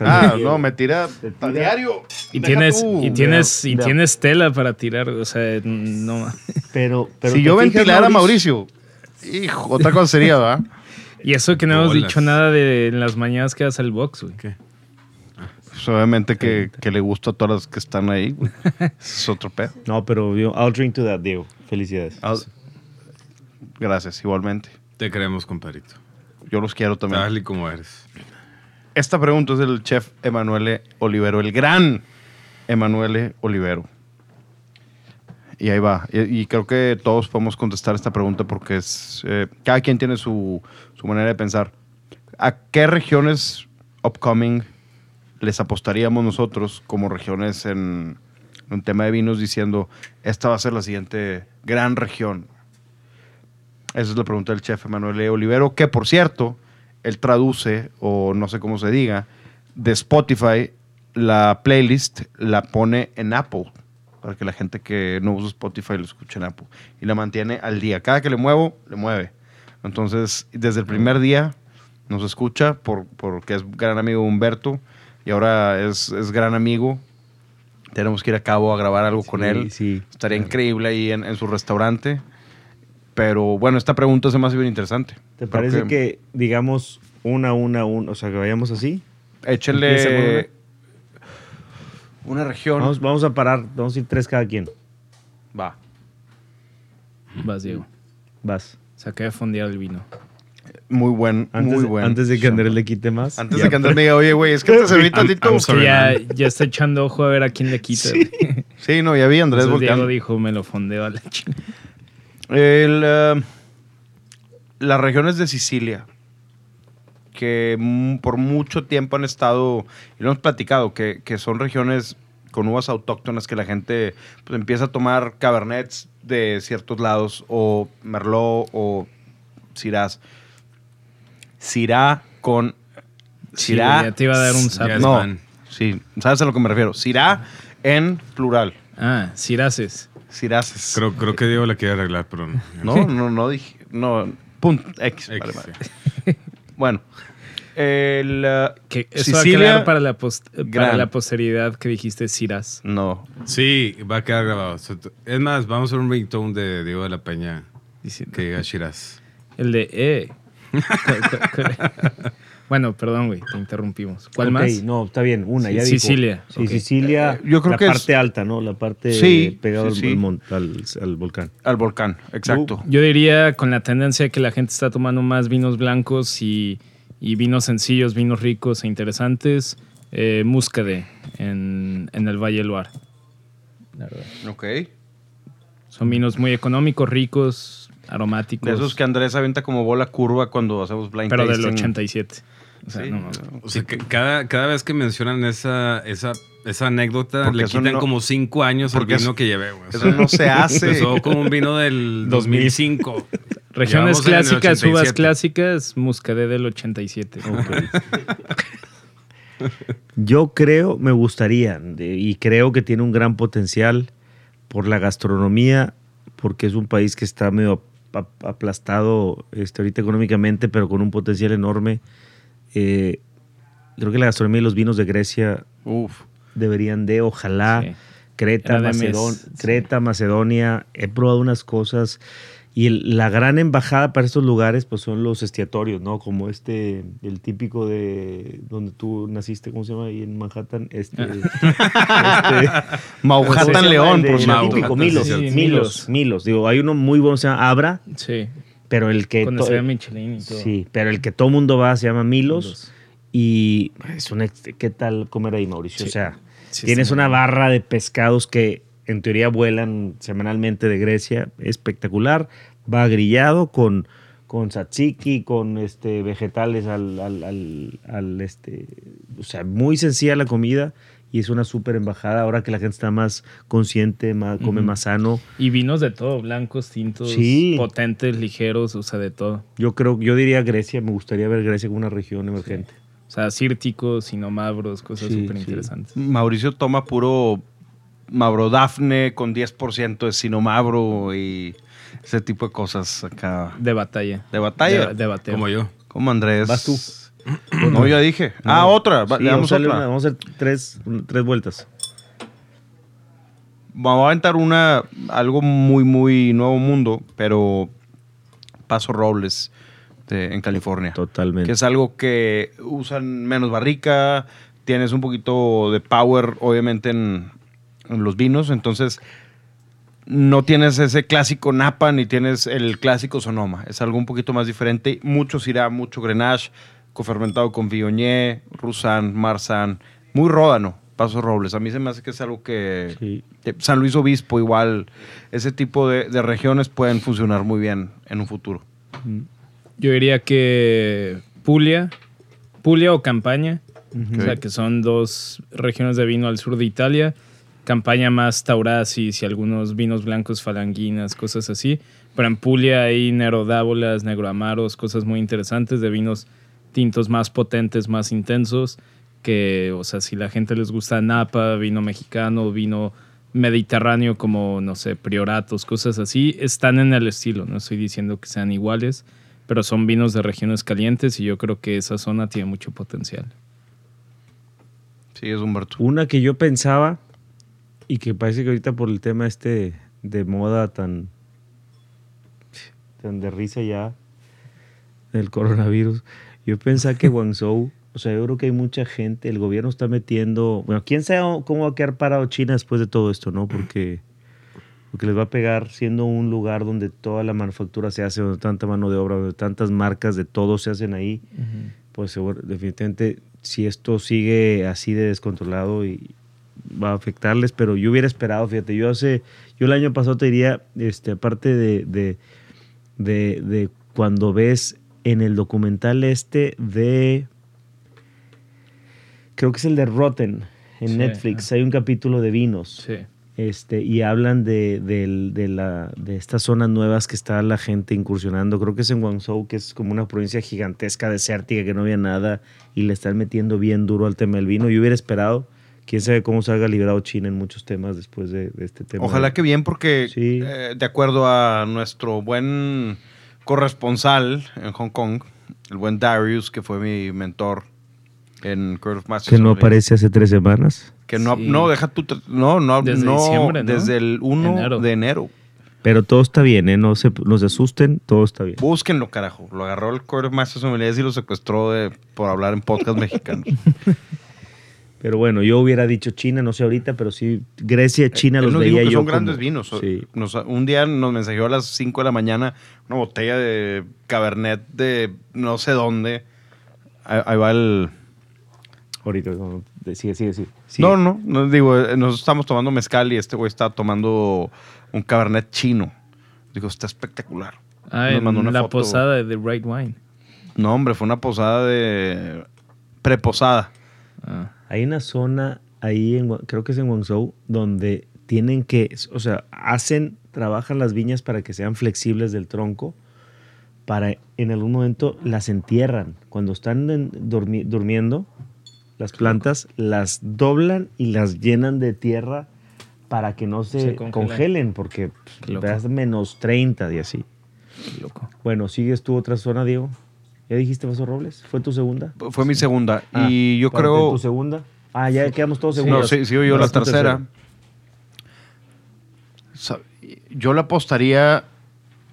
Ah, no, me tira a diario. Y Deja tienes, tú. y tienes, y tienes tela para tirar, o sea, no. Pero, pero si yo ventilara a Mauricio, hijo, otra cosa sería, ¿verdad? Y eso que no hemos dicho nada de en las mañanas que vas al box, güey. ¿Qué? Pues obviamente que, que le gusta a todas las que están ahí. güey. Es otro pedo. No, pero yo, I'll drink to that, Diego. Felicidades. Gracias, igualmente. Te queremos, compadrito. Yo los quiero también. Tal y como eres. Esta pregunta es del chef Emanuele Olivero, el gran Emanuele Olivero. Y ahí va. Y, creo que todos podemos contestar esta pregunta porque es. eh, cada quien tiene su, su manera de pensar. ¿A qué regiones upcoming les apostaríamos nosotros como regiones en un tema de vinos diciendo esta va a ser la siguiente gran región? Esa es la pregunta del chef Emanuel. Olivero, que por cierto, él traduce, o no sé cómo se diga, de Spotify, la playlist la pone en Apple, para que la gente que no usa Spotify lo escuche en Apple. Y la mantiene al día. Cada que le muevo, le mueve. Entonces, desde el primer día nos escucha por, porque es gran amigo Humberto y ahora es, es gran amigo. Tenemos que ir a cabo a grabar algo con Sí, él. sí, Estaría increíble ahí en, en su restaurante. Pero bueno, esta pregunta se me hace bien interesante. ¿Te parece que, digamos, una, una, una, o sea, que vayamos así? Con una región. Vamos, vamos a parar, vamos a ir tres cada quien. Va. Vas, Diego. Vas. Saqué de fondear el vino. Muy buen, Antes, muy buen. antes de que Andrés le quite más. Antes ya de que Andrés me diga, oye, güey, es que te serví tantito. Ya, ya está echando ojo a ver a quién le quita. Sí. Sí, no, ya vi a Andrés Entonces Diego volteando. dijo, me lo fondeo a la chingada. El, eh, las regiones de Sicilia, que por mucho tiempo han estado, y lo hemos platicado, que, que son regiones con uvas autóctonas que la gente pues, empieza a tomar cabernets de ciertos lados, o merlot, o syrah. Syrah con... Sí, Syrah... güey, ya te iba a dar un zap. No, sí, ¿sabes a lo que me refiero? Syrah en plural. Ah, Ciraces. Siraces. Creo, creo que Diego la quiere arreglar, pero no. No, no, no dije. No, punto. X. X, vale, vale. Bueno. El, uh, Que eso va a quedar para la, post- para la posteridad que dijiste Ciras. No. Sí, va a quedar grabado. Es más, vamos a hacer un ringtone de Diego de la Peña que diga Shiraz. El de E. Bueno, perdón, güey, te interrumpimos. ¿Cuál Ok, más? No, está bien, una, Sí, ya dijo. Sicilia, Sí, ok. Sicilia. Eh, yo creo la que es- parte alta, ¿no? La parte Sí, pegada sí, al- sí. Al, al- volcán. Al volcán, exacto. Yo diría con la tendencia que la gente está tomando más vinos blancos y, y vinos sencillos, vinos ricos e interesantes, eh, Muscade en, en el Valle del Loire. La verdad. Ok. Son vinos muy económicos, ricos, aromáticos. De esos que Andrés avienta como bola curva cuando hacemos blind pero del tasting. 87. O sea, Sí. no mames. O sea, que cada, cada vez que mencionan esa, esa, esa anécdota, Porque le eso quitan no- como cinco años al porque vino eso- que llevé. güey. O eso sea, no se hace. Empezó como un vino del 2005. Regiones clásicas, uvas 87. clásicas, Muscadet del 87. Yo creo, me gustaría, y creo que tiene un gran potencial por la gastronomía, porque es un país que está medio ap- aplastado este, ahorita económicamente, pero con un potencial enorme. Eh, creo que la gastronomía y los vinos de Grecia Uf. deberían de, ojalá, Sí. Creta, Macedon- sí. Macedonia, he probado unas cosas. Y el- la gran embajada para estos lugares, pues son los estiatorios, ¿no? Como este, el típico de donde tú naciste, ¿cómo se llama? Ahí en Manhattan. Este, este- ¿cómo Manhattan? León, por el típico, Milos, sí, Milos. Milos, Milos. Digo, hay uno muy bueno, se llama Abra, Sí. Pero el que... Estrella Michelin y todo. Sí, pero el que todo mundo va se llama Milos. Milos. Y es ex- ¿qué tal comer ahí, Mauricio? Sí. O sea, Sí, tienes una barra de pescados que en teoría vuelan semanalmente de Grecia, espectacular. Va grillado con, con tzatziki, con este, vegetales al, al- al- al, este, o sea, muy sencilla la comida y es una súper embajada ahora que la gente está más consciente, más, come más sano. Y vinos de todo, blancos, tintos, Sí. potentes, ligeros, o sea, de todo. Yo creo, yo diría Grecia, me gustaría ver Grecia como una región emergente. O sea, círticos, sinomabros, cosas Sí, súper sí. interesantes. Mauricio toma puro Mabrodafne con 10% de Sinomabro y ese tipo de cosas acá. De batalla. ¿De batalla? De, de bateo. Como yo. Como Andrés. Vas tú. No, ya dije. ah, otra. Va- Sí, le damos vamos, a otra. una- vamos a hacer tres, tres vueltas. Vamos a aventar una, algo muy, muy nuevo mundo, pero Paso Robles de- en California. Totalmente. Que es algo que usan menos barrica, tienes un poquito de power, obviamente, en, en los vinos, entonces no tienes ese clásico Napa ni tienes el clásico Sonoma. Es algo un poquito más diferente. Mucho Syrah, mucho Grenache, cofermentado con Viognier, Roussan, Marsan, muy ródano, Paso Robles. A mí se me hace que es algo que... que San Luis Obispo igual, ese tipo de, de regiones pueden funcionar muy bien en un futuro. Yo diría que Puglia, Puglia o Campaña, o sea, que son dos regiones de vino al sur de Italia. Campaña más Taurasis y algunos vinos blancos falanginas, cosas así. Pero en Puglia hay Nerodábolas, Negroamaros, cosas muy interesantes de vinos tintos más potentes, más intensos. Que, o sea, si la gente les gusta Napa, vino mexicano, vino mediterráneo como, no sé, prioratos, cosas así, están en el estilo. No estoy diciendo que sean iguales, pero son vinos de regiones calientes y yo creo que esa zona tiene mucho potencial. Sí, es Humberto. Una que yo pensaba y que parece que ahorita por el tema este de moda tan, tan de risa ya del coronavirus, yo pensaba que Guangzhou, o sea, yo creo que hay mucha gente, el gobierno está metiendo, bueno, quién sabe cómo va a quedar parado China después de todo esto, ¿no? Porque, porque les va a pegar siendo un lugar donde toda la manufactura se hace, donde tanta mano de obra, donde tantas marcas de todo se hacen ahí pues seguro- definitivamente si esto sigue así de descontrolado y va a afectarles, pero yo hubiera esperado, fíjate, yo hace, yo el año pasado te diría, este, aparte de, de, de, de cuando ves en el documental este de, creo que es el de Rotten en Sí, Netflix, hay un capítulo de vinos. Sí. Este, y hablan de, de, la, de estas zonas nuevas que está la gente incursionando. Creo que es en Guangzhou, que es como una provincia gigantesca, desértica, que no había nada, y le están metiendo bien duro al tema del vino. Yo hubiera esperado, quién sabe cómo salga liberado China en muchos temas después de, de este tema. Ojalá que bien, porque eh, de acuerdo a nuestro buen corresponsal en Hong Kong, el buen Darius, que fue mi mentor en Curve of Masters. Que no aparece hace tres semanas. Que no, Sí. no, deja tu... No, no, Desde no, diciembre, ¿no? desde el 1 Enero. de enero. Pero todo está bien, ¿eh? No se, no se asusten, todo está bien. Búsquenlo, carajo. Lo agarró el Curve of Masters y lo secuestró de- por hablar en podcast mexicanos. Pero bueno, yo hubiera dicho China, no sé ahorita, pero sí, Grecia, China Él los nos dijo veía que yo son como- grandes vinos. Sí. Nos- un día nos mensajeó a las 5 de la mañana una botella de Cabernet de no sé dónde. Ahí, ahí va el... Ahorita, no, sigue, sigue, sigue. No, no, no, digo, eh, nosotros estamos tomando mezcal y este güey está tomando un Cabernet chino. Digo, está espectacular. Ah, Nos mandó una la foto. posada de The Right Wine. No, hombre, fue una posada de... Preposada. Ah. Hay una zona ahí, en, creo que es en Guangzhou, donde tienen que, o sea, hacen, trabajan las viñas para que sean flexibles del tronco, para en algún momento las entierran. Cuando están en- durmiendo, las plantas las doblan y las llenan de tierra para que no se, Se congelen. congelen, porque loco. das menos 30 y así. Loco. Bueno, ¿sigues tú otra zona, Diego? ¿Ya dijiste Vaso Robles? ¿Fue tu segunda? Fue mi segunda. Ah, y yo creo... ¿Tu segunda? Ah, ya quedamos todos Sí, segundos. No, sí, sigo yo la tercera. Yo le apostaría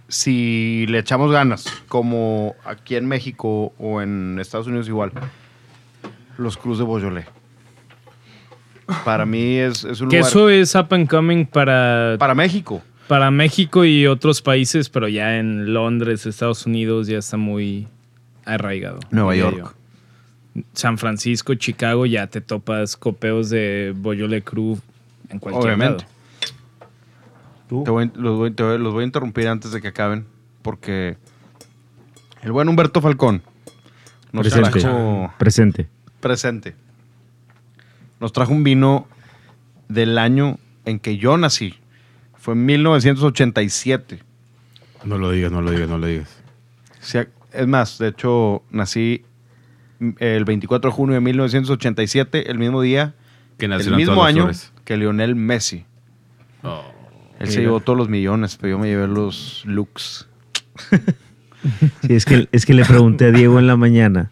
si le echamos ganas, como aquí en México o en Estados Unidos igual, los Cruz de Beaujolais. Para mí es, es un Que lugar... eso es up and coming para, Para México. para México y otros países, pero ya en Londres, Estados Unidos, ya está muy arraigado. Nueva York. yo. San Francisco, Chicago, ya te topas copeos de Boyole Cruz en cualquier Obviamente. lado. Te voy- los, voy, te voy- los voy a interrumpir antes de que acaben, porque el buen Humberto Falcón nos Presente. trajo... Presente. presente. Nos trajo un vino del año en que yo nací. Fue en 1987. No lo digas, no lo digas, no lo digas. Es más, de hecho, nací el 24 de junio de 1987, el mismo día, Que el mismo año flores. que Lionel Messi. Él se llevó todos los millones, pero yo me llevé los looks. Sí, es que, es que le pregunté a Diego en la mañana.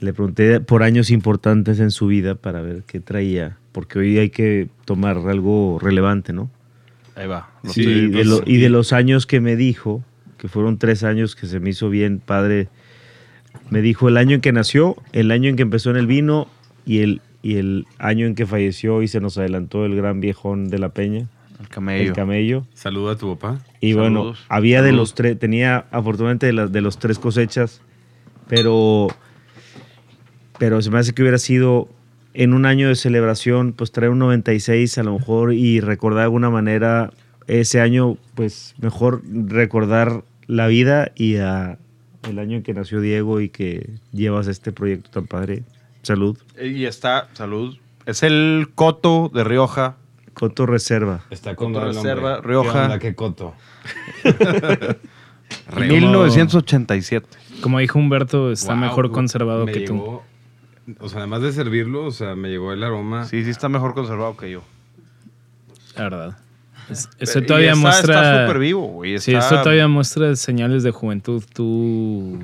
Le pregunté por años importantes en su vida para ver qué traía. Porque hoy hay que tomar algo relevante, ¿no? Ahí va. Lo Sí, estoy- y, de lo- y de los años que me dijo, que fueron tres años que se me hizo bien, padre, me dijo el año en que nació, el año en que empezó en el vino y el, y el año en que falleció y se nos adelantó el gran viejón de la peña. El camello. El camello. Saluda a tu papá. Y bueno, Saludos. había de los tres, tenía afortunadamente de, las de los tres cosechas, pero, pero se me hace que hubiera sido en un año de celebración, pues traer un 96 a lo mejor y recordar de alguna manera ese año, pues mejor recordar la vida y a el año en que nació Diego y que llevas este proyecto tan padre. Salud. Y está, salud. Es el Coto de Rioja. Coto Reserva. Está con Coto el nombre. Reserva, Rioja. ¿Qué onda? ¿Qué coto? 1987. Como dijo Humberto, está Wow, mejor conservado me que tú. llegó- O sea, además de servirlo, o sea, me llegó el aroma. Sí, sí está mejor conservado que yo. La verdad. Es- Y Eso todavía está- muestra. está súper vivo, güey, Sí, está- esto todavía muestra señales de juventud. Tú.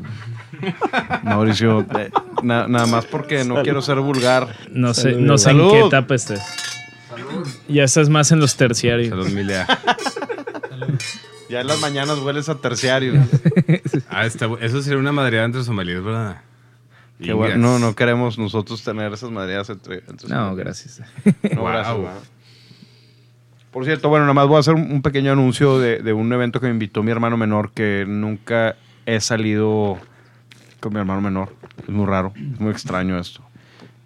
Mauricio, eh, na- nada más porque no Salud. quiero ser vulgar. No sé, no sé en qué etapa estés. Ya estás más en los terciarios. Salud, Milia. Ya en las mañanas hueles a terciario. Ah, está eso sería una madreada entre somalíes, ¿verdad? Qué bueno. No, no queremos nosotros tener esas madreadas entre, entre No, somalíes. gracias. No, Wow. gracias. güey. Por cierto, bueno, nada más voy a hacer un, pequeño anuncio de, de un evento que me invitó mi hermano menor, que nunca he salido con mi hermano menor. Es muy raro, es muy extraño esto.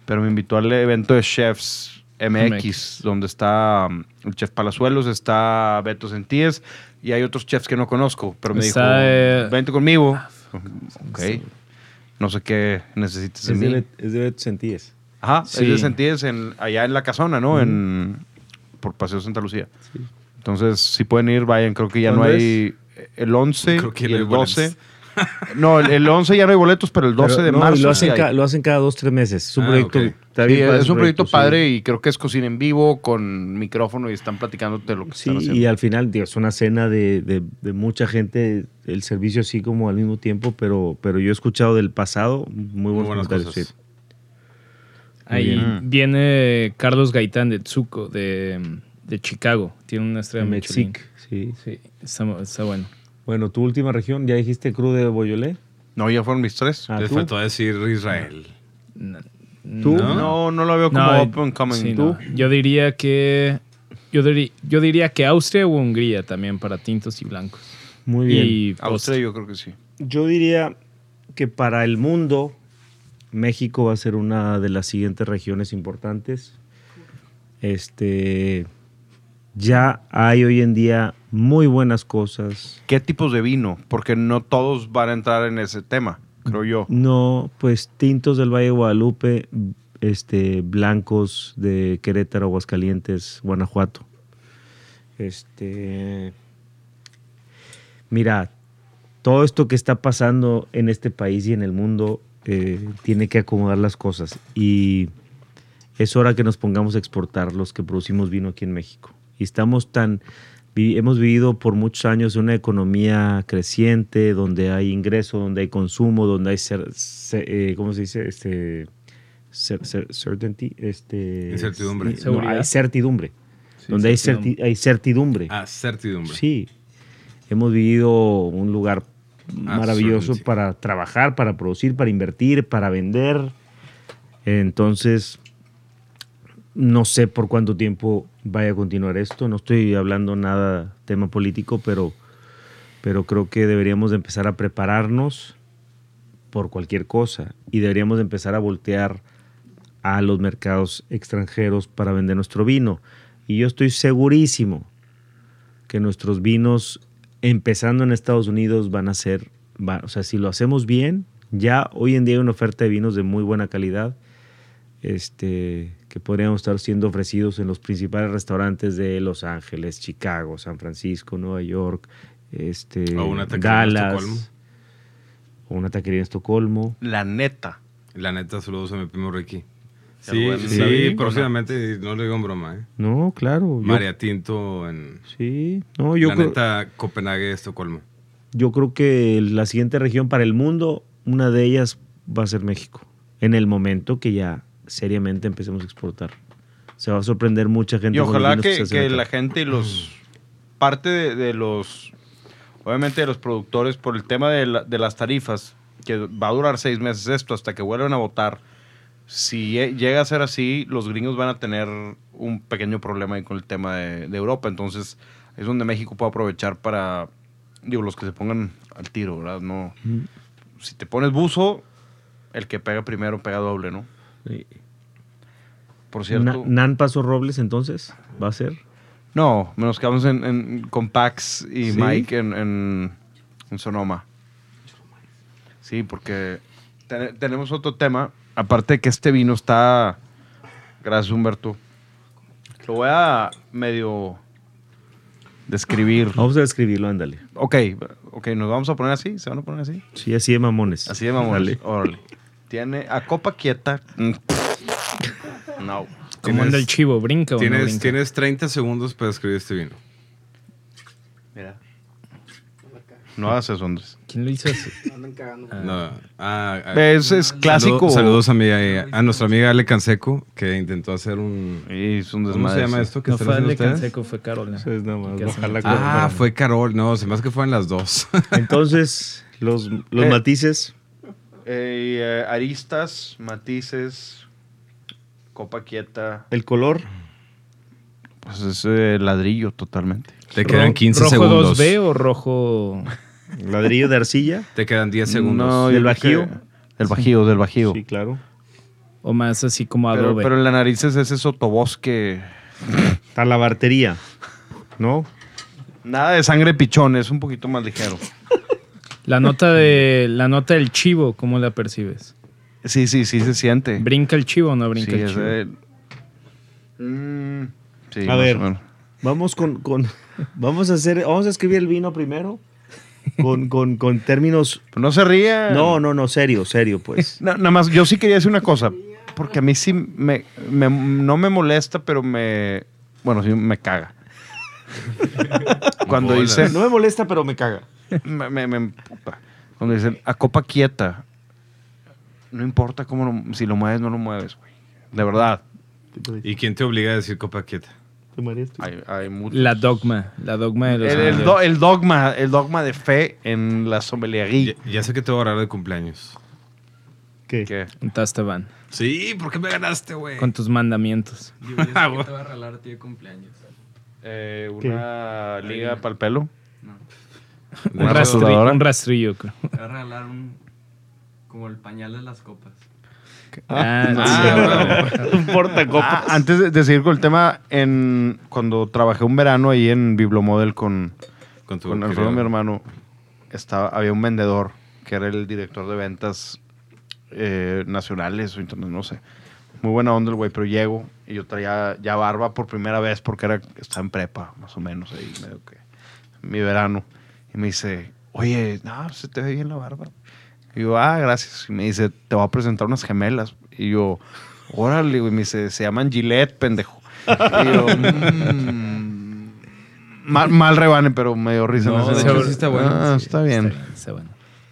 Pero me invitó al evento de Chefs MX, MX. donde está um, el chef Palazuelos, está Beto Sentíes y hay otros chefs que no conozco. Pero me Está, dijo, eh, vente conmigo. Ok. No sé qué necesites de Es de, mí. Bet- es de Bet Sentíes. Ajá, Sí. es de Sentíes en, allá en la casona, ¿no? En, por Paseo Santa Lucía. Entonces, si pueden ir, vayan. Creo que ya no ¿Cuándo hay el 11 Creo que y el 12. boletos. no, el, el 11 ya no hay boletos, pero el 12 Pero de no, marzo lo hacen, lo cada dos, tres meses. Es un Ah, proyecto. Sí, padre es un proyecto sí. padre y creo que es cocina en vivo con micrófono y están platicándote lo que Sí, están haciendo. y al final digo, es una cena de, de- de mucha gente, el servicio así como al mismo tiempo, pero, pero yo he escuchado del pasado muy buenos buenas cosas. Ahí bien. viene Carlos Gaitán de Tsuko, de, de Chicago. Tiene una estrella El Michelin. Mexic, sí. Sí, está, está bueno. Bueno, tu última región, ¿ya dijiste Cruz de Boyolé? No, ya fueron mis tres. Ah, Les ¿tú? faltó decir Israel. ¿Tú? ¿No? No, no lo veo como No, open coming. sí, ¿Tú? no. Yo diría que. Yo, diri- yo diría que Austria o Hungría también para tintos y blancos. Muy bien. Y Austria yo creo que sí. Yo diría que para el mundo, México va a ser una de las siguientes regiones importantes. Este, ya hay hoy en día muy buenas cosas. ¿Qué tipos de vino? Porque no todos van a entrar en ese tema, creo yo. No, pues tintos del Valle de Guadalupe, este, blancos de Querétaro, Aguascalientes, Guanajuato. Este, mira, todo esto que está pasando en este país y en el mundo eh, tiene que acomodar las cosas y es hora que nos pongamos a exportar los que producimos vino aquí en México. Y estamos tan, hemos vivido por muchos años una economía creciente, donde hay ingreso, donde hay consumo, donde hay, ce- eh, ¿cómo se dice? Este, certainty, este, Incertidumbre. no, Seguridad. hay certidumbre. Sí, donde hay, certidumbre. certi- hay certidumbre. Ah, certidumbre. Sí. Hemos vivido un lugar maravilloso para trabajar, para producir, para invertir, para vender. Entonces, no sé por cuánto tiempo vaya a continuar esto. No estoy hablando nada tema político, pero, pero creo que deberíamos de empezar a prepararnos por cualquier cosa y deberíamos de empezar a voltear a los mercados extranjeros para vender nuestro vino. Y yo estoy segurísimo que nuestros vinos, empezando en Estados Unidos, van a ser, va- o sea, si lo hacemos bien, ya hoy en día hay una oferta de vinos de muy buena calidad, este, que podrían estar siendo ofrecidos en los principales restaurantes de Los Ángeles, Chicago, San Francisco, Nueva York, este, O una taquería en Dallas, Estocolmo. o una taquería en Estocolmo. La neta. La neta, saludos a mi primo Ricky. Sí, lo sí, próximamente, y no le digo en broma, ¿eh? No, claro. yo- María Tinto en... sí, no, yo la creo, neta, Copenhague, Estocolmo. yo creo que la siguiente región para el mundo, una de ellas va a ser México. En el momento que ya seriamente empecemos a exportar. Se va a sorprender mucha gente. Y ojalá que, que la gente y los... Parte de, de los... Obviamente de los productores, por el tema de, la- de las tarifas, que va a durar seis meses esto hasta que vuelvan a votar. Si lle- llega a ser así, los gringos van a tener un pequeño problema ahí con el tema de, de Europa. Entonces, es donde México puede aprovechar para, digo, los que se pongan al tiro, ¿verdad? No, si te pones buzo, el que pega primero pega doble, ¿no? Sí. por cierto. Na- Nan Paso Robles, entonces, ¿va a ser? No, nos quedamos en, en- con Pax y ¿Sí? Mike en, en, en Sonoma. Sí, porque te- tenemos otro tema. Aparte de que este vino está. Gracias, Humberto. Lo voy a medio describir. Vamos a describirlo, ándale. Ok, ok, nos vamos a poner así. ¿Se van a poner así? Sí, así de mamones. Así de mamones. Dale. Órale. Tiene a copa quieta. mm, No. ¿Cómo anda el chivo? ¿Brinca o no tienes, brinca? tienes 30 segundos para escribir este vino. Mira. No hagas eso, Andrés. ¿Quién lo hizo así? No, ah, ah, Es- es clásico. saludo- Saludos a, mi, a nuestra amiga Ale Canseco, que intentó hacer un. es un ¿Cómo se llama esto que No están fue haciendo Ale ustedes? Canseco, fue Carol. Eso es nada más, Que hacen- ojalá que- Ah, Bueno. fue Carol. No, se me hace que fueron las dos. Entonces, los, los Eh. matices. Eh, eh, aristas, matices, copa quieta. El color. Pues es eh, ladrillo totalmente. Te quedan 15 ¿Rojo segundos. 2B o rojo...? Ladrillo de arcilla. Te quedan 10 segundos. No, ¿Del yo creo bajío? que- Del bajío, del bajío. Sí, claro. ¿O más así como pero, adobe? pero en la nariz es ese sotobosque. Talabartería. ¿No? Nada de sangre pichón, es un poquito más ligero. La nota de la nota del chivo, ¿cómo la percibes? Sí, sí, sí se siente. ¿Brinca el chivo o no brinca Sí, el es chivo? de- Mm, sí, a ver, vamos con, con- vamos a hacer, vamos a escribir el vino primero. Con, con, con términos. No se ría. No, no, no, serio, serio, pues. Na- nada más, yo sí quería decir una cosa. Porque a mí sí me, me- no me molesta, pero me. Bueno, sí me caga. Cuando dicen. No me molesta, pero me caga. me, me- me. Cuando dicen a copa quieta. No importa cómo lo- si lo mueves, no lo mueves, güey. De verdad. ¿Y quién te obliga a decir copa quieta? Hay, hay muchos. La dogma, la dogma de los El, el do- el dogma, el dogma de fe en la sommeliería. Ya, ya sé que te voy a orar de cumpleaños. ¿Qué? ¿Qué? Un Tastaban. Sí, ¿por qué me ganaste, güey? Con tus mandamientos. Yo ya sé que te va a regalar a ti de cumpleaños. Eh, ¿Qué? una liga para el pelo. No. Un, Una rastri- rasuradora. un rastrillo, creo. Te va a regalar un... Como el pañal de las copas. Ah, Ah, sí. Un portacopas. Ah, antes de, de seguir con el tema, en, cuando trabajé un verano ahí en Biblomodel con, Con tu con Alfredo, mi hermano, estaba, había un vendedor que era el director de ventas eh, nacionales o internet, no sé. Muy buena onda el güey, pero llego y yo traía ya barba por primera vez porque era, estaba en prepa, más o menos, ahí medio que mi verano. Y me dice, oye, no, se te ve bien la barba. Y yo, ah, gracias. Y me dice, te voy a presentar unas gemelas. Y yo, órale, güey. Me dice, se llaman Gillette, pendejo. Y yo, "Mm". mal, mal rebane, pero me dio risa. en No, ese de hecho, sí está bueno. Ah, Sí, está bien. Está, está bueno.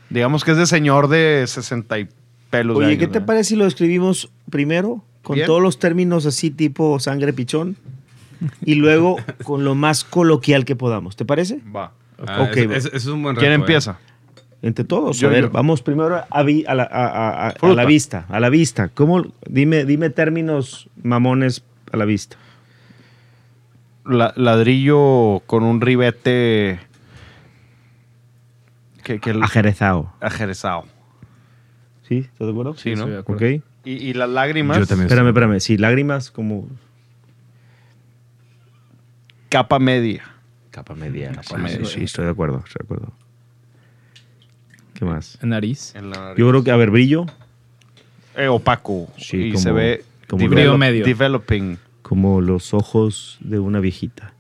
Digamos que es de señor de 60 y pelos de Oye, años, ¿qué te ¿no? parece si lo escribimos primero? Con Bien. todos los términos así tipo sangre pichón. Y luego con lo más coloquial que podamos. ¿Te parece? Va. Ah, Ok, ese- va. ese- ese es un buen reto. ¿Quién eh. Entre todos. Yo- a ver, yo. vamos primero a, vi- a la, a- a- a- a Fruta. la vista. A la vista. ¿Cómo? Dime, dime términos mamones a la vista. La- ladrillo con un ribete que, que el- Ajerezado. ajerezado. ¿Sí? ¿Estás de acuerdo? Sí, ¿no? estoy de acuerdo. Ok. Y, y las lágrimas, Yo también. Espérame, espérame. Sí, lágrimas como capa media. capa media. Capa sí, media. sí, estoy de acuerdo, estoy de acuerdo. ¿Qué más? Nariz. En la nariz. Yo creo que, a ver, brillo. Eh, opaco. Sí, y como- se ve como develop- brillo medio. developing. Como los ojos de una viejita.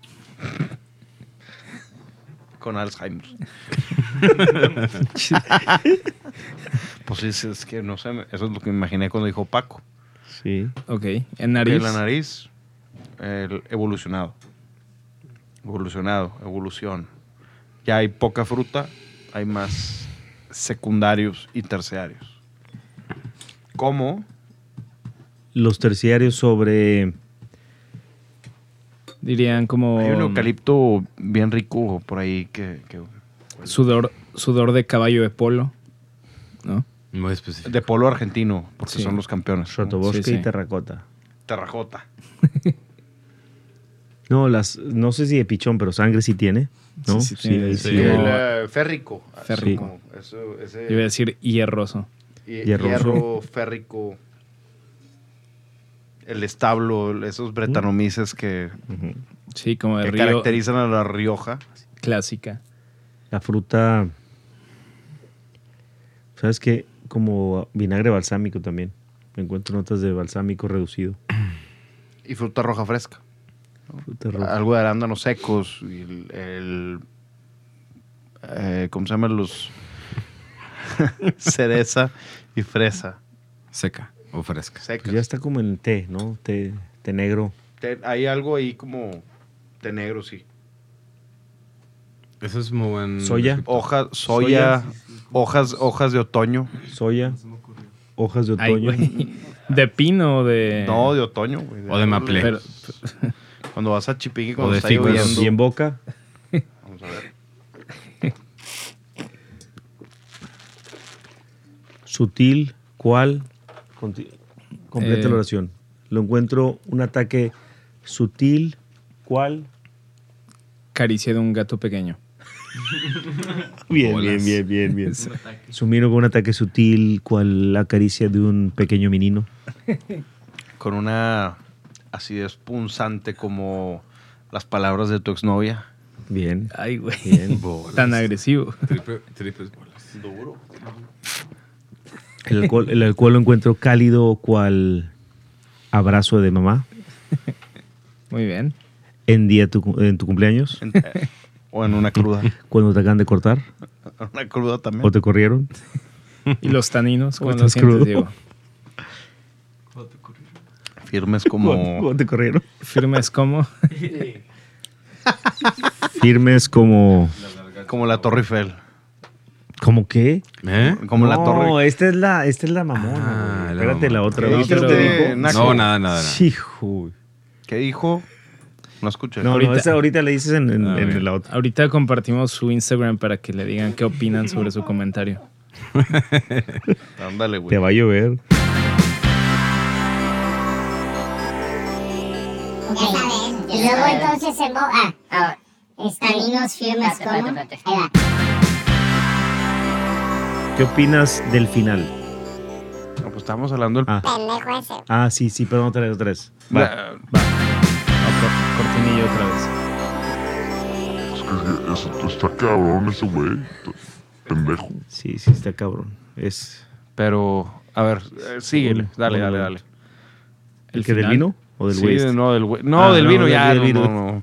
Con Alzheimer. pues es que no sé, eso es lo que me imaginé cuando dijo opaco. Sí. Ok. En nariz. la nariz, el evolucionado. Evolucionado, evolución. Ya hay poca fruta, hay más secundarios y terciarios. ¿Cómo? Los terciarios sobre. Dirían como Hay un eucalipto bien rico por ahí que, que- sudor, sudor de caballo de polo. ¿No? Muy específico. de polo argentino, porque Sí. son los campeones. ¿no? Sotobosque Sí, sí. y terracota. Terrajota. No, las, no sé si de pichón, pero sangre sí tiene. ¿No? Sí, el férrico. Férrico. Como eso- ese- Yo iba a decir hierroso. hi- hierroso. hierro férrico. el establo, esos bretanomices que, Sí, como de que río caracterizan a la Rioja. clásica. La fruta. ¿Sabes qué? Como vinagre balsámico también. Me encuentro notas de balsámico reducido. Y fruta roja fresca. Algo de arándanos secos. Y el, el- eh, ¿Cómo se llaman los? Cereza y fresa. Seca o fresca. Secas. Pues ya está como en té, ¿no? Té, té negro. Hay algo ahí como de negro, sí. Eso es muy buen. Soya. Hoja, soya, hojas, hojas de otoño. Soya. Hojas de otoño. ¿De pino o de...? No, de otoño, güey. O de maple. Pero- Cuando vas a Chipinque, cuando de está lloviendo. y en boca. Vamos a ver. Sutil, ¿cuál? Conti- Completa Eh. la oración. Lo encuentro un ataque sutil, ¿cuál? Caricia de un gato pequeño. Bien, bien, bien, bien, bien. Sumiro con un ataque sutil, cual la caricia de un pequeño menino. Con una acidez punzante como las palabras de tu exnovia. Bien. Ay, güey. Bien. Tan agresivo. Triple- triples bolas. El alcohol, el alcohol lo encuentro cálido, cual abrazo de mamá Muy bien. en día tu, en tu cumpleaños, En- eh, o en una cruda. cuando te acaban de cortar Una cruda también. o te corrieron. ¿Y los taninos? ¿Cómo ¿Cómo los estás crudo? Firmes ¿Cuándo, como. cuándo te corrieron? ¿Firmes como? Firmes como... Como la Torre Eiffel. ¿Cómo qué? ¿Eh? Como la no, Torre esta es la, esta es la mamona. Ah, güey. la Espérate la mamona. otra. ¿Qué ¿Viste dijo lo que usted, dijo? No, nada, nada. nada. Hijo. ¿Qué dijo? No escuché. No, no, Ahorita. esa ahorita le dices en, en- Ah, en la otra. Ahorita compartimos su Instagram para que le digan qué opinan sobre su comentario. Ándale, Te güey. va a llover. Y luego entonces en bo- ah, ahora, estaninos firmes como. Va. ¿Qué opinas del final? No, pues estábamos hablando del. Ah, Pendejo ese. ah sí, sí, perdón, otra vez, otra vez. Va. La- No, cor- cortinilla otra vez. Es que eso- está cabrón ese güey. Pendejo. Sí, sí, está cabrón. Es Pero, a ver, eh, síguele. Dale, dale, dale. el que del vino o del Sí, no, del. No, Ah, del no, vino del- ya. del no, vino. no,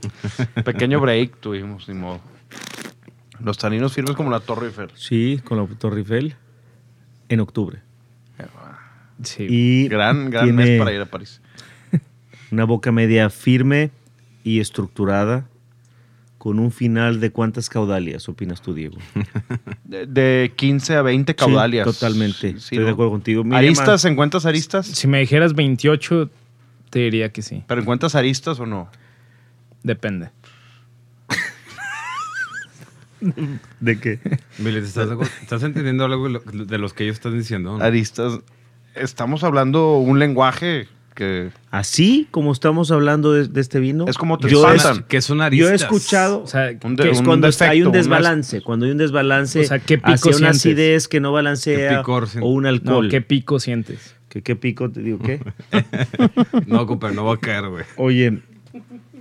no. Pequeño break tuvimos, ni modo. Los taninos firmes como la Torre Eiffel. Sí, con la Torre Eiffel en octubre. Sí. Y Gran, gran tiene mes para ir a París. una boca media firme y estructurada con un final de cuántas caudalias, opinas tú, Diego? De, de 15 a 20 caudalias. Sí, totalmente. Sí, Estoy ¿no? de acuerdo contigo. ¿Aristas? ¿Encuentras aristas? Si me dijeras 28, te diría que sí. ¿Pero encuentras aristas o no? Depende. ¿De qué? ¿te ¿estás, estás entendiendo algo de lo- de los que ellos están diciendo? no? Aristas. Estamos hablando un lenguaje que Así como estamos hablando de, de este vino, es como te yo, he- espantan. que son yo aristas. he escuchado O sea, Un que de- es un cuando defecto, hay un una- desbalance, cuando hay un desbalance O sea, ¿qué pico hacia una sientes? acidez que no balancea ¿Qué picor o un no, alcohol. ¿qué pico sientes? ¿Qué, qué pico? Te digo, ¿qué? No, compa, no va a caer, güey. Oye,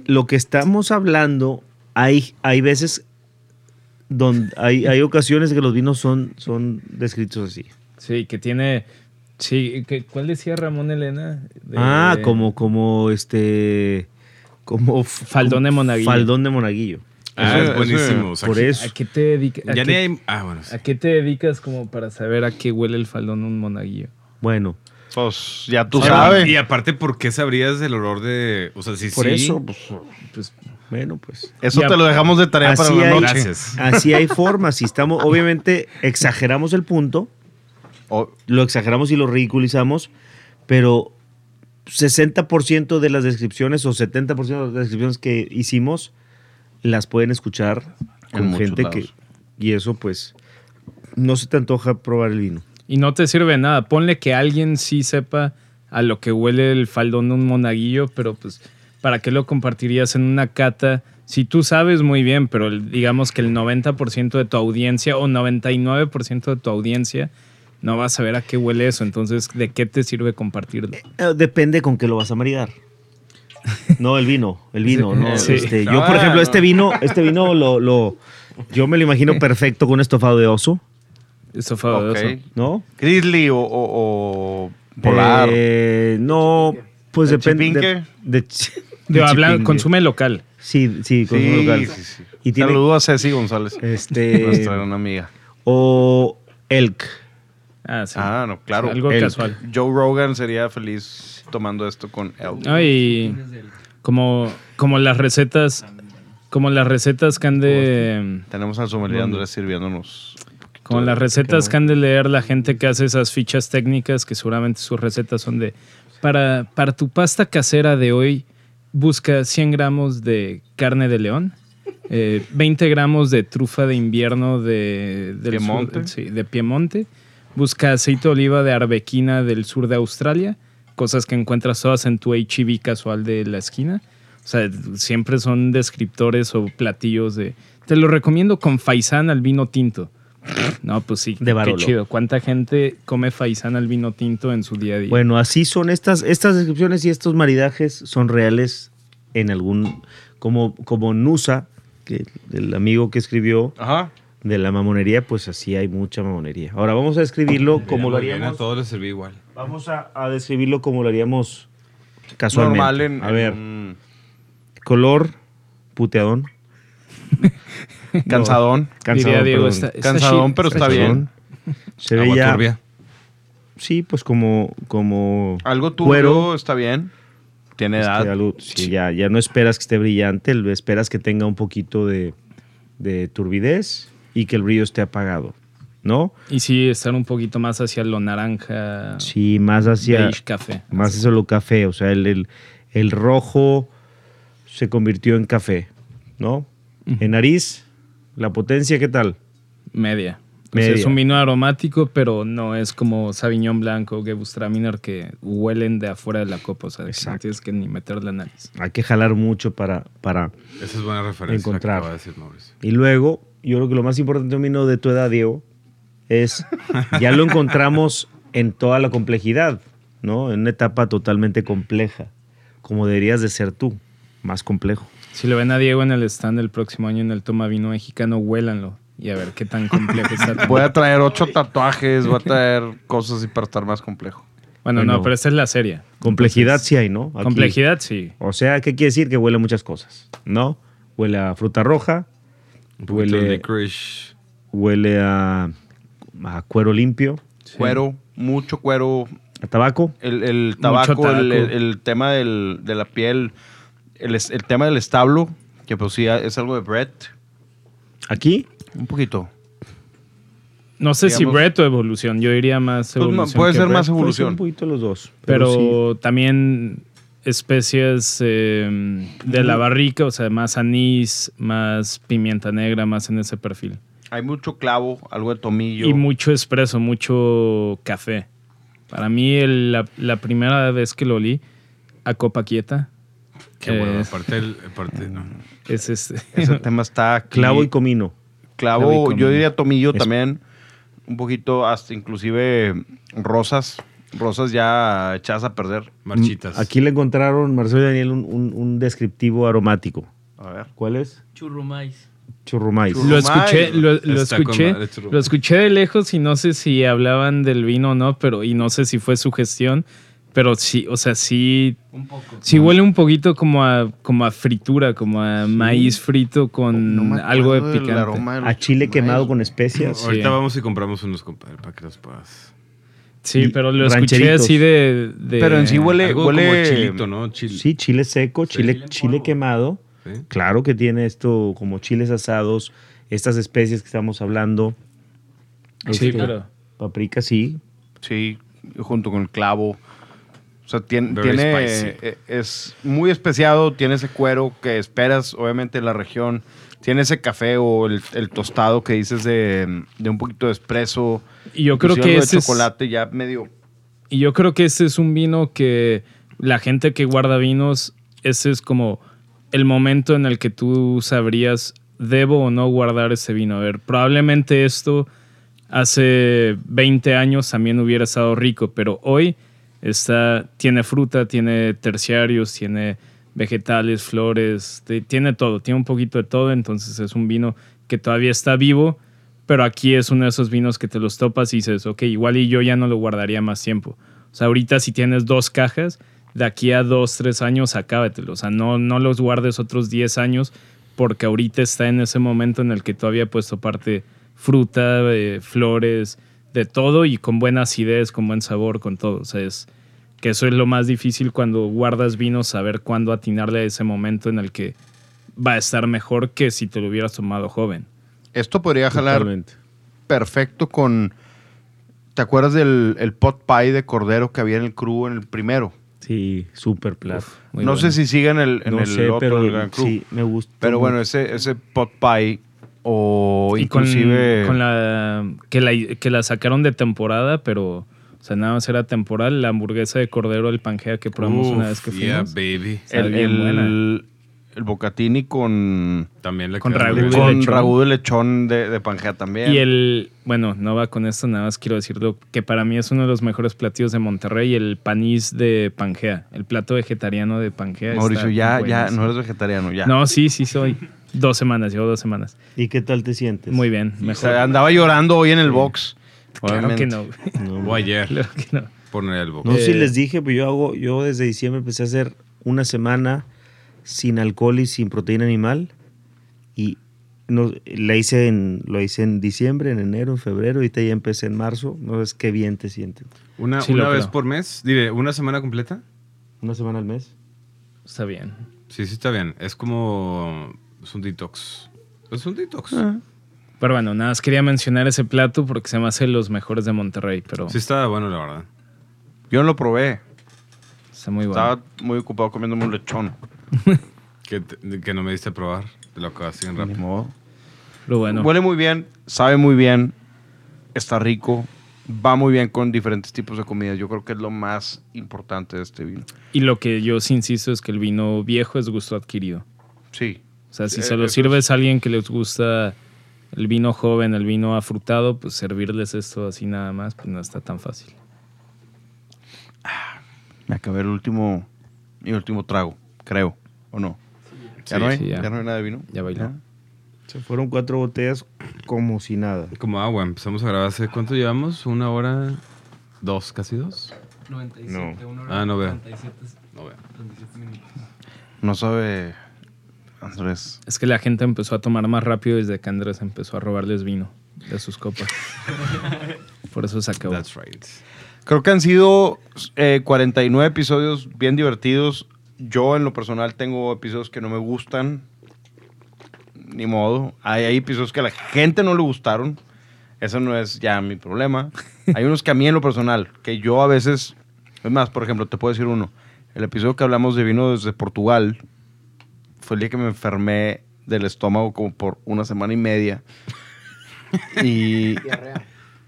lo que estamos hablando, hay, hay veces donde hay, hay ocasiones que los vinos son, son descritos así. Sí, que tiene... Sí, que- ¿cuál decía Ramón Elena? De- Ah, como, como este, como Faldón de monaguillo. Faldón de monaguillo. Ah, Eso- es buenísimo. o sea, Por que- eso. ¿A qué te dedicas? Ya ni hay... Ah, bueno. sí. ¿A qué te dedicas como para saber a qué huele el faldón un monaguillo? Bueno, Pues ya tú sabes. Y aparte, ¿por qué sabrías el olor de...? O sea, si por sí... eso, pues, Pues bueno, pues. Eso Ya, te lo dejamos de tarea para la hay- noche. Gracias. Así hay formas. Si estamos, obviamente, exageramos el punto, O- lo exageramos y lo ridiculizamos, pero 60% de las descripciones o 70% de las descripciones que hicimos las pueden escuchar con gente que... Y eso, pues, no se te antoja probar el vino. Y no te sirve de nada. Ponle que alguien sí sepa a lo que huele el faldón de un monaguillo, pero pues, ¿para qué lo compartirías en una cata? Si tú sabes muy bien, pero digamos que el 90% de tu audiencia o 99% de tu audiencia no vas a ver a qué huele eso. Entonces, ¿de qué te sirve compartirlo? Eh, Depende con qué lo vas a maridar. No, el vino, el vino, Sí. ¿no? Sí. Este, yo, Ah, por ejemplo, este vino, este vino lo, lo- yo me lo imagino perfecto con un estofado de oso. Oso. ¿No? Grizzly o, o- o polar. Eh, no, pues ¿De depende. De, de, consume local. Sí, sí, consume Sí, local. sí, sí. Y tiene, Saludos a Ceci González. Este- Nuestra gran amiga. o elk. Ah, sí. Ah, no, claro. Algo Elk. casual. Joe Rogan sería feliz tomando esto con Elk. No, y como, como las recetas, como las recetas que han de, Tenemos al sommelier Andrés sirviéndonos. Como las recetas que han de leer la gente que hace esas fichas técnicas, que seguramente sus recetas son de, para, para tu pasta casera de hoy, busca 100 gramos de carne de león, eh, 20 gramos de trufa de invierno de, del sur- Piemonte. sí, de Piemonte, busca aceite de oliva de arbequina del sur de Australia, cosas que encuentras todas en tu HEB casual de la esquina. O sea, siempre son descriptores o platillos de... Te lo recomiendo con faisán al vino tinto. No, pues sí, De qué Barolo. chido. ¿Cuánta gente come faisán al vino tinto en su día a día? Bueno, así son estas, estas descripciones y estos maridajes son reales en algún, como, como Nusa, que el amigo que escribió Ajá. de la mamonería, pues así hay mucha mamonería. Ahora vamos a describirlo como lo haríamos. A todos les serví igual. Vamos a, a describirlo como lo haríamos casualmente. Normal en, a en ver, un color puteadón. cansadón. Cansadón, Diría Diego, perdón. está- está Cansadón, pero está Cansadón. Se ve Agua ya. turbia. Sí, pues como, como Algo tuyo cuero. está bien. Tiene Este, edad. algo- sí, ya, ya no esperas que esté brillante, lo esperas que tenga un poquito de, de turbidez y que el brillo esté apagado, ¿no? Y sí, estar un poquito más hacia lo naranja, Sí, más hacia... beige café. Más eso lo café, o sea, el, el- el rojo se convirtió en café, ¿no? En nariz, la potencia, ¿qué tal? Media. O sea, Media. es un vino aromático, pero no es como Sauvignon Blanco o Gewürztraminer que huelen de afuera de la copa. O sea, que no tienes que ni meter la nariz. Hay que jalar mucho para, para Esa es buena referencia. encontrar. Que acaba de decir Mauricio. Y luego, yo creo que lo más importante de un vino de tu edad, Diego, es ya lo encontramos en toda la complejidad, ¿no? En una etapa totalmente compleja, como deberías de ser tú, más complejo. Si lo ven a Diego en el stand el próximo año en el Toma Vino Mexicano, huélanlo y a ver qué tan complejo está. Voy a traer ocho tatuajes, voy a traer cosas así para estar más complejo. Bueno, Bueno. no, pero esta es la serie. Complejidad Entonces, sí hay, ¿no? Aquí. Complejidad sí. O sea, ¿qué quiere decir? Que huele a muchas cosas, ¿no? Huele a fruta roja, huele, huele a, a cuero limpio, Cuero, mucho cuero. a tabaco. El, el tabaco, tabaco. El, el- el tema del- de la piel, el, el tema del establo, que pues sí es algo de Brett. Aquí, Un poquito. No sé si Digamos- Brett o evolución. Yo diría más Pues, evolución. puede que ser Brett. más puede ser evolución. un poquito los dos. Pero, sí. también especies eh, de la barrica, o sea, más anís, más pimienta negra, más en ese perfil. Hay mucho clavo, algo de tomillo. Y mucho espresso, mucho café. Para mí, el- la, la primera vez que lo olí a copa quieta. Qué bueno. eh, Aparte, el, aparte no. es este. Ese tema está aquí. Clavo y comino. Clavo, clavo y comino. yo diría tomillo Es- también. Un poquito, hasta inclusive rosas. Rosas ya echadas a perder. Marchitas. Aquí le encontraron, Marcelo y Daniel, un, un- un descriptivo aromático. A ver. ¿Cuál es? Churrumais. Churrumais. Lo escuché, lo, escuché, lo escuché de lejos y no sé si hablaban del vino o no, pero y no sé si fue su gestión, pero sí, o sea, sí, Un poco. sí huele un poquito como a, como a fritura, como a maíz frito con No algo de picante. de A chile quemado con especias. Sí. Ahorita vamos y compramos unos, compadre, para que los puedas. Sí, pero lo escuché así de, de- Pero en sí huele, Algo huele como chilito, ¿no? Sí, chile seco, Sí. chile, Chile quemado. Sí. Claro que tiene esto como chiles asados, estas especies que estamos hablando. Sí, Este, pero Paprika, sí. Sí, junto con el clavo. O sea, tiene, eh, es muy especiado, tiene ese cuero que esperas, obviamente, en la región. Tiene ese café o el, el tostado que dices de, de un poquito de espresso. y yo creo que de ese es, chocolate ya medio... y yo creo que este es un vino que la gente que guarda vinos, ese es como el momento en el que tú sabrías debo o no guardar ese vino. A ver, probablemente esto hace 20 años también hubiera estado rico, pero hoy está, tiene fruta, tiene terciarios, tiene vegetales, flores, tiene todo, tiene un poquito de todo, entonces es un vino que todavía está vivo, pero aquí es uno de esos vinos que te los topas y dices, ok, igual y yo ya no lo guardaría más tiempo. O sea, ahorita si tienes dos cajas, de aquí a dos, tres años, acábatelo. O sea, no, no los guardes otros 10 años porque ahorita está en ese momento en el que todavía puedes toparte fruta, eh, flores, de todo y con buena acidez, con buen sabor, con todo. O sea, es que eso es lo más difícil cuando guardas vinos, saber cuándo atinarle a ese momento en el que va a estar mejor que si te lo hubieras tomado joven. Esto podría jalar Totalmente. perfecto con. ¿Te acuerdas del el pot pie de cordero que había en el cru en el primero? Sí, súper plato. No bueno. sé si sigue en el, en No el sé, otro, pero el Gran Cru. sí, me gusta. Pero bueno, ese, ese pot pie o y con, inclusive... con la que, la que la sacaron de temporada, pero o sea, nada más era temporal, la hamburguesa de cordero del Pangea que probamos una vez que Uf, yeah, fuimos. baby. El, buena. El bocatini con, También le Con queda muy ragú bien. de con lechón. ragú de lechón de, de Pangea también. Y el, bueno, no va con esto, nada más quiero decirlo, que para mí es uno de los mejores platillos de Monterrey, el panís de Pangea, el plato vegetariano de Pangea. está Mauricio, ya, ya, no eres vegetariano, ya. No, sí, sí soy. Dos semanas, llevo dos semanas. ¿Y qué tal te sientes? Muy bien, O mejor. sea, andaba llorando hoy en el box. claro obviamente. que no. O ayer, Claro que no. poner el box. No Eh, les dije, pero yo hago, yo desde diciembre empecé a hacer una semana sin alcohol y sin proteína animal. Y no, la hice en, lo hice en diciembre, en enero, en febrero, ahorita ya empecé en marzo. No es qué bien te sientes. Una, Sí, una vez creo. por mes, diré, ¿una semana completa? Una semana al mes. Está bien. Sí, sí está bien. Es como... Es un detox. Es un detox. Ah. Pero bueno, nada más quería mencionar ese plato porque se me hace los mejores de Monterrey, pero Sí está bueno, la verdad. Yo no lo probé. está muy bueno. Estaba muy ocupado comiéndome un lechón. Que, te- que no me diste a probar. Te lo acabas bien Ni rápido. modo. Pero bueno, Huele muy bien, sabe muy bien, está rico, va muy bien con diferentes tipos de comidas. Yo creo que es lo más importante de este vino. y lo que yo sí insisto es que el vino viejo es gusto adquirido. Sí. O sea, si Eh, se lo eso sirves a alguien que les gusta el vino joven, el vino afrutado, pues servirles esto así nada más, pues no está tan fácil. Me acabé el último, mi último trago, creo, ¿o no? ¿Ya Sí, no hay? sí, ya. ya. no hay nada de vino? Ya bailó. Se fueron cuatro botellas como si nada. Como agua. Empezamos a grabar hace... ¿Cuánto llevamos? ¿Una hora? ¿Dos? ¿Casi dos? 97, No. una hora Ah, no veo. 37, No veo. 37 minutos. No sabe, Andrés. Es que la gente empezó a tomar más rápido desde que Andrés empezó a robarles vino de sus copas. Por eso se acabó. That's right. Creo que han sido eh, 49 episodios bien divertidos. Yo en lo personal tengo episodios que no me gustan. Ni modo. Hay, hay episodios que a la gente no le gustaron. Eso no es ya mi problema. Hay unos que a mí en lo personal, que yo a veces... Es más, por ejemplo, te puedo decir uno. El episodio que hablamos de vino desde Portugal fue el día que me enfermé del estómago como por una semana y media. Y...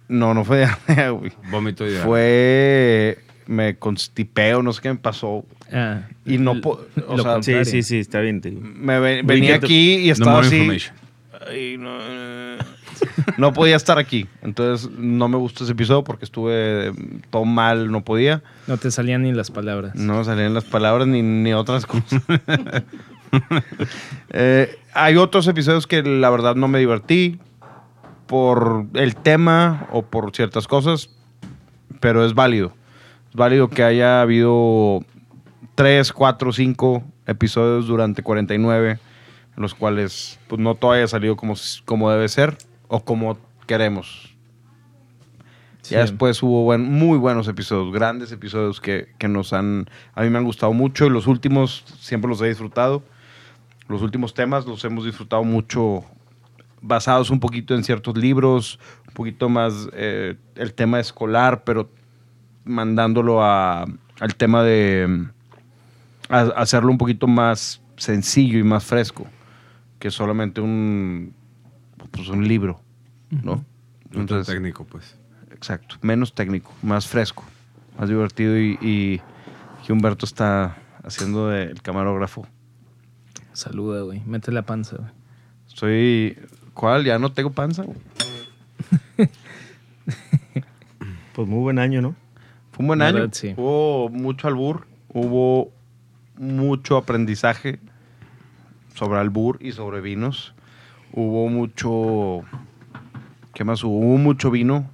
No, no fue diarrea, güey. Vómito y Fue. Me constipé o no sé qué me pasó. Ah, Y no l- po- o lo sea, contrario. Sí, sí, sí, está bien. te digo. Me venía aquí y No estaba more así. no, eh, no podía estar aquí. Entonces no me gustó ese episodio porque estuve todo mal, no podía. No te salían ni las palabras. No salían las palabras ni, ni otras cosas. Eh, hay otros episodios que la verdad no me divertí por el tema o por ciertas cosas, pero es válido. Es válido que haya habido 3, 4, 5 episodios durante 49, en los cuales pues, no todo haya salido como, como debe ser o como queremos. Sí. Ya después hubo buen- muy buenos episodios, grandes episodios que, que nos han, a mí me han gustado mucho y los últimos siempre los he disfrutado. Los últimos temas los hemos disfrutado mucho basados un poquito en ciertos libros, un poquito más eh, el tema escolar, pero mandándolo a, al tema de a- hacerlo un poquito más sencillo y más fresco que solamente un, pues, un libro, ¿no? Tan técnico, pues. Exacto, menos técnico, más fresco, más divertido y, y, y Humberto está haciendo de el camarógrafo. Saluda, güey. Mete la panza, güey. Estoy, ¿cuál? Ya no tengo panza. güey. Pues muy buen año, ¿no? Fue un buen La año. verdad, sí. Hubo mucho albur, hubo mucho aprendizaje sobre albur y sobre vinos. Hubo mucho... ¿Qué más hubo? Mucho vino.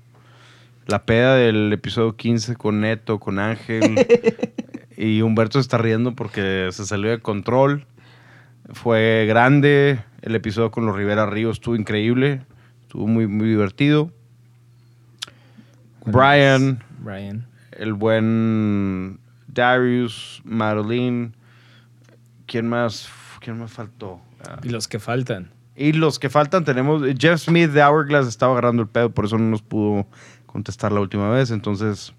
La peda del episodio 15 con Neto, con Ángel. y Humberto se está riendo porque se salió de control. Fue grande. El episodio con los Rivera Ríos estuvo increíble. Estuvo muy, muy divertido. Brian, Brian. el buen Darius, Madeline. ¿Quién más? ¿Quién más faltó? Ah, Y los que faltan. y los que faltan tenemos... Jeff Smith de Hourglass estaba agarrando el pedo, por eso no nos pudo contestar la última vez. Entonces,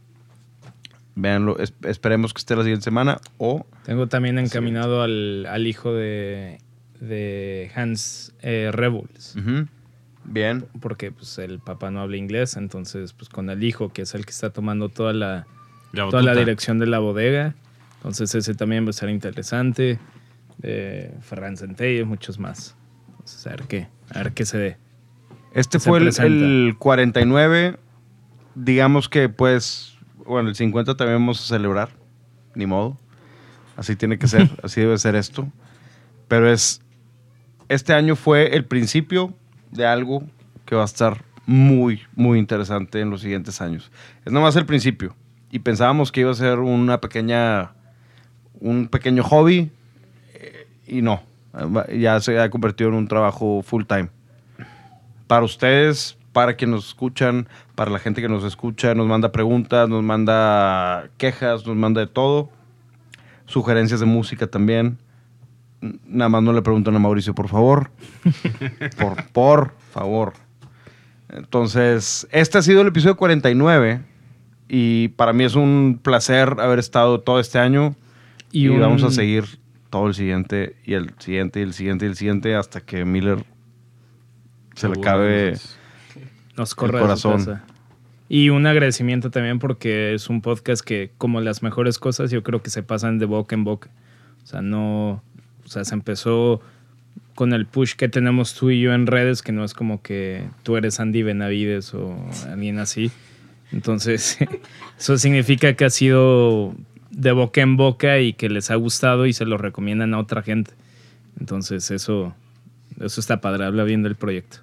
véanlo. es- esperemos que esté la siguiente semana o... Tengo también encaminado al, al hijo de, de Hans eh, Rebuls. Ujú. Bien. Porque pues, el papá no habla inglés, entonces pues con el hijo, que es el que está tomando toda la, La toda la dirección de la bodega. Entonces ese también va a estar interesante. De Ferran Centella y muchos más. Entonces, a ver qué, a ver qué se dé. Este Se fue el, el 49. Digamos que, pues, bueno, el 50 también vamos a celebrar. Ni modo. Así tiene que ser. así debe ser esto. Pero es. Este año fue el principio de algo que va a estar muy, muy interesante en los siguientes años. Es nomás el principio. Y pensábamos que iba a ser una pequeña. Un pequeño hobby. eh, Y no. Ya se ha convertido en un trabajo full time para ustedes, para quienes nos escuchan, para la gente que nos escucha, nos manda preguntas, nos manda quejas, nos manda de todo. Sugerencias de música también. Nada más no le preguntan a Mauricio, por favor. por, por favor. Entonces, este ha sido el episodio 49 y para mí es un placer haber estado todo este año y, Y un- vamos a seguir todo el siguiente y el siguiente y el siguiente y el siguiente hasta que Miller se le entonces. Nos el corre su corazón. Y un agradecimiento también porque es un podcast que, como las mejores cosas, yo creo que se pasan de boca en boca. O sea, no. O sea, se empezó con el push que tenemos tú y yo en redes, que no es como que tú eres Andy Benavides o alguien así. Entonces, eso significa que ha sido de boca en boca y que les ha gustado y se lo recomiendan a otra gente. Entonces, eso, eso está padre. Habla bien del proyecto.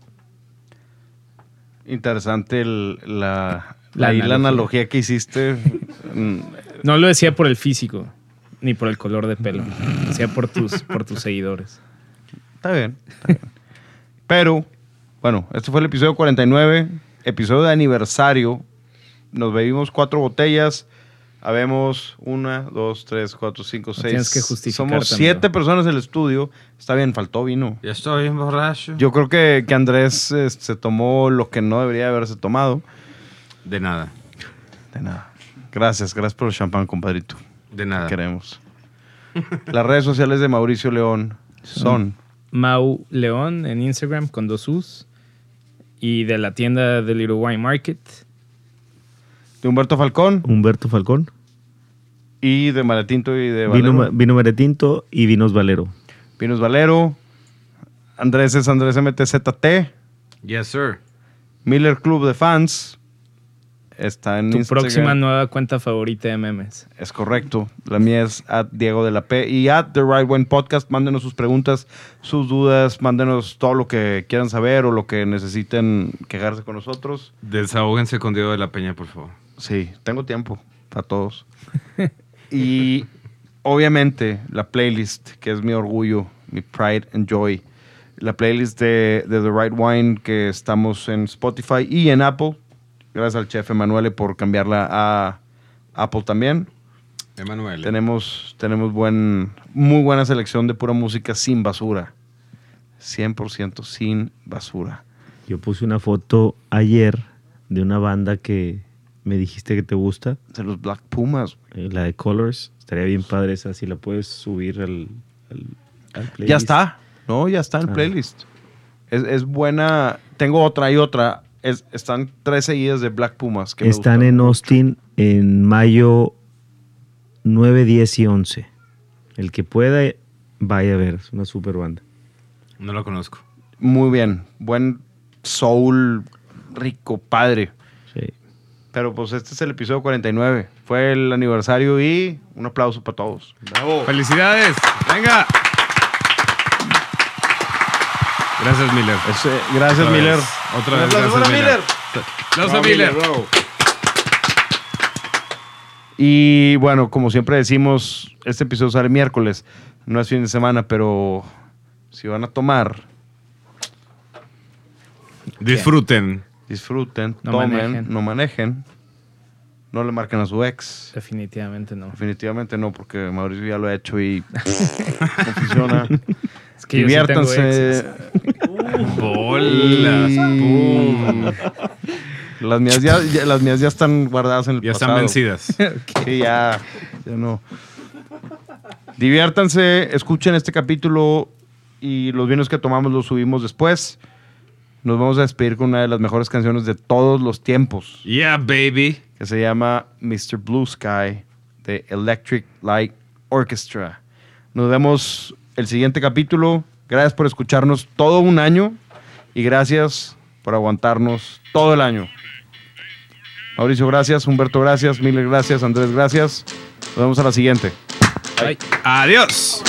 Interesante el- la, La ahí la analogía. analogía que hiciste. No lo decía por el físico, ni por el color de pelo. Lo decía por tus, por tus seguidores. Está bien, está bien. Pero, bueno, este fue el episodio 49, episodio de aniversario. Nos bebimos cuatro botellas. Habemos una, dos, tres, cuatro, cinco, No seis. tienes que justificar Somos tanto. siete personas en el estudio. Está bien, faltó vino. Ya estoy bien borracho. Yo creo que, que Andrés eh, se tomó lo que no debería haberse tomado. De nada. De nada. Gracias, gracias por el champán, compadrito. De nada. Queremos. Las redes sociales de Mauricio León son Mau León en Instagram con dos U's. Y de la tienda del Little Wine Market. De Humberto Falcón Humberto Falcón. y de Maratinto y de Vino, Valero. Vino Maretinto y Vinos Valero. Vinos Valero. Andrés es Andrés MTZT. Yes, sir. Miller Club de Fans. Está en Tu Instagram. próxima nueva cuenta favorita de memes. Es correcto. La mía es at Diego de la P. Y at The Right One Podcast. Mándenos sus preguntas, sus dudas. Mándenos todo lo que quieran saber o lo que necesiten quejarse con nosotros. Desahóguense con Diego de la Peña, por favor. Sí, tengo tiempo para todos. y obviamente la playlist, que es mi orgullo, mi pride and joy. La playlist de, de The Right Wine que estamos en Spotify y en Apple. Gracias al chef Emanuele por cambiarla a Apple también. Emanuel. Tenemos, tenemos buen, muy buena selección de pura música sin basura. 100% sin basura. Yo puse una foto ayer de una banda que me dijiste que te gusta. De los Black Pumas. Eh, la de Colors. Estaría bien padre esa, si la puedes subir al, al, al playlist. Ya está, ¿no? Ya está en Ah. playlist. Es, es buena. Tengo otra y otra. Es- están tres seguidas de Black Pumas. Que me Están en Austin en mayo 9, 10 y 11. El que pueda, vaya a ver. Es una super banda. No lo conozco. Muy bien. Buen soul, rico, padre. Pero pues este es el episodio 49. Fue el aniversario y un aplauso para todos. ¡Bravo! ¡Felicidades! ¡Venga! Gracias, Miller. Gracias, Otra Miller. vez. Otra Un vez, aplauso gracias, para Miller. Miller. Aplauso a Bravo, Miller. bravo. Y bueno, como siempre decimos, este episodio sale miércoles. No es fin de semana, pero si van a tomar, Disfruten. Disfruten, No tomen, manejen. no manejen. No le marquen a su ex. Definitivamente no. Definitivamente no, porque Mauricio ya lo ha hecho y no funciona. Es que yo sí tengo Diviértanse. Bolas. Pum. Las mías ya, ya- las mías ya están guardadas en el Ya están pasado. vencidas. Sí, ya, ya no. Diviértanse, escuchen este capítulo y los vinos que tomamos los subimos después. Nos vamos a despedir con una de las mejores canciones de todos los tiempos, Yeah, baby. que se llama Mr. Blue Sky de Electric Light Orchestra. Nos vemos el siguiente capítulo. Gracias por escucharnos todo un año y gracias por aguantarnos todo el año. Mauricio, gracias. Humberto, gracias. Miller, gracias. Andrés, gracias. Nos vemos a la siguiente. Bye. Adiós.